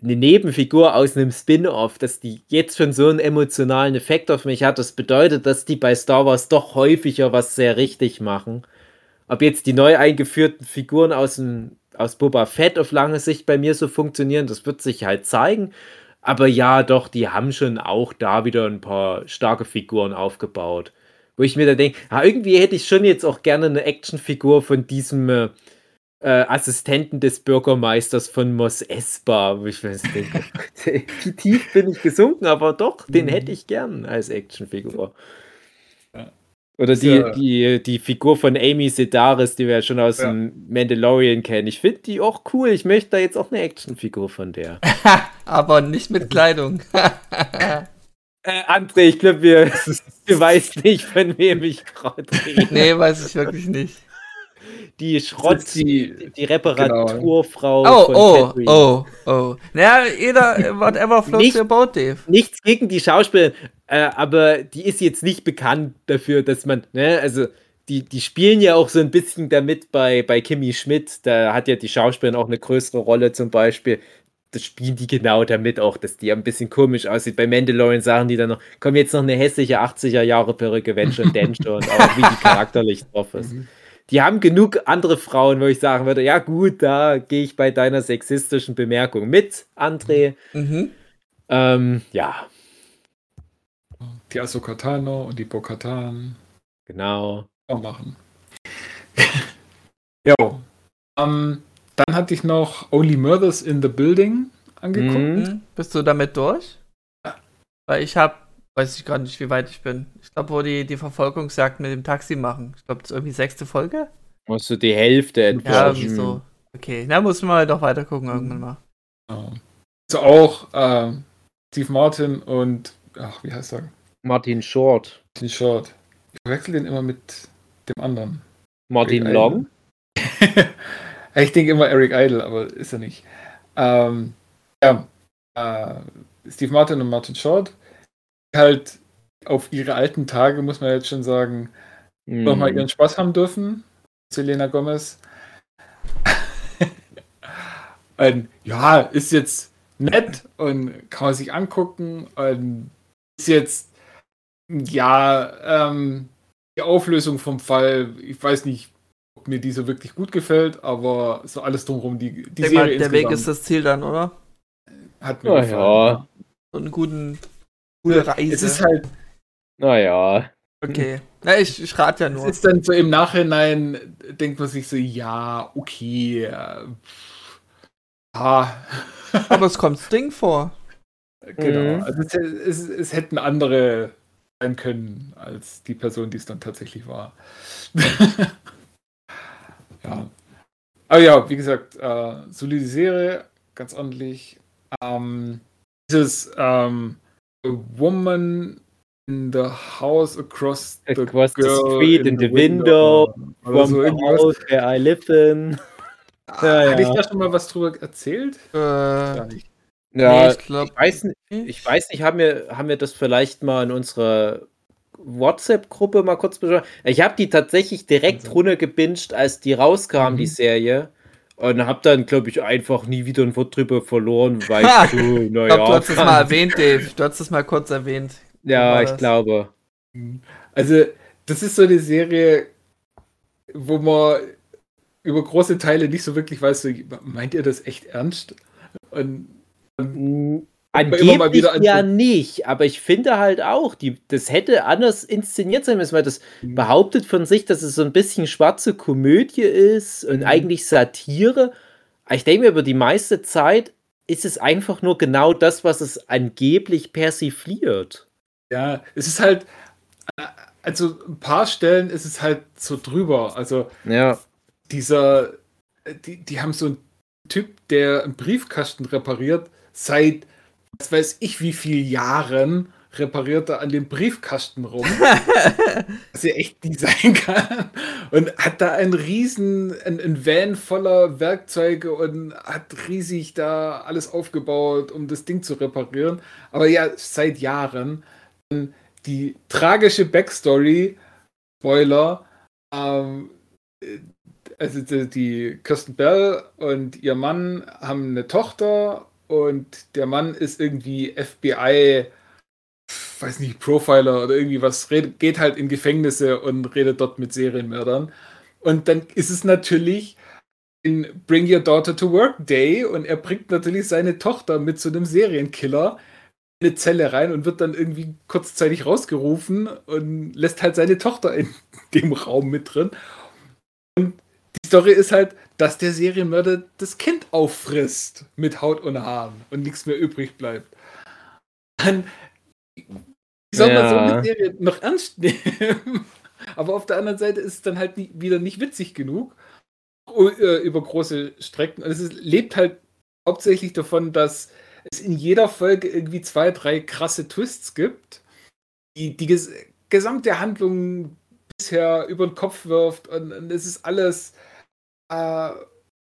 eine Nebenfigur aus einem Spin-off, dass die jetzt schon so einen emotionalen Effekt auf mich hat, das bedeutet, dass die bei Star Wars doch häufiger was sehr richtig machen. Ob jetzt die neu eingeführten Figuren aus, dem, aus Boba Fett auf lange Sicht bei mir so funktionieren, das wird sich halt zeigen. Aber ja, doch, die haben schon auch da wieder ein paar starke Figuren aufgebaut. Wo ich mir da denke, ja, irgendwie hätte ich schon jetzt auch gerne eine Actionfigur von diesem äh, äh, Assistenten des Bürgermeisters von Mos Espa. Wo ich mir denke, oh wie tief bin ich gesunken, aber doch, den Mhm. hätte ich gern als Actionfigur. Oder die, ja- die, die Figur von Amy Sedaris, die wir ja schon aus Ja. dem Mandalorian kennen. Ich finde die auch cool. Ich möchte da jetzt auch eine Actionfigur von der. Aber nicht mit Kleidung. Äh, André, ich glaube, wir, wir weiß nicht, von wem ich gerade rede. nee, weiß ich wirklich nicht. Die Schrott, die- die, Reparaturfrau Oh, von oh, Tatooine. oh, oh. Naja, jeder, whatever floats Nicht- your boat, Dave. Nichts gegen die Schauspielerin, äh, aber die ist jetzt nicht bekannt dafür, dass man, ne, also die, die spielen ja auch so ein bisschen damit bei, bei Kimi Schmidt, da hat ja die Schauspielerin auch eine größere Rolle zum Beispiel. Das spielen die genau damit auch, dass die ein bisschen komisch aussieht. Bei Mandalorian sagen die dann noch, komm jetzt noch eine hässliche 80er Jahre Perücke, wenn schon, denn schon, auch wie die charakterlich drauf ist. Die haben genug andere Frauen, wo ich sagen würde, ja gut, da gehe ich bei deiner sexistischen Bemerkung mit, André. Mhm. Ähm, ja, Die Ahsoka Tano und die Bo-Katan genau. auch machen. jo. Ähm, dann hatte ich noch Only Murders in the Building angeguckt. Mhm. Mhm. Bist du damit durch? Weil ich hab, weiß ich gar nicht, wie weit ich bin. Ich glaube, wo die die Verfolgungsjagd mit dem Taxi machen. Ich glaube, das ist irgendwie sechste Folge. Musst du die Hälfte etwa. Ja, Mhm. irgendwie so. Okay, na, muss man halt auch weiter gucken irgendwann mal. Genau. Also auch ähm, Steve Martin und, ach, wie heißt er? Martin Short. Martin Short. Ich verwechsel den immer mit dem anderen. Martin Long. ich denke immer Eric Idle, aber ist er nicht. Ähm, ja, äh, Steve Martin und Martin Short. Halt auf ihre alten Tage, muss man jetzt schon sagen, Mhm. nochmal ihren Spaß haben dürfen. Selena Gomez. und, ja, ist jetzt nett und kann man sich angucken und ist jetzt, ja, ähm, die Auflösung vom Fall, ich weiß nicht, ob mir diese wirklich gut gefällt, aber so alles drumherum, die, die Denk mal, Serie der Weg ist das Ziel dann, oder? hat mir Na gefallen. ja. So eine guten, gute Reise. Es ist halt, Naja. okay. Na, ich, ich rate ja es nur. ist dann so im Nachhinein, denkt man sich so, ja, okay, äh, ah, Aber es kommt Sting vor. genau. Mhm. Also es, es, es hätten andere sein können als die Person, die es dann tatsächlich war. ja. Aber ja, wie gesagt, äh, solide Serie, ganz ordentlich. Ähm, dieses ähm, A Woman in the House Across the, Across the street in the window, Oder From so the house where I live in. Ja, Hatte ich ja. da schon mal was drüber erzählt? Äh, Gar nicht. Ja, nee, ich glaube. ich weiß nicht. Ich weiß nicht, haben wir, haben wir das vielleicht mal in unserer WhatsApp-Gruppe mal kurz besprochen? Ich habe die tatsächlich direkt Also. runtergebinged, als die rauskam, Mhm. die Serie. Und habe dann, glaube ich, einfach nie wieder ein Wort drüber verloren, weil Ha! ich so, Ich naja. glaube, du hast es mal erwähnt, Dave. Du hast es mal kurz erwähnt. ja, ich das? glaube. Also, das ist so eine Serie, wo man über große Teile nicht so wirklich weiß, so, meint ihr das echt ernst? Und Mm, Angeblich ja nicht, aber ich finde halt auch, die, das hätte anders inszeniert sein müssen, weil das Mhm. behauptet von sich, dass es so ein bisschen schwarze Komödie ist und Mhm. eigentlich Satire. Ich denke mir, über die meiste Zeit ist es einfach nur genau das, was es angeblich persifliert. ja, es ist halt, äh, also ein paar Stellen ist es halt so drüber. Also Ja. dieser, äh, die, die haben so einen Typ, der einen Briefkasten repariert, seit, was weiß ich wie viel Jahren repariert er an dem Briefkasten rum. was er echt sein kann. Und hat da einen riesen, ein, ein Van voller Werkzeuge und hat riesig da alles aufgebaut, um das Ding zu reparieren. Aber ja, seit Jahren. Die tragische Backstory, Spoiler, ähm, äh, also die, die Kirsten Bell und ihr Mann haben eine Tochter und der Mann ist irgendwie FBI, weiß nicht, Profiler oder irgendwie was, geht halt in Gefängnisse und redet dort mit Serienmördern. Und dann ist es natürlich in Bring Your Daughter to Work Day und er bringt natürlich seine Tochter mit zu einem Serienkiller in eine Zelle rein und wird dann irgendwie kurzzeitig rausgerufen und lässt halt seine Tochter in dem Raum mit drin. Und die Story ist halt, dass der Serienmörder das Kind auffrisst mit Haut und Haaren und nichts mehr übrig bleibt. Dann, wie soll man so Ja. eine Serie noch ernst nehmen? Aber auf der anderen Seite ist es dann halt nie, wieder nicht witzig genug äh, über große Strecken. Und es ist, lebt halt hauptsächlich davon, dass es in jeder Folge irgendwie zwei, drei krasse Twists gibt, die die ges gesamte Handlung bisher über den Kopf wirft und, und es ist alles äh,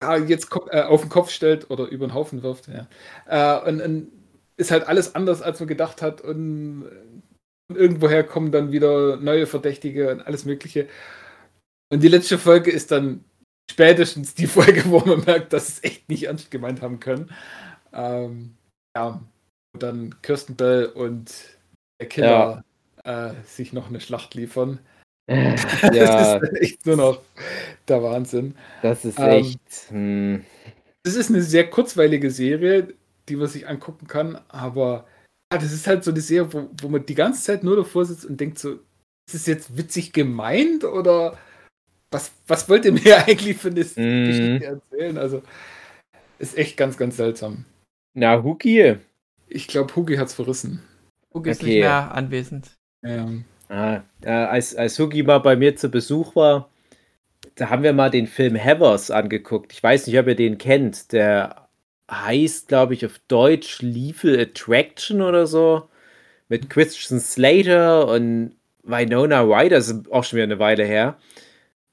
ja, jetzt äh, auf den Kopf stellt oder über den Haufen wirft. Ja. Äh, und, und ist halt alles anders, als man gedacht hat und, und irgendwoher kommen dann wieder neue Verdächtige und alles Mögliche. Und die letzte Folge ist dann spätestens die Folge, wo man merkt, dass es echt nicht ernst gemeint haben können. Ähm, ja, und dann Kirsten Bell und der Killer äh, sich noch eine Schlacht liefern. Ja, Das ist echt nur noch der Wahnsinn. das ist Ähm, echt. Hm. Es ist eine sehr kurzweilige Serie, die man sich angucken kann, aber ja, das ist halt so eine Serie, wo, wo man die ganze Zeit nur davor sitzt und denkt so, ist es jetzt witzig gemeint oder was, was wollt ihr mir eigentlich für eine Mhm. Geschichte erzählen? Also, ist echt ganz, ganz seltsam. Na, Huki. Ich glaube, Hugi hat's verrissen. Hugo ist Okay. nicht mehr anwesend. Ähm, Ah, äh, als, als Hugi mal bei mir zu Besuch war, da haben wir mal den Film Havers angeguckt. Ich weiß nicht, ob ihr den kennt. Der heißt, glaube ich, auf Deutsch Lethal Attraction oder so. Mit Christian Slater und Winona Ryder. Das ist auch schon wieder eine Weile her.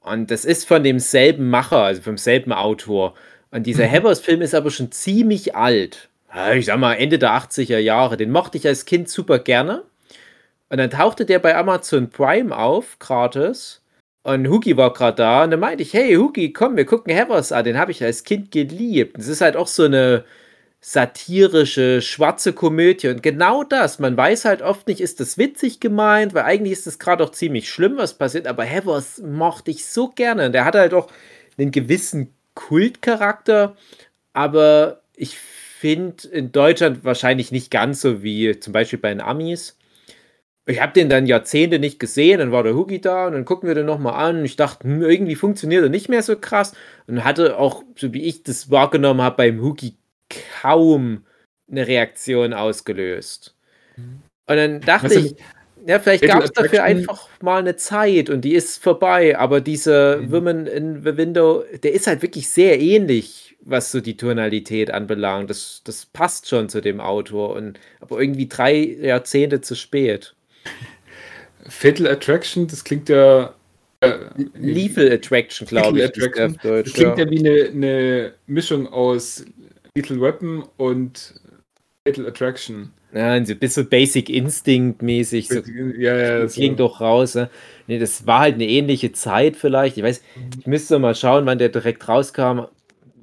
Und das ist von demselben Macher, also vom selben Autor. Und dieser Mhm. Havers-Film ist aber schon ziemlich alt. Ich sag mal, Ende der 80er Jahre. Den mochte ich als Kind super gerne. Und dann tauchte der bei Amazon Prime auf, gratis. Und Huki war gerade da. Und dann meinte ich, hey Huki, komm, wir gucken Havers an. Den habe ich als Kind geliebt. Das ist halt auch so eine satirische, schwarze Komödie. Und genau das, man weiß halt oft nicht, ist das witzig gemeint, weil eigentlich ist das gerade auch ziemlich schlimm, was passiert, aber Havers mochte ich so gerne. Und der hat halt auch einen gewissen Kultcharakter, aber ich finde in Deutschland wahrscheinlich nicht ganz so wie zum Beispiel bei den Amis. Ich habe den dann Jahrzehnte nicht gesehen, dann war der Hoogie da und dann gucken wir den nochmal an. Ich dachte, hm, irgendwie funktioniert er nicht mehr so krass und hatte auch, so wie ich das wahrgenommen habe, beim Hoogie kaum eine Reaktion ausgelöst. Und dann dachte du, ich, ja, vielleicht gab es dafür einfach mal eine Zeit und die ist vorbei, aber dieser Mhm. Women in the Window, der ist halt wirklich sehr ähnlich, was so die Tonalität anbelangt. Das, das passt schon zu dem Autor, und, aber irgendwie drei Jahrzehnte zu spät. Fatal Attraction, das klingt ja. Äh, Lethal Attraction, glaube ich. Attraction. Deutsch, Das klingt ja. ja wie eine, eine Mischung aus Lethal Weapon und Fatal Attraction. Ja, so ein bisschen Basic Instinct-mäßig. So ja, ja, so. klingt doch raus. Ne? Nee, das war halt eine ähnliche Zeit vielleicht. Ich weiß, ich müsste mal schauen, wann der direkt rauskam.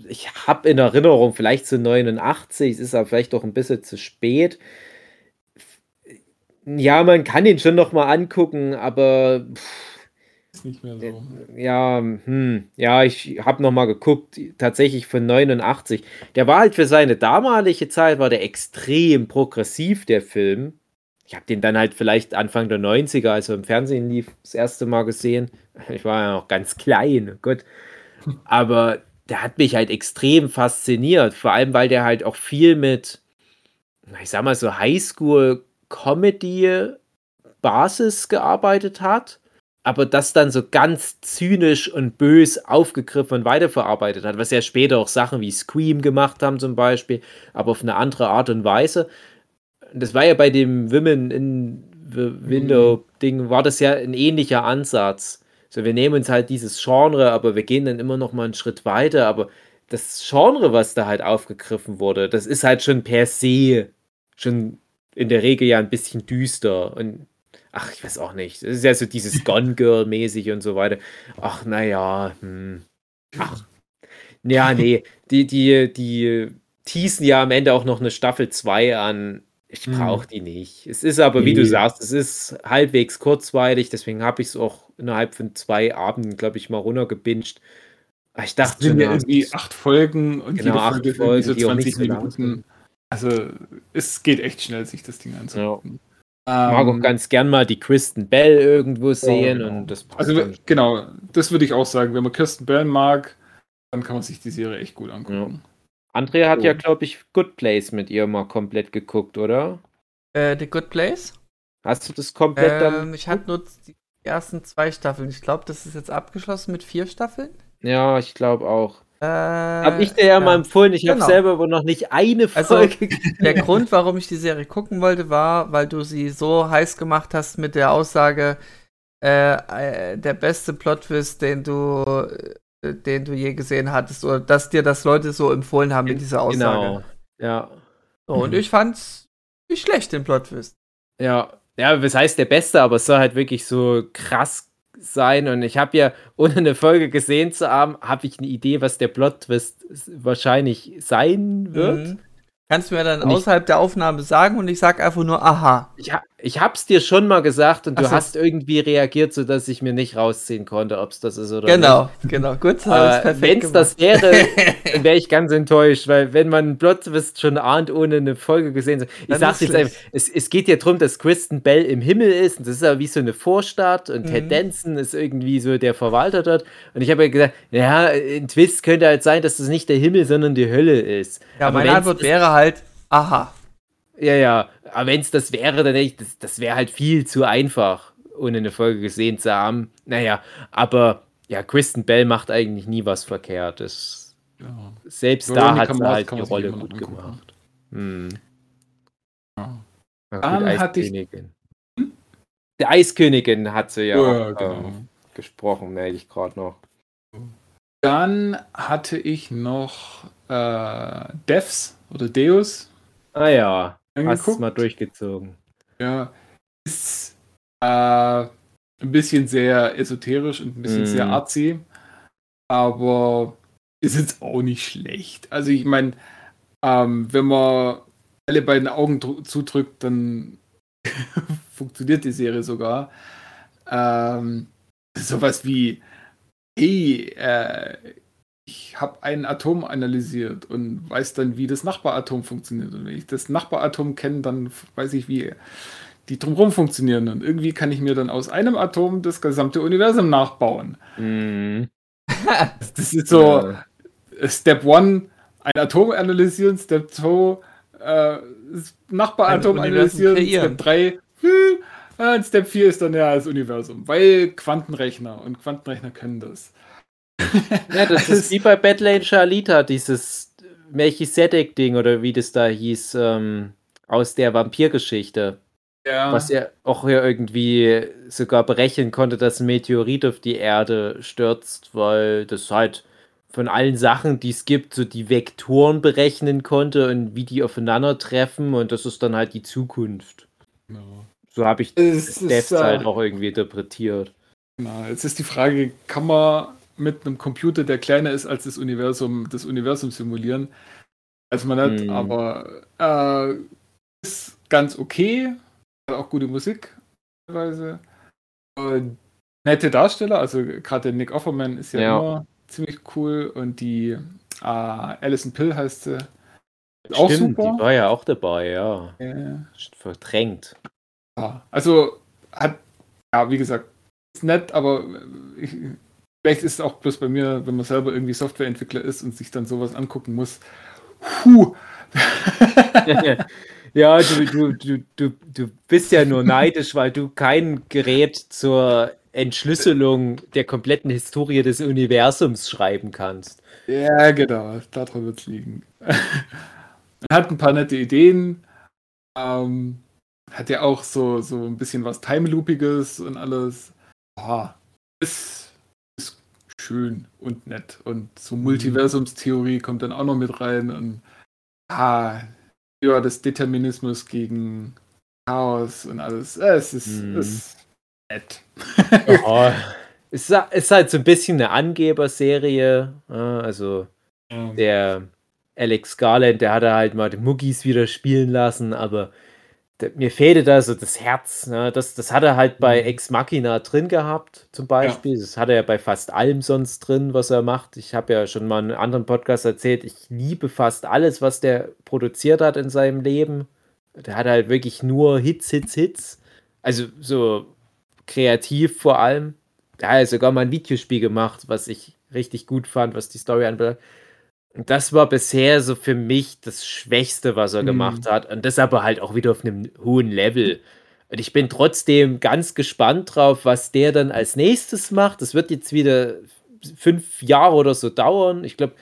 Ich habe in Erinnerung, vielleicht zu 89, es ist aber vielleicht doch ein bisschen zu spät. Ja, man kann ihn schon noch mal angucken, aber pff, Ist nicht mehr so. ja, hm, ja, ich habe noch mal geguckt, tatsächlich von 89. Der war halt für seine damalige Zeit, war der extrem progressiv, der Film. Ich habe den dann halt vielleicht Anfang der 90er, als er im Fernsehen lief, das erste Mal gesehen. Ich war ja noch ganz klein, oh Gott. Aber der hat mich halt extrem fasziniert, vor allem, weil der halt auch viel mit, ich sag mal so Highschool-Comedy-Basis gearbeitet hat aber das dann so ganz zynisch und bös aufgegriffen und weiterverarbeitet hat, was ja später auch Sachen wie Scream gemacht haben zum Beispiel, aber auf eine andere Art und Weise. Das war ja bei dem Women in the Window Ding, war das ja ein ähnlicher Ansatz. So, wir nehmen uns halt dieses Genre, aber wir gehen dann immer noch mal einen Schritt weiter, aber das Genre, was da halt aufgegriffen wurde, das ist halt schon per se schon in der Regel ja ein bisschen düster und ach, ich weiß auch nicht. Es ist ja so dieses Gone Girl mäßig und so weiter. Ach, naja, hm. Ach. Ja, nee, die, die, die teasen ja am Ende auch noch eine Staffel 2 an. Ich Hm. brauche die nicht. Es ist aber, wie du Nee. sagst, es ist halbwegs kurzweilig, deswegen habe ich es auch innerhalb von zwei Abenden, glaube ich, mal runtergebinged. Aber Ich Das dachte sind schon, ja irgendwie acht Folgen und Genau, jede acht Folge ist Folgen, so die auch nicht 20 so lang Minuten. Also es geht echt schnell, sich das Ding anzugucken. ich mag auch Ähm, ganz gern mal die Kristen Bell irgendwo sehen genau. und das passt Also dann. genau, das würde ich auch sagen. Wenn man Kirsten Bell mag, dann kann man sich die Serie echt gut angucken. Andrea hat So. ja, glaube ich, Good Place mit ihr mal komplett geguckt, oder? Äh, The Good Place? Hast du das komplett dann? Ähm, ich hatte nur die ersten zwei Staffeln. Ich glaube, das ist jetzt abgeschlossen mit vier Staffeln. Ja, ich glaube auch. Äh, Hab ich dir ja, mal empfohlen, ich habe Genau. selber wohl noch nicht eine Also, Folge Der Grund, warum ich die Serie gucken wollte, war, weil du sie so heiß gemacht hast mit der Aussage, äh, äh, der beste Plot-Twist, den du, äh, den du je gesehen hattest, oder dass dir das Leute so empfohlen haben mit dieser Aussage. Genau. Ja. So, und ich fand's nicht schlecht, den Plot-Twist. Ja. Ja, was heißt der Beste, aber es soll halt wirklich so krass sein. Und ich habe ja, ohne eine Folge gesehen zu haben, habe ich eine Idee, was der Plot-Twist wahrscheinlich sein wird. Mhm. Kannst du mir dann Und ich- außerhalb der Aufnahme sagen und ich sag einfach nur aha. Ich, ha ich hab's dir schon mal gesagt und Ach du so. hast irgendwie reagiert, sodass ich mir nicht rausziehen konnte, ob es das ist oder nicht. Genau, genau. Gut, Äh, Wenn es das wäre, dann wäre ich ganz enttäuscht, weil wenn man Plot-Twist schon ahnt, ohne eine Folge gesehen zu Ich Dann sag's jetzt einfach, es, es geht ja darum, dass Kristen Bell im Himmel ist und das ist ja wie so eine Vorstadt und Mhm. Ted Danson ist irgendwie so der Verwalter dort und ich habe ja gesagt, ja, ein Twist könnte halt sein, dass das nicht der Himmel, sondern die Hölle ist. Ja, Aber meine Antwort wäre halt aha. Ja, ja, aber wenn es das wäre, dann hätte ich, das, das wäre halt viel zu einfach, ohne eine Folge gesehen zu haben. Naja, aber ja, Kristen Bell macht eigentlich nie was verkehrt. Das, Ja. selbst da Veronica hat sie halt die Rolle gut angucken. gemacht. Hm. Ja. Na gut, Dann hatte ich- Eiskönigin. Der Eiskönigin hat sie ja, Ja, auch genau. ähm, gesprochen, merke ich gerade noch. Dann hatte ich noch äh, Devs oder Deus Ah ja, hast es angeguckt. mal durchgezogen. Ja, ist äh, ein bisschen sehr esoterisch und ein bisschen Mm. sehr artsy, aber ist jetzt auch nicht schlecht. Also ich meine, ähm, wenn man alle beiden Augen dr- zudrückt, dann funktioniert die Serie sogar. Ähm, sowas wie, hey, äh, ich habe ein Atom analysiert und weiß dann, wie das Nachbaratom funktioniert. Und wenn ich das Nachbaratom kenne, dann weiß ich, wie die drumherum funktionieren. Und irgendwie kann ich mir dann aus einem Atom das gesamte Universum nachbauen. Mhm. Das ist so, Äh, Step 1, ein Atom analysieren, Step 2, äh, das Nachbaratom analysieren, kreieren. Step 3, hm, und Step 4 ist dann ja das Universum, weil Quantenrechner und Quantenrechner können das. Ja, das ist wie bei Battleager Alita, dieses Melchisedek-Ding oder wie das da hieß, ähm, aus der Vampirgeschichte. Ja, Was er auch ja irgendwie sogar berechnen konnte, dass ein Meteorit auf die Erde stürzt, weil das halt von allen Sachen, die es gibt, so die Vektoren berechnen konnte und wie die aufeinandertreffen und das ist dann halt die Zukunft. genau. So habe ich Es ist, Devs äh, halt auch irgendwie interpretiert. Genau, jetzt ist die Frage, kann man mit einem Computer, der kleiner ist als das Universum, das Universum simulieren? Weiß man nicht, Hm. aber äh, ist ganz okay. Hat auch gute Musik teilweise. Und nette Darsteller, also gerade der Nick Offerman ist ja, Ja. immer ziemlich cool und die äh, Alison Pill heißt sie. Auch Stimmt, super. die war ja auch dabei, ja. Äh, Verdrängt. Ja, also hat, ja, wie gesagt, ist nett, aber ich, vielleicht ist es auch bloß bei mir, wenn man selber irgendwie Softwareentwickler ist und sich dann sowas angucken muss. Puh. ja, du, du, du, du, du bist ja nur neidisch, weil du kein Gerät zur Entschlüsselung der kompletten Historie des Universums schreiben kannst. ja, genau, daran wird es liegen. Man hat ein paar nette Ideen. Ähm, hat ja auch so, so ein bisschen was Time-Loopiges und alles. Ist, ist schön und nett. Und so Multiversumstheorie kommt dann auch noch mit rein. Und ah, ja, das Determinismus gegen Chaos und alles. Es ist, Mhm. ist nett. Ja, es ist- halt so ein bisschen eine Angeberserie. Also Ja. der Alex Garland, der hatte halt mal die Muggis wieder spielen lassen, aber mir fehlte da so das Herz. Ne? Das, das hat er halt bei Mhm. Ex Machina drin gehabt, zum Beispiel. Das hat er ja bei fast allem sonst drin, was er macht. Ich habe ja schon mal in einem anderen Podcast erzählt, ich liebe fast alles, was der produziert hat in seinem Leben. Der hat halt wirklich nur Hits, Hits, Hits. Also so kreativ vor allem. Er hat ja sogar mal ein Videospiel gemacht, was ich richtig gut fand, was die Story anbelangt. Das war bisher so für mich das Schwächste, was er Mhm. gemacht hat. Und das aber halt auch wieder auf einem hohen Level. Und ich bin trotzdem ganz gespannt drauf, was der dann als nächstes macht. Das wird jetzt wieder fünf Jahre oder so dauern. Ich glaube,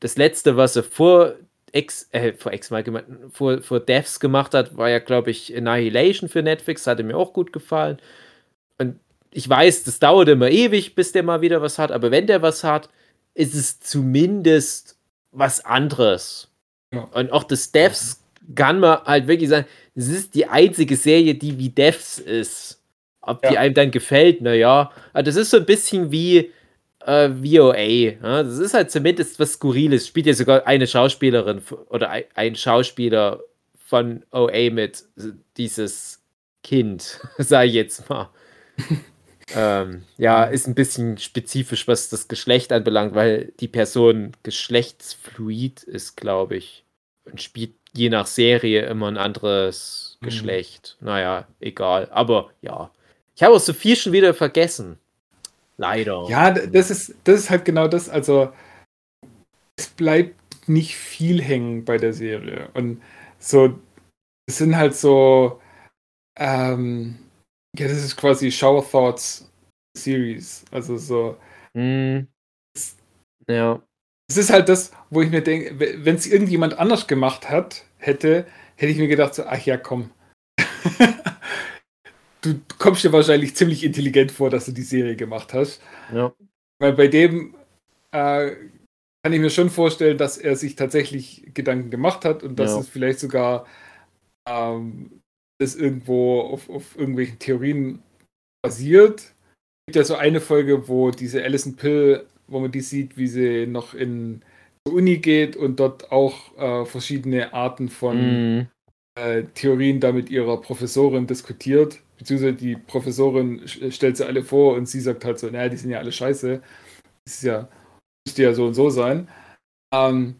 das letzte, was er vor Ex, äh, vor Ex mal gemacht, vor, vor Devs gemacht hat, war ja, glaube ich, Annihilation für Netflix. Hatte mir auch gut gefallen. Und ich weiß, das dauert immer ewig, bis der mal wieder was hat. Aber wenn der was hat, ist es zumindest was anderes. Ja. Und auch das Devs kann man halt wirklich sagen, es ist die einzige Serie, die wie Devs ist. Ob die Ja. einem dann gefällt, naja. Das ist so ein bisschen wie äh, VOA. Ja? Das ist halt zumindest was Skurriles. Spielt ja sogar eine Schauspielerin oder ein, ein Schauspieler von OA mit, dieses Kind, sag ich jetzt mal. ähm, ja, ist ein bisschen spezifisch, was das Geschlecht anbelangt, weil die Person geschlechtsfluid ist, glaube ich. Und spielt je nach Serie immer ein anderes Mhm. Geschlecht. Naja, egal. Aber ja. Ich habe auch so viel schon wieder vergessen. Leider. Ja, das ist, das ist halt genau das. Also, es bleibt nicht viel hängen bei der Serie. Und so, es sind halt so, ähm, ja, das ist quasi Shower Thoughts Series. Also so, Hm. Ja. es ist halt das, wo ich mir denke, wenn es irgendjemand anders gemacht hat, hätte, hätte ich mir gedacht, so, ach ja, komm. du kommst dir wahrscheinlich ziemlich intelligent vor, dass du die Serie gemacht hast. Ja. Weil bei dem äh, kann ich mir schon vorstellen, dass er sich tatsächlich Gedanken gemacht hat und dass Ja. es vielleicht sogar ähm, das irgendwo auf, auf irgendwelchen Theorien basiert. Es gibt ja so eine Folge, wo diese Alison Pill, wo man die sieht, wie sie noch in zur Uni geht und dort auch äh, verschiedene Arten von Mhm. äh, Theorien da mit ihrer Professorin diskutiert. Beziehungsweise die Professorin stellt sie alle vor und sie sagt halt so, naja, die sind ja alle scheiße. Das ist ja, müsste ja so und so sein. Ähm,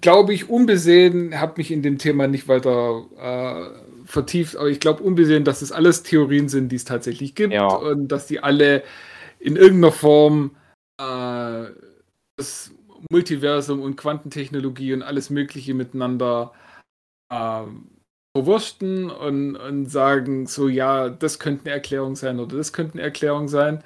glaube ich, unbesehen, habe mich in dem Thema nicht weiter äh, vertieft, aber ich glaube unbesehen, dass es alles Theorien sind, die es tatsächlich gibt Ja. und dass die alle in irgendeiner Form äh, das Multiversum und Quantentechnologie und alles Mögliche miteinander ähm, verwurschten und, und sagen so, ja, das könnte eine Erklärung sein oder das könnte eine Erklärung sein.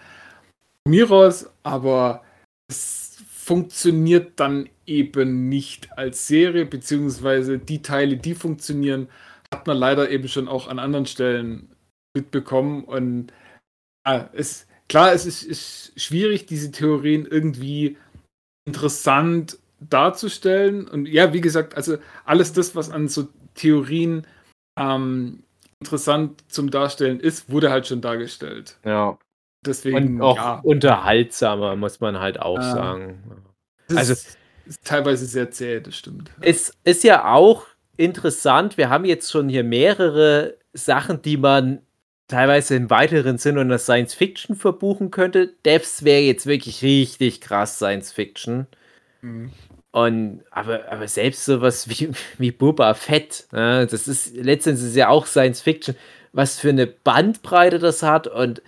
Von mir aus, aber es funktioniert dann eben nicht als Serie, beziehungsweise die Teile, die funktionieren, hat man leider eben schon auch an anderen Stellen mitbekommen. Und ah, es, klar, es ist, ist schwierig, diese Theorien irgendwie interessant darzustellen. Und ja, wie gesagt, also alles das, was an so Theorien ähm, interessant zum Darstellen ist, wurde halt schon dargestellt. Ja. Deswegen, Und auch ja, unterhaltsamer, muss man halt auch Ah. sagen. es also- ist, ist teilweise sehr zäh, das stimmt. Es ist ja auch interessant, wir haben jetzt schon hier mehrere Sachen, die man teilweise im weiteren Sinn unter Science Fiction verbuchen könnte. Devs wäre jetzt wirklich richtig krass Science Fiction. Mhm. Und aber, aber selbst sowas wie, wie Boba Fett, ne, das ist letztendlich ist ja auch Science Fiction, was für eine Bandbreite das hat. Und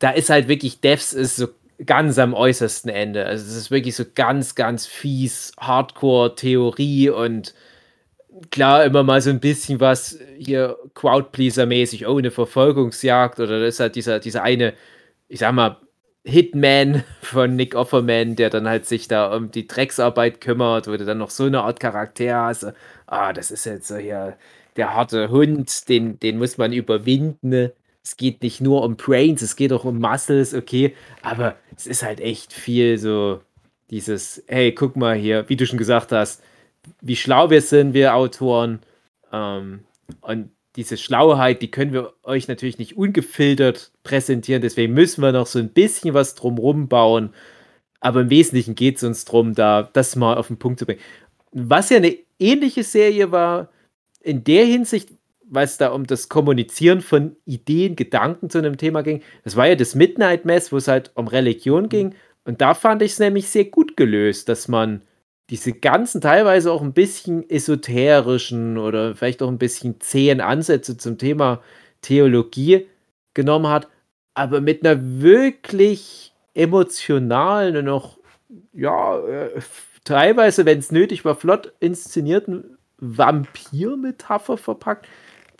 da ist halt wirklich, Devs ist so ganz am äußersten Ende. Also es ist wirklich so ganz, ganz fies, Hardcore-Theorie und klar immer mal so ein bisschen was hier Crowdpleaser-mäßig, oh, eine Verfolgungsjagd oder das ist halt dieser, dieser eine, ich sag mal, Hitman von Nick Offerman, der dann halt sich da um die Drecksarbeit kümmert, wo du dann noch so eine Art Charakter hast. Ah, das ist jetzt so hier der harte Hund, den, den muss man überwinden. Es geht nicht nur um Brains, es geht auch um Muscles, okay. Aber es ist halt echt viel so dieses, hey, guck mal hier, wie du schon gesagt hast, wie schlau wir sind, wir Autoren. Ähm, und diese Schlauheit, die können wir euch natürlich nicht ungefiltert präsentieren. Deswegen müssen wir noch so ein bisschen was drumrum bauen. Aber im Wesentlichen geht es uns darum, da das mal auf den Punkt zu bringen. Was ja eine ähnliche Serie war, in der Hinsicht, weil es da um das Kommunizieren von Ideen, Gedanken zu einem Thema ging, das war ja das Midnight Mass, wo es halt um Religion ging. Und da fand ich es nämlich sehr gut gelöst, dass man diese ganzen teilweise auch ein bisschen esoterischen oder vielleicht auch ein bisschen zähen Ansätze zum Thema Theologie genommen hat, aber mit einer wirklich emotionalen und auch, ja, äh, teilweise, wenn es nötig war, flott inszenierten Vampir-Metapher verpackt.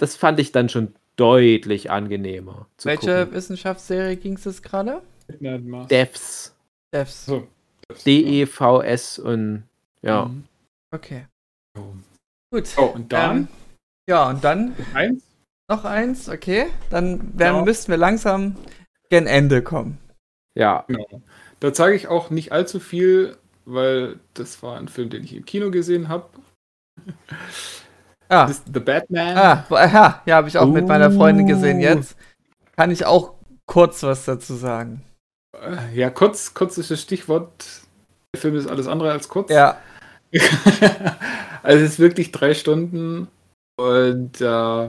Das fand ich dann schon deutlich angenehmer. Zu Welche gucken. Wissenschaftsserie ging es jetzt gerade? Devs. Devs. So. D-E-V-S und ja. Mhm. Okay. Oh. Gut. Oh, und dann Ähm, ja, und dann eins. noch eins, okay. Dann werden, Ja. müssten wir langsam gen Ende kommen. Ja. Genau. Da zeige ich auch nicht allzu viel, weil das war ein Film, den ich im Kino gesehen habe. Ah, Das The Batman. ah, ja, ja habe ich auch mit meiner Freundin gesehen Uh. jetzt. Kann ich auch kurz was dazu sagen. Ja, kurz, kurz ist das Stichwort. Der Film ist alles andere als kurz. Ja, also es ist wirklich drei Stunden und äh,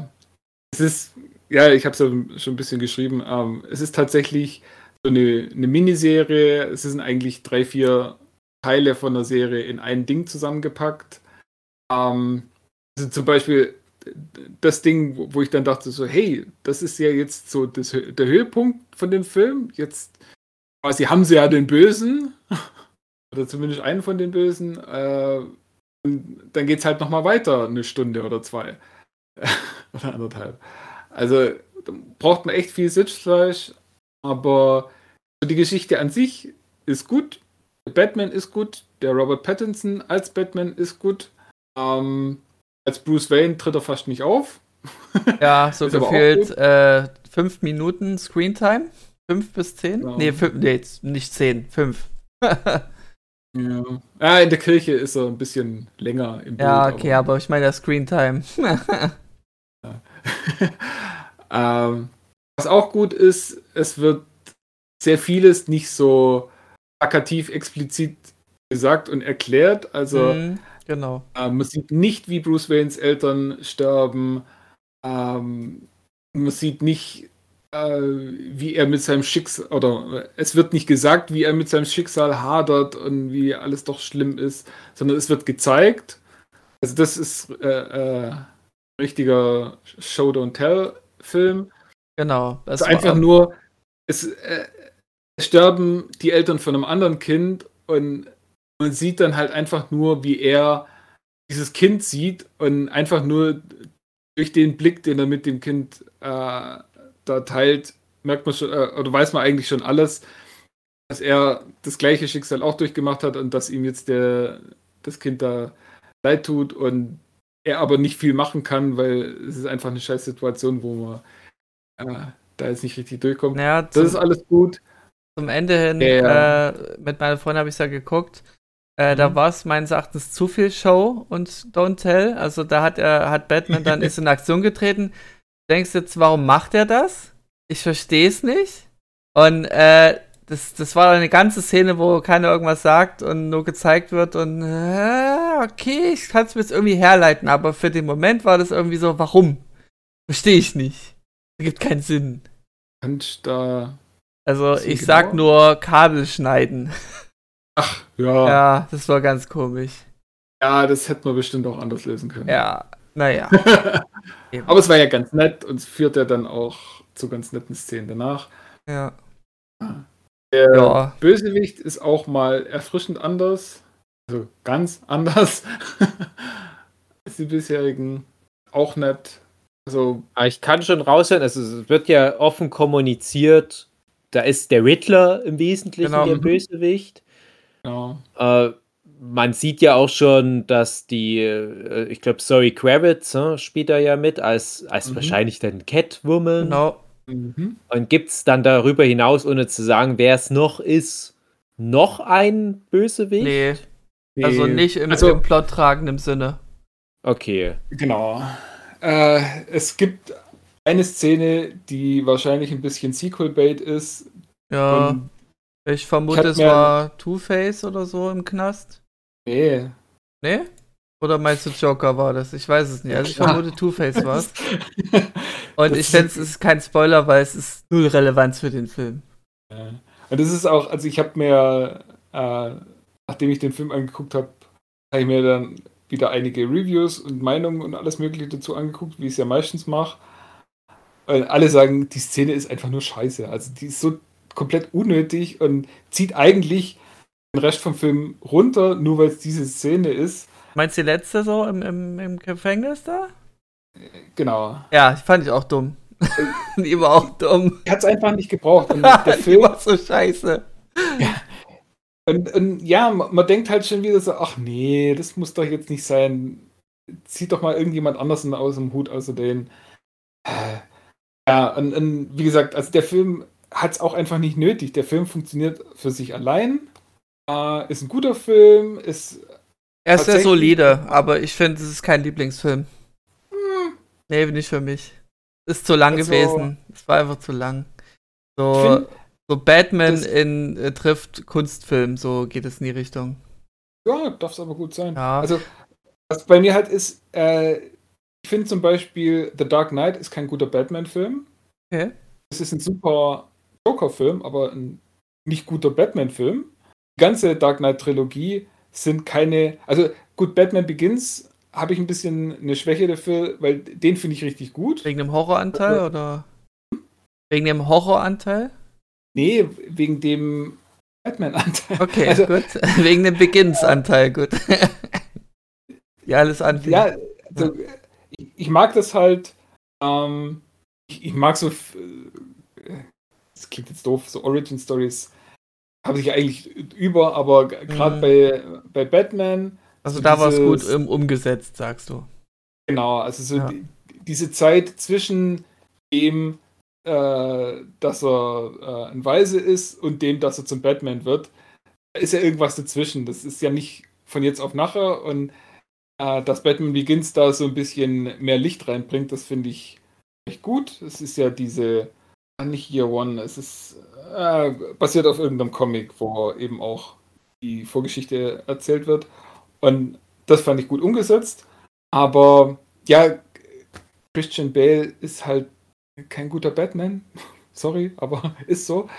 es ist, ja, ich habe es ja schon ein bisschen geschrieben, ähm, es ist tatsächlich so eine, eine Miniserie. Es sind eigentlich drei, vier Teile von der Serie in ein Ding zusammengepackt. Ähm, also zum Beispiel das Ding, wo ich dann dachte so, hey, das ist ja jetzt so das, der Höhepunkt von dem Film. Jetzt quasi haben sie ja den Bösen oder zumindest einen von den Bösen. Äh, und dann geht es halt nochmal weiter, eine Stunde oder zwei. oder anderthalb. Also da braucht man echt viel Sitzfleisch, aber die Geschichte an sich ist gut. Der Batman ist gut. Der Robert Pattinson als Batman ist gut. Ähm, als Bruce Wayne tritt er fast nicht auf. ja, so aber gefühlt äh, fünf Minuten Screentime. Fünf bis zehn? Ja. Nee, fünf, nee, nicht zehn, fünf. Ja. ja, in der Kirche ist er ein bisschen länger im Bild. ja, okay, aber ich meine ja Screentime. ähm, was auch gut ist, es wird sehr vieles nicht so plakativ explizit gesagt und erklärt. Also Mhm, genau. äh, man sieht nicht, wie Bruce Waynes Eltern sterben. Ähm, man sieht nicht, äh, wie er mit seinem Schicksal, oder es wird nicht gesagt, wie er mit seinem Schicksal hadert und wie alles doch schlimm ist, sondern es wird gezeigt. Also das ist äh, äh, richtiger Show-Don't-Tell-Film. Genau. Das Es ist einfach nur, es, äh, es sterben die Eltern von einem anderen Kind und man sieht dann halt einfach nur, wie er dieses Kind sieht und einfach nur durch den Blick, den er mit dem Kind äh, da teilt, merkt man schon, äh, oder weiß man eigentlich schon alles, dass er das gleiche Schicksal auch durchgemacht hat und dass ihm jetzt der, das Kind da leid tut und er aber nicht viel machen kann, weil es ist einfach eine scheiß Situation, wo man äh, da jetzt nicht richtig durchkommt. Naja, Das ist alles gut. zum Ende hin, Ja. äh, mit meiner Freundin habe ich es ja geguckt. Äh, Da Mhm. war es meines Erachtens zu viel Show und Don't Tell. Also da hat er, hat Batman dann ist in Aktion getreten. Denkst jetzt, warum macht er das? Ich verstehe es nicht. Und äh, das, das war eine ganze Szene, wo keiner irgendwas sagt und nur gezeigt wird und äh, okay, ich kann es mir jetzt irgendwie herleiten, aber für den Moment war das irgendwie so, warum? Verstehe ich nicht. Gibt keinen Sinn. Und da. Also ich sag genau? nur Kabel schneiden. Ach, ja. ja. Ja, das war ganz komisch. das hätte man bestimmt auch anders lösen können. Ja, naja. Aber es war ja ganz nett und es führt ja dann auch zu ganz netten Szenen danach. Ja. Der Ja. Bösewicht ist auch mal erfrischend anders. Also ganz anders als die bisherigen. Auch nett. Also, Aber ich kann schon raushören, also es wird ja offen kommuniziert, da ist der Riddler im Wesentlichen Genau. der Mhm. Bösewicht. Ja. Äh, man sieht ja auch schon, dass die, äh, ich glaube, Zoe Kravitz äh, spielt da ja mit, als, als Mhm. wahrscheinlich dann Catwoman. Genau. Mhm. Und gibt es dann darüber hinaus, ohne zu sagen, wer es noch ist, noch ein Bösewicht? Nee, also Nee. nicht im, Also- im Plot tragenden Sinne. Okay. Genau. Äh, es gibt eine Szene, die wahrscheinlich ein bisschen Sequel-Bait ist. Ja, Und ich vermute, ich es war Two-Face oder so im Knast. nee. Nee? Oder meinst du Joker war das? Ich weiß es nicht. Also ich klar. vermute Two-Face war es. Und Das ich denke, es ist- kein Spoiler, weil es ist null Relevanz für den Film. Ja. Und das ist auch, also ich habe mir, äh, nachdem ich den Film angeguckt habe, habe ich mir dann wieder einige Reviews und Meinungen und alles Mögliche dazu angeguckt, wie ich es ja meistens mache. Und alle sagen, die Szene ist einfach nur scheiße. Also die ist so komplett unnötig und zieht eigentlich den Rest vom Film runter, nur weil es diese Szene ist. Meinst du die letzte so im, im, im Gefängnis da? Genau. Ja, fand ich auch dumm. die war auch dumm. Hat es einfach nicht gebraucht. Und der Film war so scheiße. Und, und ja, man, man denkt halt schon wieder so, ach nee, das muss doch jetzt nicht sein. Zieht doch mal irgendjemand anders aus dem Hut außer den. Äh, Ja, und, und wie gesagt, also der Film hat es auch einfach nicht nötig. Der Film funktioniert für sich allein. Äh, ist ein guter Film, ist. Er ist sehr solide, aber ich finde, es ist kein Lieblingsfilm. Hm, Nee, nicht für mich. Ist zu lang Also- gewesen. Es war einfach zu lang. So, find, so Batman in äh, trifft Kunstfilm, so geht es in die Richtung. ja, darf es aber gut sein. Ja. Also, was bei mir halt ist, äh, ich finde zum Beispiel The Dark Knight ist kein guter Batman-Film. Okay. Es ist ein super Joker-Film, aber ein nicht guter Batman-Film. Die ganze Dark Knight-Trilogie sind keine. Also gut, Batman Begins habe ich ein bisschen eine Schwäche dafür, weil den finde ich richtig gut. Wegen dem Horroranteil oder? Wegen dem Horroranteil? Nee, wegen dem Batman-Anteil. Okay, Also- gut. Wegen dem Begins-Anteil, gut. ja, alles anfing. Ja, also, ich, ich mag das halt. Ähm, ich, ich mag so. Klingt jetzt doof, so Origin-Stories habe ich eigentlich über, aber gerade Mhm. bei, bei Batman. also so da war es gut ähm, umgesetzt, sagst du. Genau, also so Ja. die, diese Zeit zwischen dem, äh, dass er äh, ein Weise ist und dem, dass er zum Batman wird, da ist ja irgendwas dazwischen. Das ist ja nicht von jetzt auf nachher und äh, dass Batman Begins da so ein bisschen mehr Licht reinbringt, das finde ich echt gut. Es ist ja diese, nicht Year One, es ist äh, basiert auf irgendeinem Comic, wo eben auch die Vorgeschichte erzählt wird. Und das fand ich gut umgesetzt. Aber ja, Christian Bale ist halt kein guter Batman. Sorry, aber ist so.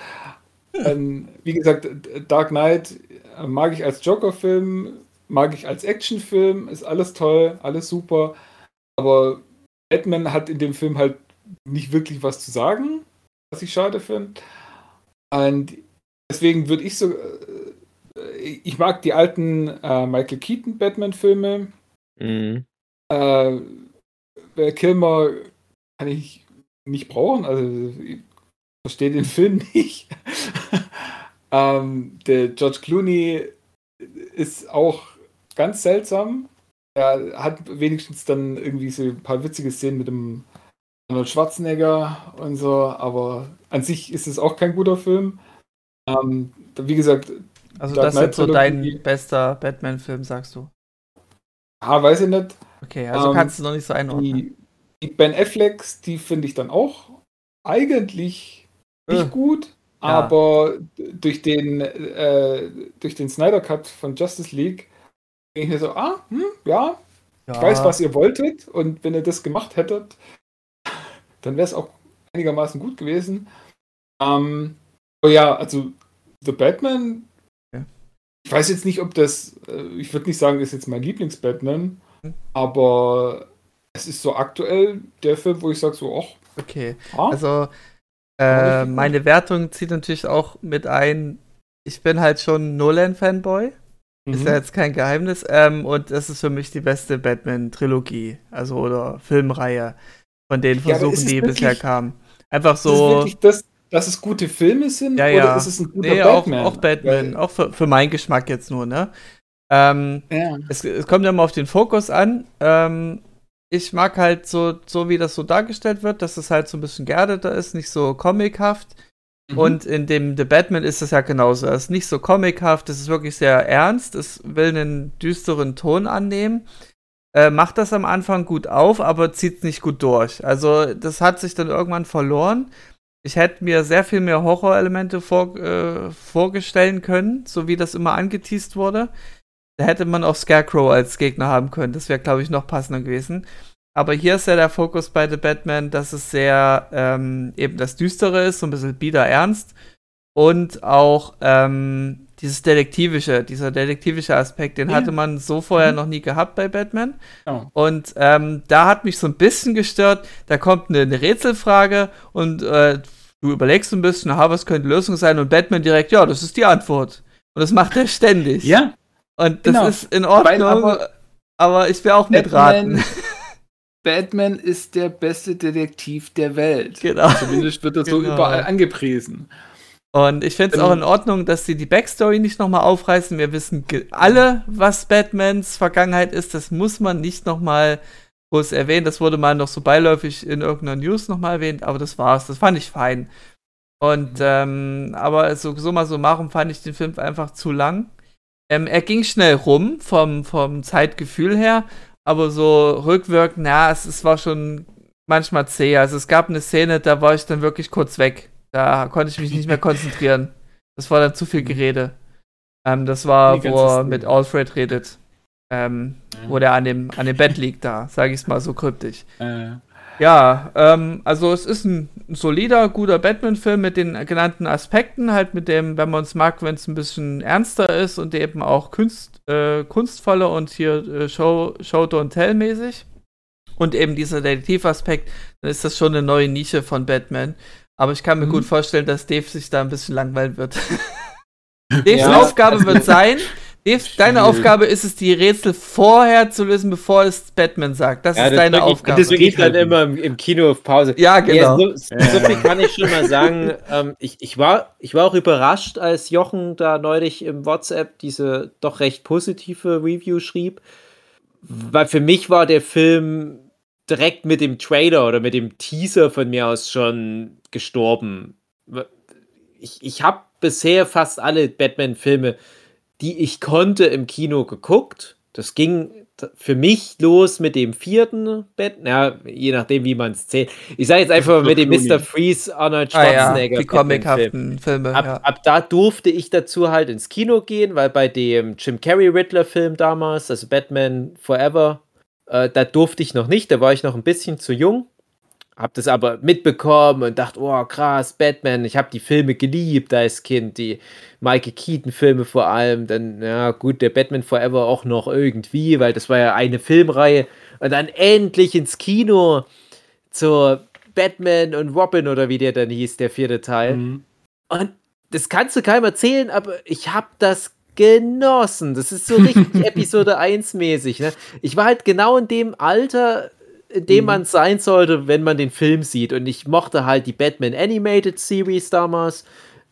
Ähm, wie gesagt, Dark Knight mag ich als Joker-Film, mag ich als Actionfilm, ist alles toll, alles super. Aber Batman hat in dem Film halt nicht wirklich was zu sagen, was ich schade finde. Und deswegen würde ich so. Äh, ich mag die alten äh, Michael Keaton Batman-Filme. Mhm. Äh, Kilmer kann ich nicht brauchen. Also ich verstehe den Film nicht. ähm, der George Clooney ist auch ganz seltsam. Er hat wenigstens dann irgendwie so ein paar witzige Szenen mit dem Arnold Schwarzenegger und so, aber an sich ist es auch kein guter Film. Ähm, wie gesagt, also Dark das ist so dein bester Batman-Film, sagst du? Ah, weiß ich nicht. Okay, also ähm, kannst du noch nicht so einordnen. Die, die Ben Afflecks, die finde ich dann auch eigentlich nicht äh, gut, ja. aber durch den, äh, durch den Snyder Cut von Justice League denke ich mir so, ah, hm, ja, ja, ich weiß, was ihr wolltet und wenn ihr das gemacht hättet, dann wäre es auch einigermaßen gut gewesen. Ähm, aber ja, also The Batman, ja. ich weiß jetzt nicht, ob das, äh, ich würde nicht sagen, ist jetzt mein Lieblings-Batman, hm. aber es ist so aktuell der Film, wo ich sage so, ach. Okay, ah? also äh, meine Wertung zieht natürlich auch mit ein, ich bin halt schon Nolan-Fanboy. Mhm. Ist ja jetzt kein Geheimnis. Ähm, und das ist für mich die beste Batman-Trilogie, also oder Filmreihe von den Versuchen, ja, die wirklich, bisher kamen. Einfach so. Ist das, dass es gute Filme sind? Ja, ja. Oder ist es ein guter nee, Batman? Auch, auch Batman, Weil, auch für, für meinen Geschmack jetzt nur, ne? Ähm, ja. es, es, kommt ja mal auf den Fokus an. Ähm, ich mag halt so, so wie das so dargestellt wird, dass es halt so ein bisschen geerdeter ist, nicht so comichaft. Mhm. Und in dem The Batman ist es ja genauso. Es ist nicht so comichaft, es ist wirklich sehr ernst, es will einen düsteren Ton annehmen. Äh, macht das am Anfang gut auf, aber zieht es nicht gut durch. Also, das hat sich dann irgendwann verloren. Ich hätte mir sehr viel mehr Horrorelemente vor, äh, vorstellen können, so wie das immer angeteased wurde. Da hätte man auch Scarecrow als Gegner haben können. Das wäre, glaube ich, noch passender gewesen. Aber hier ist ja der Fokus bei The Batman, dass es sehr ähm, eben das Düstere ist, so ein bisschen bieder ernst. Und auch ähm, dieses Detektivische, dieser detektivische Aspekt, den ja. hatte man so vorher mhm. noch nie gehabt bei Batman. Oh. Und ähm, da hat mich so ein bisschen gestört, da kommt eine, eine Rätselfrage und äh, du überlegst ein bisschen, aha, was könnte die Lösung sein? Und Batman direkt, ja, das ist die Antwort. Und das macht er ständig. Ja. Und das genau. ist in Ordnung, Weil, aber, aber, ich will auch Batman, mitraten. Batman ist der beste Detektiv der Welt. Genau. Zumindest wird er genau. so überall angepriesen. Und ich finde es auch in Ordnung, dass sie die Backstory nicht nochmal aufreißen. Wir wissen alle, was Batmans Vergangenheit ist. Das muss man nicht nochmal groß erwähnen. Das wurde mal noch so beiläufig in irgendeiner News nochmal erwähnt, aber das war's. Das fand ich fein. Und, mhm. ähm, aber so, so machen, fand ich den Film einfach zu lang. Ähm, er ging schnell rum vom, vom Zeitgefühl her, aber so rückwirkend, ja, es, es war schon manchmal zäh. Also es gab eine Szene, da war ich dann wirklich kurz weg. Da konnte ich mich nicht mehr konzentrieren. Das war dann zu viel Gerede. Ähm, das war, wo er mit Alfred redet. Ähm, ja. Wo der an dem, an dem Bett liegt da, sage ich es mal so kryptisch. Äh. Ja, ähm, also es ist ein solider, guter Batman-Film mit den genannten Aspekten, halt mit dem, wenn man es mag, wenn es ein bisschen ernster ist und eben auch Kunst, äh, kunstvoller und hier äh, Show, Show Don't Tell mäßig. Und eben dieser Detektivaspekt, dann ist das schon eine neue Nische von Batman. Aber ich kann mir mhm. gut vorstellen, dass Dave sich da ein bisschen langweilen wird. Daves ja. Aufgabe wird sein, Dave, deine Aufgabe ist es, die Rätsel vorher zu lösen, bevor es Batman sagt. Das ja, ist das deine Aufgabe. Das geht dann immer im, im, Kino auf Pause. Ja, genau. Ja, so, so, viel kann ich schon mal sagen. Ähm, ich, ich, war, ich war auch überrascht, als Jochen da neulich im WhatsApp diese doch recht positive Review schrieb. Weil für mich war der Film direkt mit dem Trailer oder mit dem Teaser von mir aus schon gestorben. Ich, ich habe bisher fast alle Batman-Filme die ich konnte im Kino geguckt. Das ging, für mich los mit dem vierten Bett, ja, je nachdem, wie man es zählt. Ich sage jetzt einfach mal mit dem Mr. Freeze Arnold Ah, ja, Schwarzenegger. die comichaften Filme. Ab, ja. ab da durfte ich dazu halt ins Kino gehen, weil bei dem Jim Carrey Riddler-Film damals, also Batman Forever, äh, da durfte ich noch nicht, da war ich noch ein bisschen zu jung. Hab das aber mitbekommen und dachte, oh krass, Batman, ich habe die Filme geliebt als Kind, die Michael Keaton-Filme vor allem, dann, ja gut, der Batman Forever auch noch irgendwie, weil das war ja eine Filmreihe und dann endlich ins Kino zur Batman und Robin oder wie der dann hieß, der vierte Teil. Mhm. Und das kannst du keinem erzählen, aber ich habe das genossen. Das ist so richtig Episode 1 mäßig. Ne? Ich war halt genau in dem Alter, in dem Mhm. man sein sollte, wenn man den Film sieht. Und ich mochte halt die Batman Animated Series damals.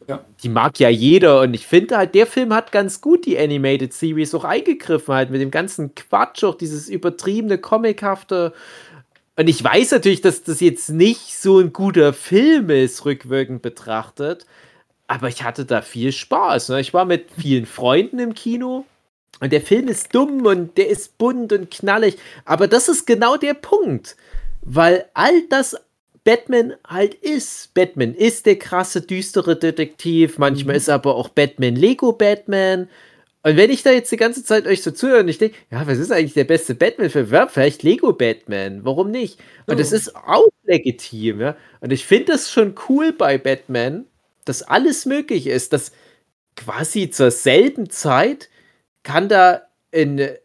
Ja. Die mag ja jeder. Und ich finde halt, der Film hat ganz gut die Animated Series auch eingegriffen, halt mit dem ganzen Quatsch, auch dieses übertriebene, comichafte. Und ich weiß natürlich, dass das jetzt nicht so ein guter Film ist, rückwirkend betrachtet. Aber ich hatte da viel Spaß. Ne? Ich war mit vielen Freunden im Kino. Und der Film ist dumm und der ist bunt und knallig. Aber das ist genau der Punkt. Weil all das Batman halt ist. Batman ist der krasse, düstere Detektiv. Manchmal ist aber auch Batman Lego Batman. Und wenn ich da jetzt die ganze Zeit euch so zuhöre und ich denke, ja, was ist eigentlich der beste Batman-Film? Ja, vielleicht Lego Batman. Warum nicht? Und das Ja. ist auch legitim, ja. Und ich finde das schon cool bei Batman, dass alles möglich ist, dass quasi zur selben Zeit kann da in, äh,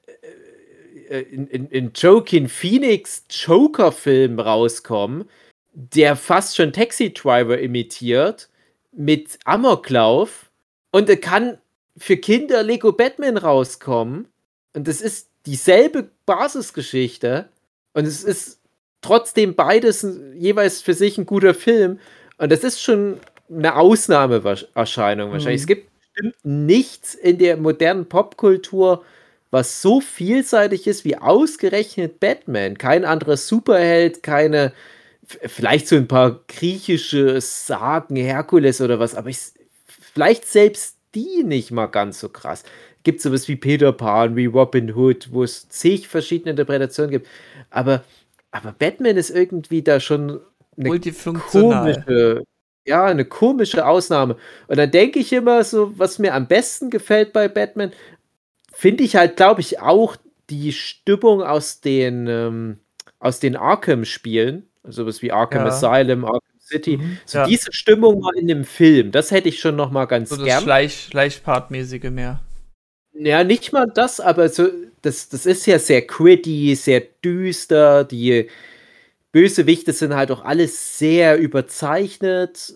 in, in, in Joaquin Phoenix Joker-Film rauskommen, der fast schon Taxi Driver imitiert, mit Amoklauf. Und er kann für Kinder Lego Batman rauskommen. Und es ist dieselbe Basisgeschichte. Und es ist trotzdem beides jeweils für sich ein guter Film. Und das ist schon eine Ausnahmeerscheinung wahrscheinlich. Mhm. Es gibt bestimmt nichts in der modernen Popkultur, was so vielseitig ist wie ausgerechnet Batman. Kein anderer Superheld, keine, vielleicht so ein paar griechische Sagen, Herkules oder was, aber ich, vielleicht selbst die nicht mal ganz so krass. Gibt sowas wie Peter Pan, wie Robin Hood, wo es zig verschiedene Interpretationen gibt. Aber, aber Batman ist irgendwie da schon eine Multifunktional. komische, ja, eine komische Ausnahme. Und dann denke ich immer so, was mir am besten gefällt bei Batman, finde ich halt, glaube ich, auch die Stimmung aus den, ähm, aus den Arkham-Spielen. Sowas wie Arkham Ja. Asylum, Arkham City. Mhm. So Ja. diese Stimmung mal in dem Film, das hätte ich schon noch mal ganz So das gern. Schleich, Schleichpartmäßige mehr. Ja, nicht mal das, aber so, das, das ist ja sehr gritty, sehr düster. Die Bösewichte sind halt auch alles sehr überzeichnet.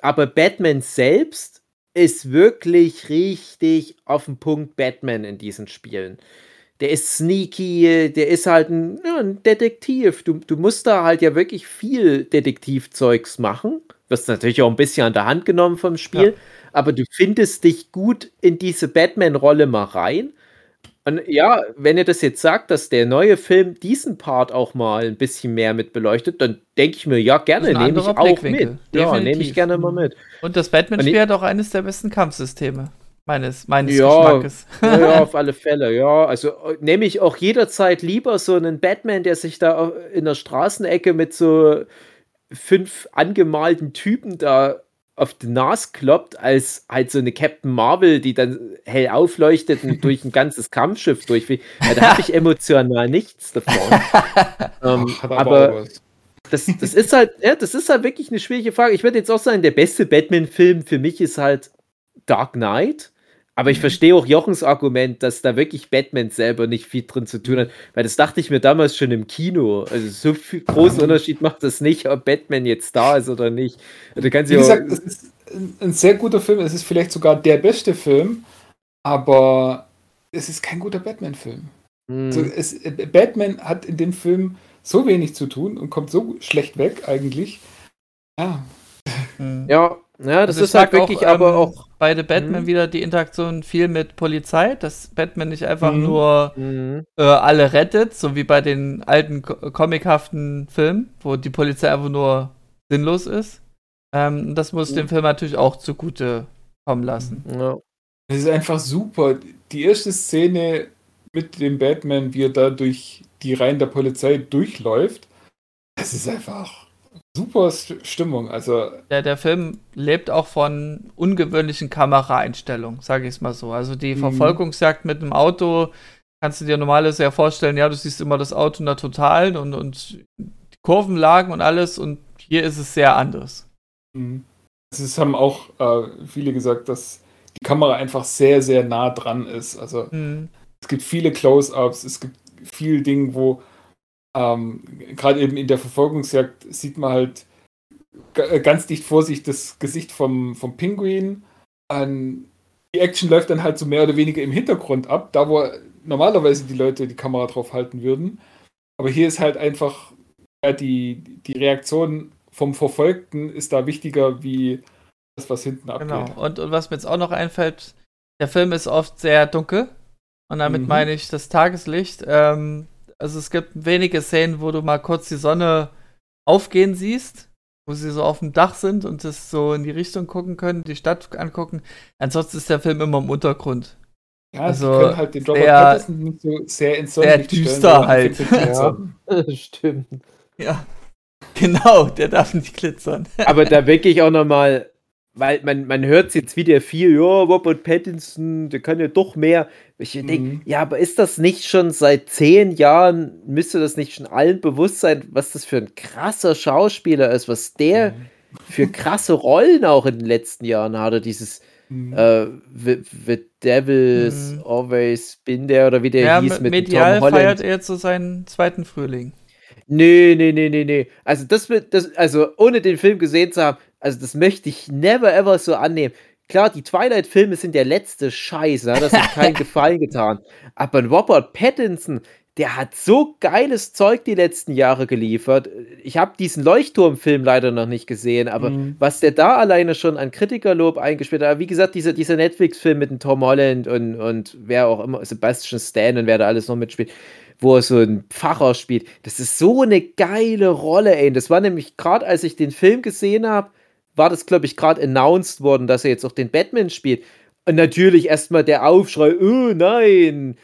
Aber Batman selbst ist wirklich richtig auf den Punkt Batman in diesen Spielen. Der ist sneaky, der ist halt ein, ja, ein Detektiv. Du, du musst da halt ja wirklich viel Detektivzeugs machen. Wirst natürlich auch ein bisschen an der Hand genommen vom Spiel, Ja. aber du findest dich gut in diese Batman-Rolle mal rein. Und ja, wenn ihr das jetzt sagt, dass der neue Film diesen Part auch mal ein bisschen mehr mit beleuchtet, dann denke ich mir, ja, gerne, nehme ich auch mit. Ja, nehme ich definitiv. gerne mal mit. Und das Batman-Spiel hat auch eines der besten Kampfsysteme. Meines, meines Ja, Geschmackes. Ja, ja, auf alle Fälle, ja. Also nehme ich auch jederzeit lieber so einen Batman, der sich da in der Straßenecke mit so fünf angemalten Typen da auf die Nase kloppt, als halt so eine Captain Marvel, die dann hell aufleuchtet und durch ein ganzes Kampfschiff durchfliegt. Ja, da habe ich emotional nichts davon. ähm, Ach, aber das, das ist halt, ja, das ist halt wirklich eine schwierige Frage. Ich würde jetzt auch sagen, der beste Batman-Film für mich ist halt Dark Knight. Aber ich Mhm. verstehe auch Jochens Argument, dass da wirklich Batman selber nicht viel drin zu tun hat, weil das dachte ich mir damals schon im Kino. Also so viel großen Unterschied macht das nicht, ob Batman jetzt da ist oder nicht. Also Du kannst Wie ja gesagt, es ist ein, sehr guter Film. Es ist vielleicht sogar der beste Film, aber es ist kein guter Batman-Film. Hm, Also es, Batman hat in dem Film so wenig zu tun und kommt so schlecht weg eigentlich. Ja, Hm. ja, ja, das Also ich ist halt wirklich aber ähm, auch. Bei The Batman Mhm. wieder die Interaktion viel mit Polizei, dass Batman nicht einfach Mhm. nur hm, äh, alle rettet, so wie bei den alten co- comichaften Filmen, wo die Polizei einfach nur sinnlos ist. Ähm, das muss Mhm. dem Film natürlich auch zugute kommen lassen. ja. es ist einfach super. Die erste Szene, mit dem Batman, wie er da durch die Reihen der Polizei durchläuft. Das ist einfach super Stimmung. Also der, der Film lebt auch von ungewöhnlichen Kameraeinstellungen, sage ich es mal so. Also die mhm. Verfolgungsjagd mit einem Auto kannst du dir normales ja vorstellen, ja, du siehst immer das Auto in der Totalen und, und die Kurvenlagen und alles und hier ist es sehr anders. Mhm. Es haben auch äh, viele gesagt, dass die Kamera einfach sehr, sehr nah dran ist. Also mhm. es gibt viele Close-ups, es gibt viele Dinge, wo ähm, gerade eben in der Verfolgungsjagd sieht man halt äh, ganz dicht vor sich das Gesicht vom, vom Pinguin. Ähm, die Action läuft dann halt so mehr oder weniger im Hintergrund ab, da wo normalerweise die Leute die Kamera drauf halten würden. Aber hier ist halt einfach ja, die, die Reaktion vom Verfolgten ist da wichtiger wie das, was hinten abgeht. Genau. Und, und was mir jetzt auch noch einfällt, der Film ist oft sehr dunkel. Und damit mhm. meine ich das Tageslicht. Ähm, also es gibt wenige Szenen, wo du mal kurz die Sonne aufgehen siehst, wo sie so auf dem Dach sind und das so in die Richtung gucken können, die Stadt angucken. Ansonsten ist der Film immer im Untergrund. Ja, also sie können halt den Robert Pattinson nicht so sehr ins Sonnenlicht Sehr düster halt. Ja, stimmt. Ja, genau, der darf nicht glitzern. Aber da wirklich auch nochmal weil man, man hört jetzt wieder viel, ja, Robert Pattinson, der kann ja doch mehr. Ich mhm. denke, ja, aber ist das nicht schon seit zehn Jahren, müsste das nicht schon allen bewusst sein, was das für ein krasser Schauspieler ist, was der mhm. für krasse Rollen auch in den letzten Jahren hatte, dieses mhm. äh, the, the Devil's mhm. Always Been There oder wie der ja, hieß mit medial Tom Holland. feiert er jetzt so seinen zweiten Frühling. Nee, nee, nee, nee, nee. Also das wird, das, also ohne den Film gesehen zu haben, also das möchte ich never ever so annehmen. Klar, die Twilight-Filme sind der letzte Scheiß, ne? das hat keinen Gefallen getan. Aber Robert Pattinson, der hat so geiles Zeug die letzten Jahre geliefert. Ich habe diesen Leuchtturm-Film leider noch nicht gesehen, aber mhm. was der da alleine schon an Kritikerlob eingespielt hat, wie gesagt, dieser, dieser Netflix-Film mit dem Tom Holland und, und wer auch immer, Sebastian Stan und wer da alles noch mitspielt, wo er so ein Pfarrer spielt. Das ist so eine geile Rolle, ey. Das war nämlich gerade, als ich den Film gesehen habe, war das, glaube ich, gerade announced worden, dass er jetzt auch den Batman spielt. Und natürlich erstmal der Aufschrei, oh nein,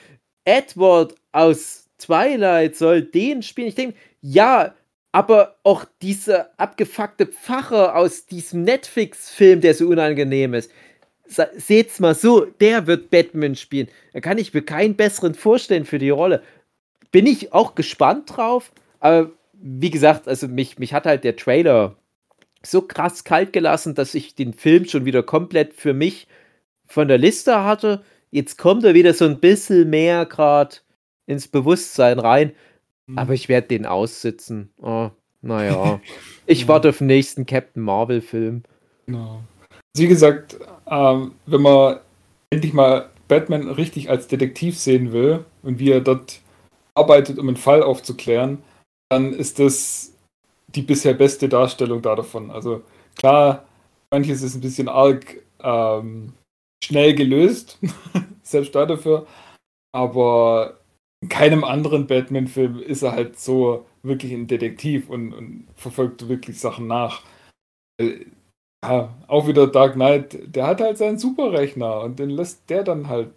Edward aus Twilight soll den spielen. Ich denke, ja, aber auch dieser abgefuckte Pfarrer aus diesem Netflix-Film, der so unangenehm ist. Seht's mal so, der wird Batman spielen. Da kann ich mir keinen besseren vorstellen für die Rolle. Bin ich auch gespannt drauf, aber wie gesagt, also mich, mich hat halt der Trailer so krass kalt gelassen, dass ich den Film schon wieder komplett für mich von der Liste hatte. Jetzt kommt er wieder so ein bisschen mehr gerade ins Bewusstsein rein. Mhm. Aber ich werde den aussitzen. Oh, naja. ich ja. warte auf den nächsten Captain Marvel-Film. Genau. Wie gesagt, ähm, wenn man endlich mal Batman richtig als Detektiv sehen will und wie er dort arbeitet, um einen Fall aufzuklären, dann ist das die bisher beste Darstellung da davon. Also klar, manches ist ein bisschen arg ähm, schnell gelöst, selbst da dafür, aber in keinem anderen Batman-Film ist er halt so wirklich ein Detektiv und, und verfolgt wirklich Sachen nach. Äh, ja, auch wieder Dark Knight, der hat halt seinen Superrechner und den lässt der dann halt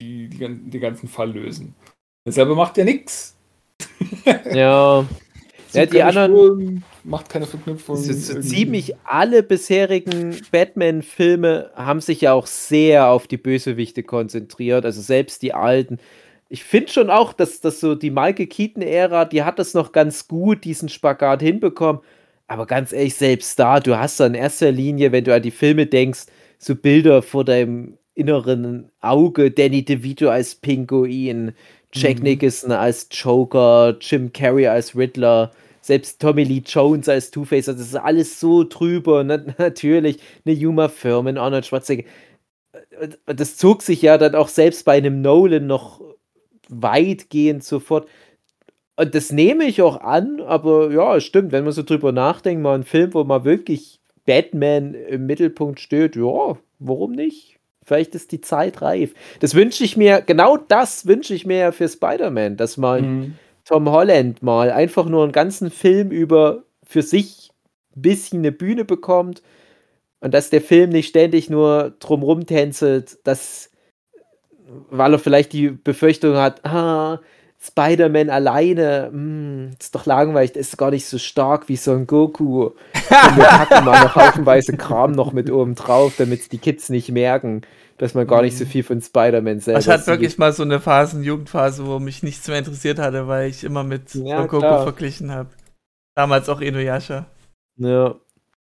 die, die, den ganzen Fall lösen. Selber macht ja nichts. Ja, ja, die anderen. Spuren, macht keine Verknüpfung. So, so ziemlich alle bisherigen Batman-Filme haben sich ja auch sehr auf die Bösewichte konzentriert. Also selbst die alten. Ich finde schon auch, dass, dass so die Michael Keaton-Ära, die hat das noch ganz gut, diesen Spagat hinbekommen. Aber ganz ehrlich, selbst da, du hast da in erster Linie, wenn du an die Filme denkst, so Bilder vor deinem inneren Auge, Danny DeVito als Pinguin, Jack mhm. Nicholson als Joker, Jim Carrey als Riddler, selbst Tommy Lee Jones als Two-Face, also das ist alles so drüber. Und natürlich eine Juma Firmen, Arnold Schwarzenegger. Das zog sich ja dann auch selbst bei einem Nolan noch weitgehend sofort. Und das nehme ich auch an, aber ja, stimmt, wenn man so drüber nachdenkt, mal ein Film, wo man wirklich Batman im Mittelpunkt steht, ja, warum nicht? Vielleicht ist die Zeit reif. Das wünsche ich mir, genau das wünsche ich mir ja für Spider-Man, dass man mhm. Tom Holland mal einfach nur einen ganzen Film über für sich ein bisschen eine Bühne bekommt und dass der Film nicht ständig nur drumrum tänzelt, dass weil er vielleicht die Befürchtung hat, ah, Spider-Man alleine, hm, ist doch langweilig, ist gar nicht so stark wie Son Goku. Und wir packen mal noch haufenweise Kram noch mit oben drauf, damit die Kids nicht merken, dass man gar nicht so viel von Spider-Man selber Ich hatte wirklich mal so eine Phasen, Jugendphase, wo mich nichts mehr interessiert hatte, weil ich immer mit Ja, klar. verglichen habe. Damals auch Inuyasha. Ja.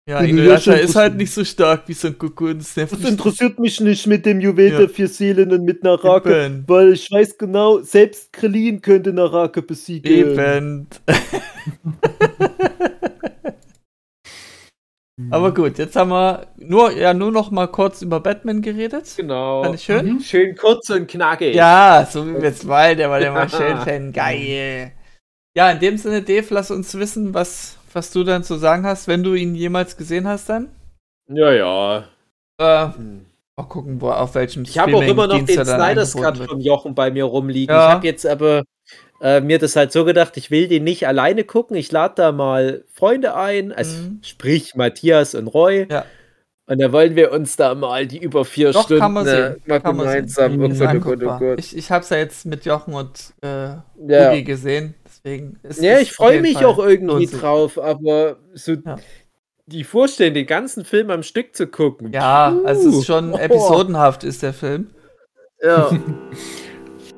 Ja, Inuyasha Inuyasha ist halt nicht so stark wie Son Goku und nervt Das interessiert mich nicht mit dem Juwel Ja. der vier Seelen und mit Naraka, Eben. weil ich weiß genau, selbst Krillin könnte Naraka besiegen. Eben. Aber gut, jetzt haben wir nur, ja, nur noch mal kurz über Batman geredet. Genau. Fand ich schön. Mhm. Schön kurz und knackig. Ja, so wie wir es wollen, der war der mal schön finden. Geil. Ja, in dem Sinne, Dave, lass uns wissen, was, was du dann zu sagen hast, wenn du ihn jemals gesehen hast dann. Ja, ja. Äh, Hm. mal gucken, wo, auf welchem Ich habe auch immer noch den er angeboten Cut von Jochen bei mir rumliegen. Ja. Ich habe jetzt aber äh, mir das halt so gedacht, ich will den nicht alleine gucken. Ich lade da mal Freunde ein, also Mhm. sprich Matthias und Roy. Ja. Und da wollen wir uns da mal die über vier Doch, Stunden kann man sehen. äh, mal Kann man gemeinsam. sehen. Oh Gott, oh Gott. Ich, ich hab's ja jetzt mit Jochen und äh, Ja. Rudi gesehen, deswegen ist Ja, ich freue mich Fall auch irgendwie sich. drauf, aber so Ja. die Vorstellung, den ganzen Film am Stück zu gucken. Ja, also es ist schon Oh. episodenhaft ist der Film. Ja. Ja.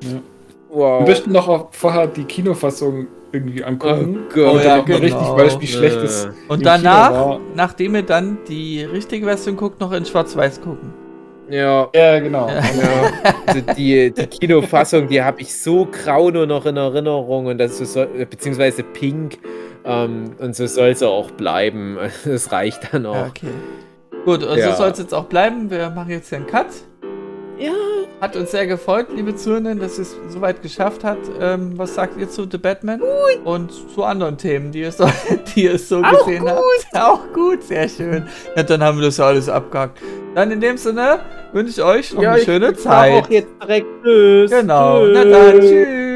Wow. Wir möchten noch vorher die Kinofassung irgendwie angucken. Oh Gott. Und ja, mal richtig genau. weiß, wie schlecht es Äh. Und danach, nachdem ihr dann die richtige Version guckt, noch in Schwarz-Weiß gucken. Ja. Ja, genau. Ja. Ja, also die, die Kinofassung, die habe ich so grau nur noch in Erinnerung und das ist so, beziehungsweise pink. Ähm, und so soll es auch bleiben. Das reicht dann Ja, auch. okay. Gut, und Ja. so soll es jetzt auch bleiben. Wir machen jetzt hier einen Cut. Ja. Hat uns sehr gefreut, liebe Zuhörenden, dass ihr es soweit geschafft hat. Ähm, was sagt ihr zu The Batman? Und zu anderen Themen, die ihr so, die ihr so Auch gesehen habt? Auch gut, sehr schön. Ja, dann haben wir das ja alles abgehakt. Dann in dem Sinne wünsche ich euch noch eine ich schöne Zeit. auch jetzt direkt Tschüss. Genau. Tschüss. Na dann, tschüss.